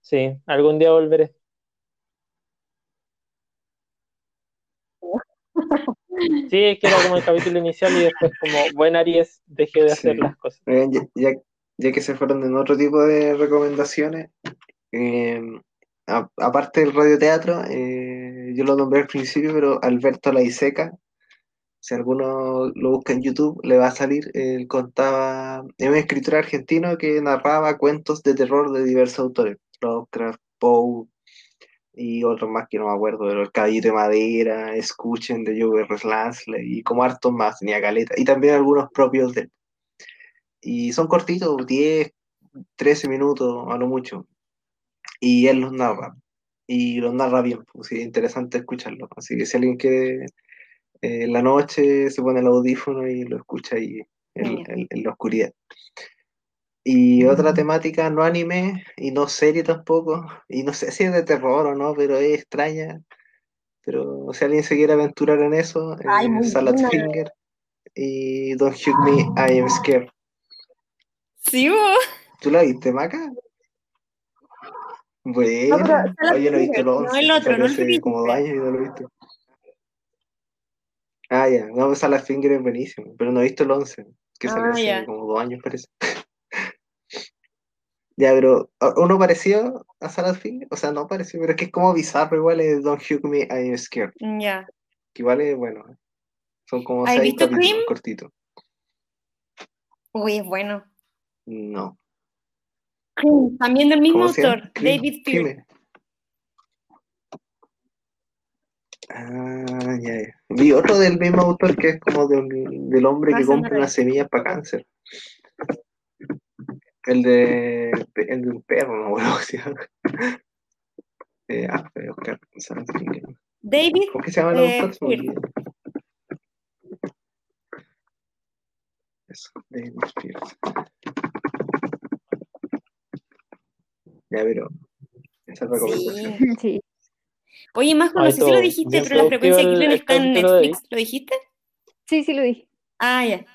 Sí, algún día volveré. Sí, es que era como el capítulo inicial y después como buen Aries dejé de hacer Sí. las cosas. Ya, ya- ya que se fueron en otro tipo de recomendaciones, eh, aparte del radioteatro, eh, yo lo nombré al principio, pero Alberto Laiseca, si alguno lo busca en YouTube, le va a salir, él contaba, es un escritor argentino que narraba cuentos de terror de diversos autores, Lovecraft, Poe y otros más que no me acuerdo, pero El Caballito de Madera, Escuchen de Joe R. Y como hartos más, tenía caleta, y también algunos propios de él. Y son cortitos, 10, 13 minutos a lo mucho. Y él los narra. Y los narra bien, pues es interesante escucharlo. Así que si alguien quiere eh, en la noche se pone el audífono y lo escucha ahí en, Bien. en- en la oscuridad. Y otra temática, no anime y no serie tampoco. Y no sé si es de terror o no, pero es extraña. Pero si alguien se quiere aventurar en eso, eh, Ay, muy Salad buena. Finger y Don't Shoot Me, I Am Scared. Sí, vos. ¿Tú la viste, Maca? Bueno, No, pero oye, no he visto el no 11, el otro, no el hace que como dos años y no lo he visto. Ah, ya, no, pues Finger es buenísimo, pero no he visto el 11, que salió Ah, hace ya. como dos años, parece. Ya, pero ¿a- uno parecido a Salad Finger, o sea, no parecido, pero es que es como bizarro, igual es Don't Hug Me, I'm Scared, Ya. que igual es bueno. Son como ¿Has seis visto cortitos. Uy, es bueno. No. También del mismo autor, David. Crime. Ah, ya, ya. Vi otro del mismo autor que es como del, del hombre que compra Noel. unas semillas para cáncer. El de el del perro, no bueno, ¿cómo se llama? Eh, ah, something. David ¿Cómo que se llama el eh, autor? Eso, David Pierce. Ya, pero esa es la recomendación. Sí. Sí. Oye, Majo, no sé si lo dijiste, pero la frecuencia de el está en Netflix. ¿Lo dijiste? Sí, sí lo dije. Ah, ya.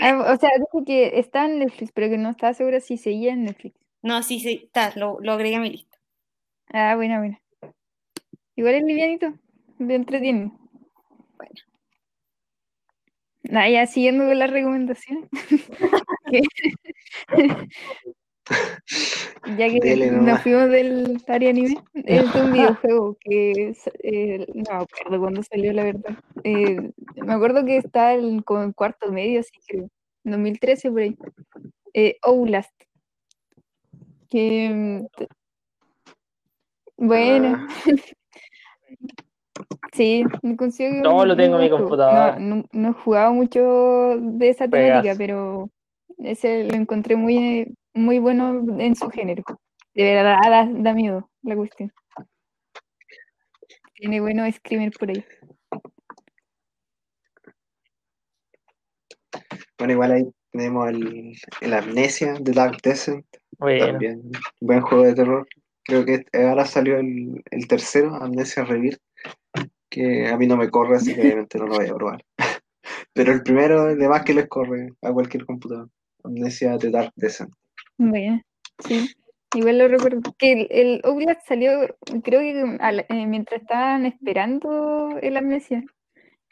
Ah, o sea, dije que está en Netflix, pero que no estaba segura si seguía en Netflix. No, sí, sí, está, lo, lo agregué a mi lista. Ah, buena, buena. Igual es livianito, me entretiene. Bueno. Nada, ya siguiendo con las recomendaciones. Ya que Dele nos nomás. fuimos del área anime, es de un videojuego que es, eh, no me acuerdo cuándo salió, la verdad. Eh, me acuerdo que está como en cuarto medio, así creo, 2013 por ahí. Eh. Que, mm, bueno, sí, me considero que No, lo tengo en mi buen juego. computador. No, no, no he jugado mucho de esa temática, pero ese lo encontré muy, muy bueno en su género. De verdad, da, da miedo la cuestión. Tiene buenos screamers por ahí. Bueno, igual ahí tenemos el, el Amnesia de Dark Descent. Bueno, También, buen juego de terror. Creo que ahora salió el, el tercero, Amnesia Rebirth, que a mí no me corre, así que obviamente no lo voy a probar. Pero el primero, de más que les corre a cualquier computador. Amnesia de Dark Descent. Bueno, sí. Igual lo recuerdo. Que el, el Outlast salió, creo que eh, mientras estaban esperando el Amnesia.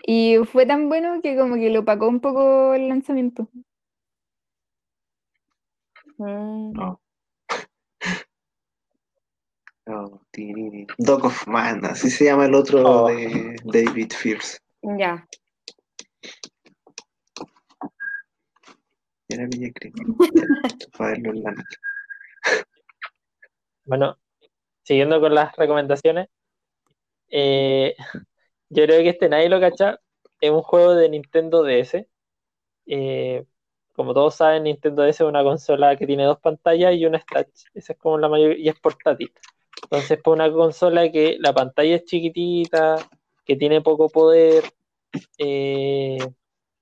Y fue tan bueno que como que lo opacó un poco el lanzamiento. Mm, No. No, tinini. Dog of Man, así se llama el otro Oh. de David Fierce. Ya. Era bueno, siguiendo con las recomendaciones, eh, yo creo que este nadie lo cacha, es un juego de Nintendo DS. Eh, como todos saben, Nintendo DS es una consola que tiene dos pantallas y una touch. Esa es como la mayor y es portátil. Entonces, por una consola que la pantalla es chiquitita, que tiene poco poder eh,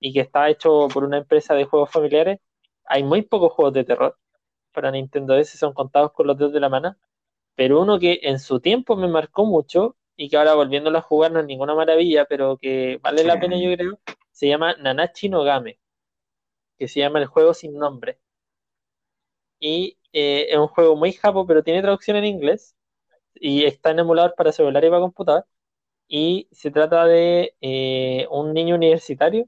y que está hecho por una empresa de juegos familiares, hay muy pocos juegos de terror para Nintendo DS, son contados con los dedos de la mano. Pero uno que en su tiempo me marcó mucho y que ahora volviéndolo a jugar no es ninguna maravilla, pero que vale la pena yo creo, se llama Nanachi no Game, que se llama el juego sin nombre. Y eh, es un juego muy japo, pero tiene traducción en inglés y está en emulador para celular y para computador. Y se trata de eh, un niño universitario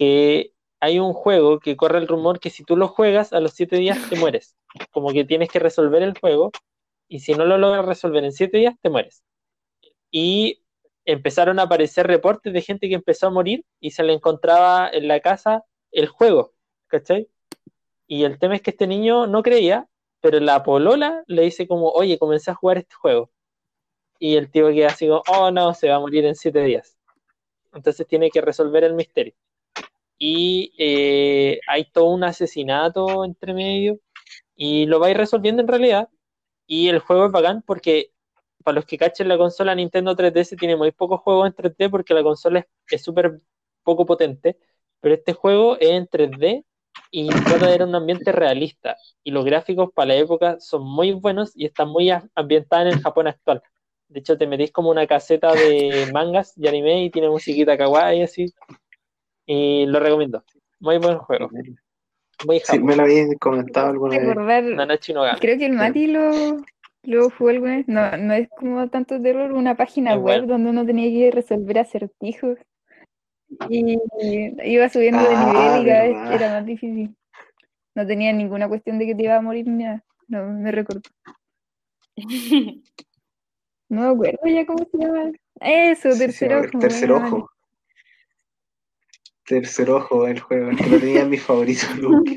que hay un juego que corre el rumor que si tú lo juegas a los siete días te mueres. Como que tienes que resolver el juego y si no lo logras resolver en siete días te mueres. Y empezaron a aparecer reportes de gente que empezó a morir y se le encontraba en la casa el juego, ¿cachai? Y el tema es que este niño no creía, pero la polola le dice como, oye, comencé a jugar este juego. Y el tío queda así como, oh no, se va a morir en siete días. Entonces tiene que resolver el misterio. Y eh, hay todo un asesinato entre medio y lo va a ir resolviendo en realidad. Y el juego es bacán porque para los que cachen la consola Nintendo 3DS tiene muy pocos juegos en 3D porque la consola es súper poco potente, pero este juego es en 3D y trata de un ambiente realista y los gráficos para la época son muy buenos y están muy ambientados en el Japón actual. De hecho, te metís como una caseta de mangas y anime y tiene musiquita kawaii así. Y lo recomiendo. Muy buen juego. Muy sí, me lo había comentado alguna vez. Creo que el Mati lo, lo jugó alguna vez. No, no es como tanto terror, una página web donde uno tenía que resolver acertijos. Y iba subiendo de nivel y cada vez ah, era más difícil. No tenía ninguna cuestión de que te iba a morir ni nada. No, me recuerdo. No me acuerdo ya cómo se llama. Eso, tercer ojo. Tercer ojo. Tercer ojo el juego. que lo tenía en mis favoritos nunca.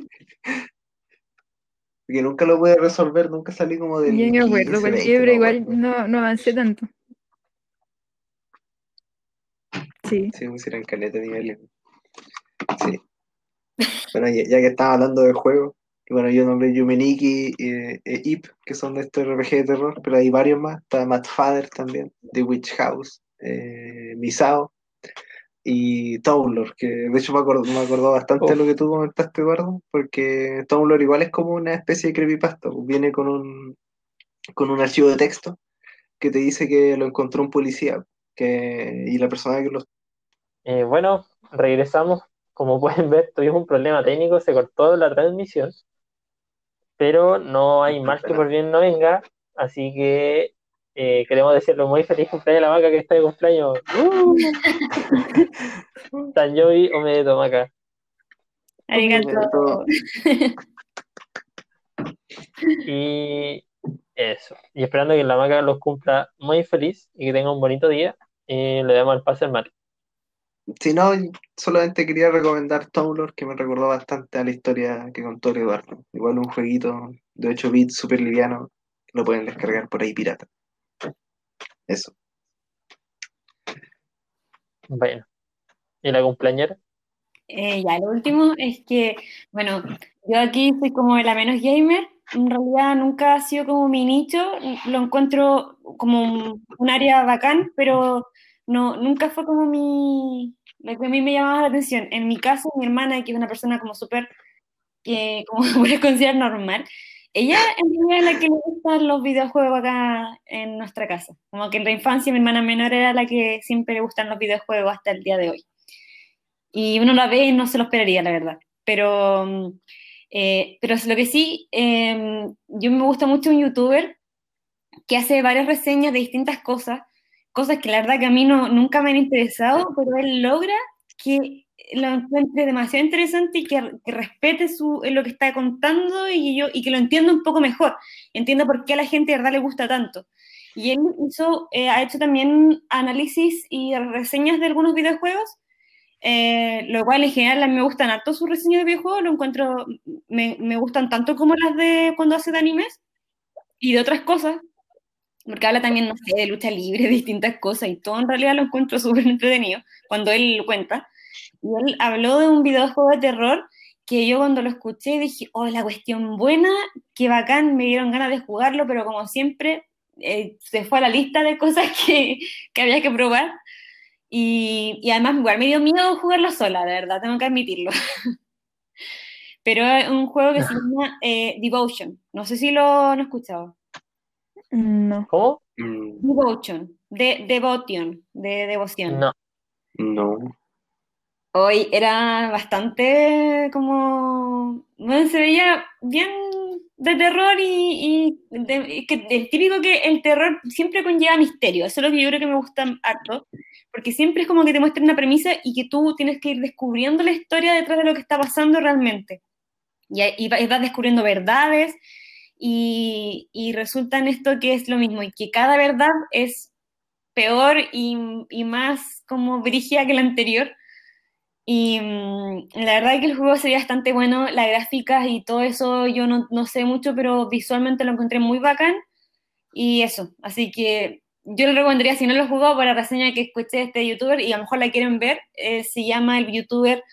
Porque nunca lo pude resolver, nunca salí como del. Yo me acuerdo, pero igual no, no avancé tanto. Sí. Sí, pusieron caleta de niveles. Sí. Bueno, ya, que estaba hablando del juego, bueno, yo nombré Yumeniki e Ip, que son de este RPG de terror, pero hay varios más. Está Matt Father también, The Witch House, eh, Misao y Tumblr, que de hecho me acordó, me acordó bastante de lo que tú comentaste, Eduardo, porque Tumblr igual es como una especie de creepypasta, pues, viene con un, con un archivo de texto que te dice que lo encontró un policía que, y la persona que lo eh, bueno, regresamos. Como pueden ver, tuvimos un problema técnico, se cortó la transmisión, pero no hay mal que por bien no venga, así que eh, queremos decirle muy feliz cumpleaños a la vaca que está de cumpleaños. ¡Uh! San Jovi o me Maca. Arigato. Y eso. Y esperando que la maca los cumpla muy feliz y que tenga un bonito día, eh, le damos el pase al mar. Si no, solamente quería recomendar Tumblr, que me recordó bastante a la historia que contó Eduardo. Igual un jueguito de 8 bits súper liviano, lo pueden descargar por ahí pirata. Eso. Bueno. ¿Y la cumpleañera? Eh, ya, lo último es que, bueno, yo aquí soy como la menos gamer. En realidad nunca ha sido como mi nicho. Lo encuentro como un área bacán, pero no, nunca fue como mi, lo que a mí me llamaba la atención. En mi caso, mi hermana, que es una persona como súper, que como puedes considerar normal, ella en realidad es la que le gustan los videojuegos acá en nuestra casa. Como que en la infancia mi hermana menor era la que siempre le gustan los videojuegos hasta el día de hoy. Y uno la ve y no se lo esperaría, la verdad. Pero, eh, pero lo que sí, em, yo me gusta mucho un youtuber que hace varias reseñas de distintas cosas cosas que la verdad que a mí no, nunca me han interesado, pero él logra que lo encuentre demasiado interesante y que, respete su, lo que está contando y, yo, y que lo entienda un poco mejor, entienda por qué a la gente de verdad le gusta tanto. Y él hizo, eh, ha hecho también análisis y reseñas de algunos videojuegos, eh, lo cual en general me gustan harto sus reseñas de videojuegos, lo encuentro, me, me gustan tanto como las de cuando hace de animes y de otras cosas, porque habla también, no sé, de lucha libre, de distintas cosas, y todo en realidad lo encuentro súper entretenido cuando él lo cuenta. Y él habló de un videojuego de terror que yo cuando lo escuché dije, oh, la cuestión buena, qué bacán, me dieron ganas de jugarlo, pero como siempre, eh, se fue a la lista de cosas que, que había que probar. Y, y, además igual me dio miedo jugarlo sola, de verdad, tengo que admitirlo. pero es un juego que se llama eh, Devotion, no sé si lo han escuchado. No. ¿Cómo? Mm. Devotion. de Devotion, de devoción. No. No. Hoy era bastante como. Bueno, se veía bien de terror y, y de- que el típico que el terror siempre conlleva misterio. Eso es lo que yo creo que me gusta harto. Porque siempre es como que te muestran una premisa y que tú tienes que ir descubriendo la historia detrás de lo que está pasando realmente. Y, y va- y vas descubriendo verdades y, y resulta en esto que es lo mismo y que cada verdad es peor y, y más como brígida que la anterior. Y mm, la verdad es que el juego sería bastante bueno, las gráficas y todo eso yo no, no sé mucho, pero visualmente lo encontré muy bacán. Y eso, así que yo le recomendaría, si no lo he jugado, para la reseña que escuché de este youtuber y a lo mejor la quieren ver, eh, se llama el youtuber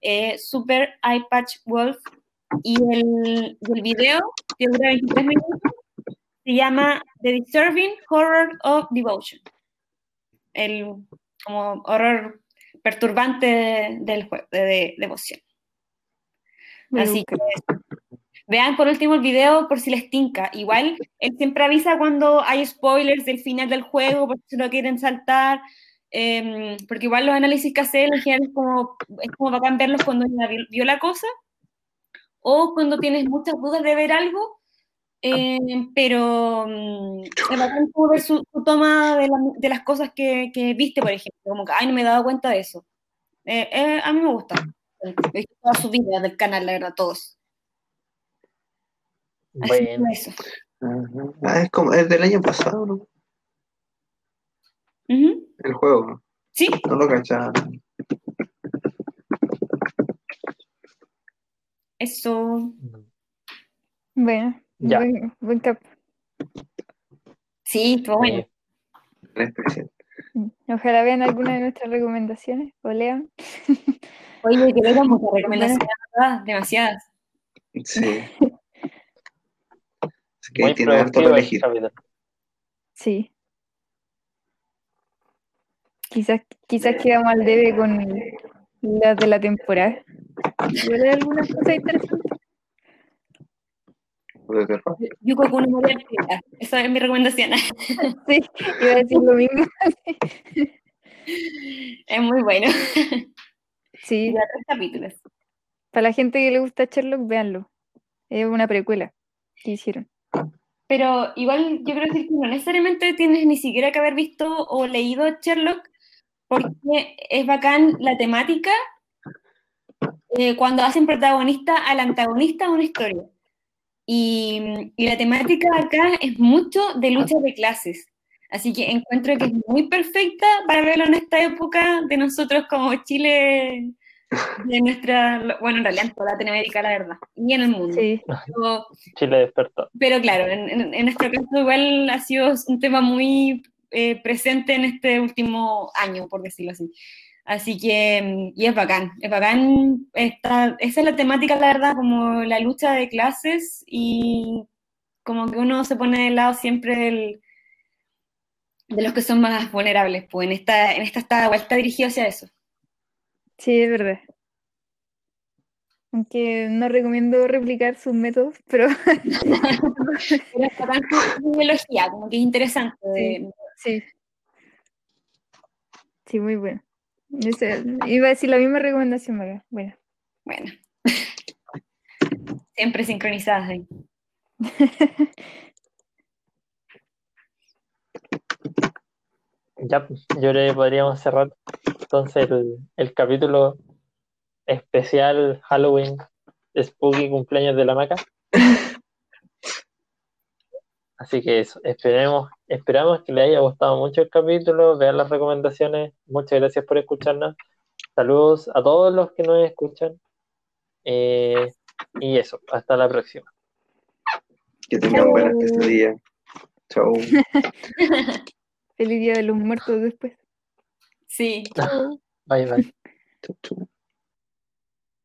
eh, Super Eye Patch Wolf y el, el video, que dura 23 minutos, se llama The Disturbing Horror of Devotion. El como horror perturbante de- del juego, de, de devoción. Así que vean por último el video por si les tinca. Igual él siempre avisa cuando hay spoilers del final del juego, por si lo quieren saltar. em, porque igual los análisis que hace él en general es como, es como bacán verlos cuando ya vio la cosa o cuando tienes muchas dudas de ver algo. Em, pero mm, es bacán como ver su, su toma de, la- de las cosas que, que viste, por ejemplo. Como que, ay, no me he dado cuenta de eso. Eh, eh, a mí me gusta. He visto todas sus videos del canal, la verdad, todos. Así Bueno, eso. Ah, es como es del año pasado, ¿no? El juego. Sí, No lo cachaba. eso. Bueno, Ya. buen, buen cap. Sí, estuvo bueno. La especial. Ojalá vean alguna de nuestras recomendaciones o lean. Oye, que tengo muchas recomendaciones, ¿verdad? Demasiadas. Sí. Así que Muy tiene harto el elegir. Sí. Quizás, quizás quedamos al debe con las de la temporada. Hay algunas cosas interesantes. De terror. Yuko Kuno Arteta. Esa es mi recomendación. Sí, iba a decir lo mismo. es muy bueno. Sí, Ya tres capítulos. para la gente que le gusta Sherlock, véanlo. Es una precuela que hicieron. Pero igual yo creo decir que no necesariamente tienes ni siquiera que haber visto o leído Sherlock, porque es bacán la temática eh, cuando hacen protagonista al antagonista de una historia. Y, y la temática acá es mucho de lucha de clases. Así que encuentro que es muy perfecta para verlo en esta época de nosotros como Chile, de nuestra, bueno, en realidad en toda Latinoamérica, la verdad, y en el mundo. Sí, Pero- Chile despertó. pero claro, en, en- en nuestro caso igual ha sido un tema muy eh, presente en este último año, por decirlo así. Así que, y es bacán, es bacán, esta- esa es la temática, la verdad, como la lucha de clases y como que uno se pone del lado siempre del- de los que son más vulnerables, pues en esta, en esta está, está dirigido hacia eso. sí, es verdad. Aunque no recomiendo replicar sus métodos, pero Pero es bacán su biología, como que es interesante. de- sí. Sí, muy bueno. Ese- iba a decir la misma recomendación, Maga. Bueno, bueno, siempre sincronizadas ahí. Ya, pues, yo creo que podríamos cerrar entonces el, el capítulo especial Halloween Spooky Cumpleaños de la Maca. Así que eso, esperemos, esperamos que les haya gustado mucho el capítulo, vean las recomendaciones. Muchas gracias por escucharnos. Saludos a todos los que nos escuchan. Eh, y eso, hasta la próxima. Que tengan buenas pesadillas. Chau. feliz día de los muertos después. Sí. Bye bye. Chau, chau.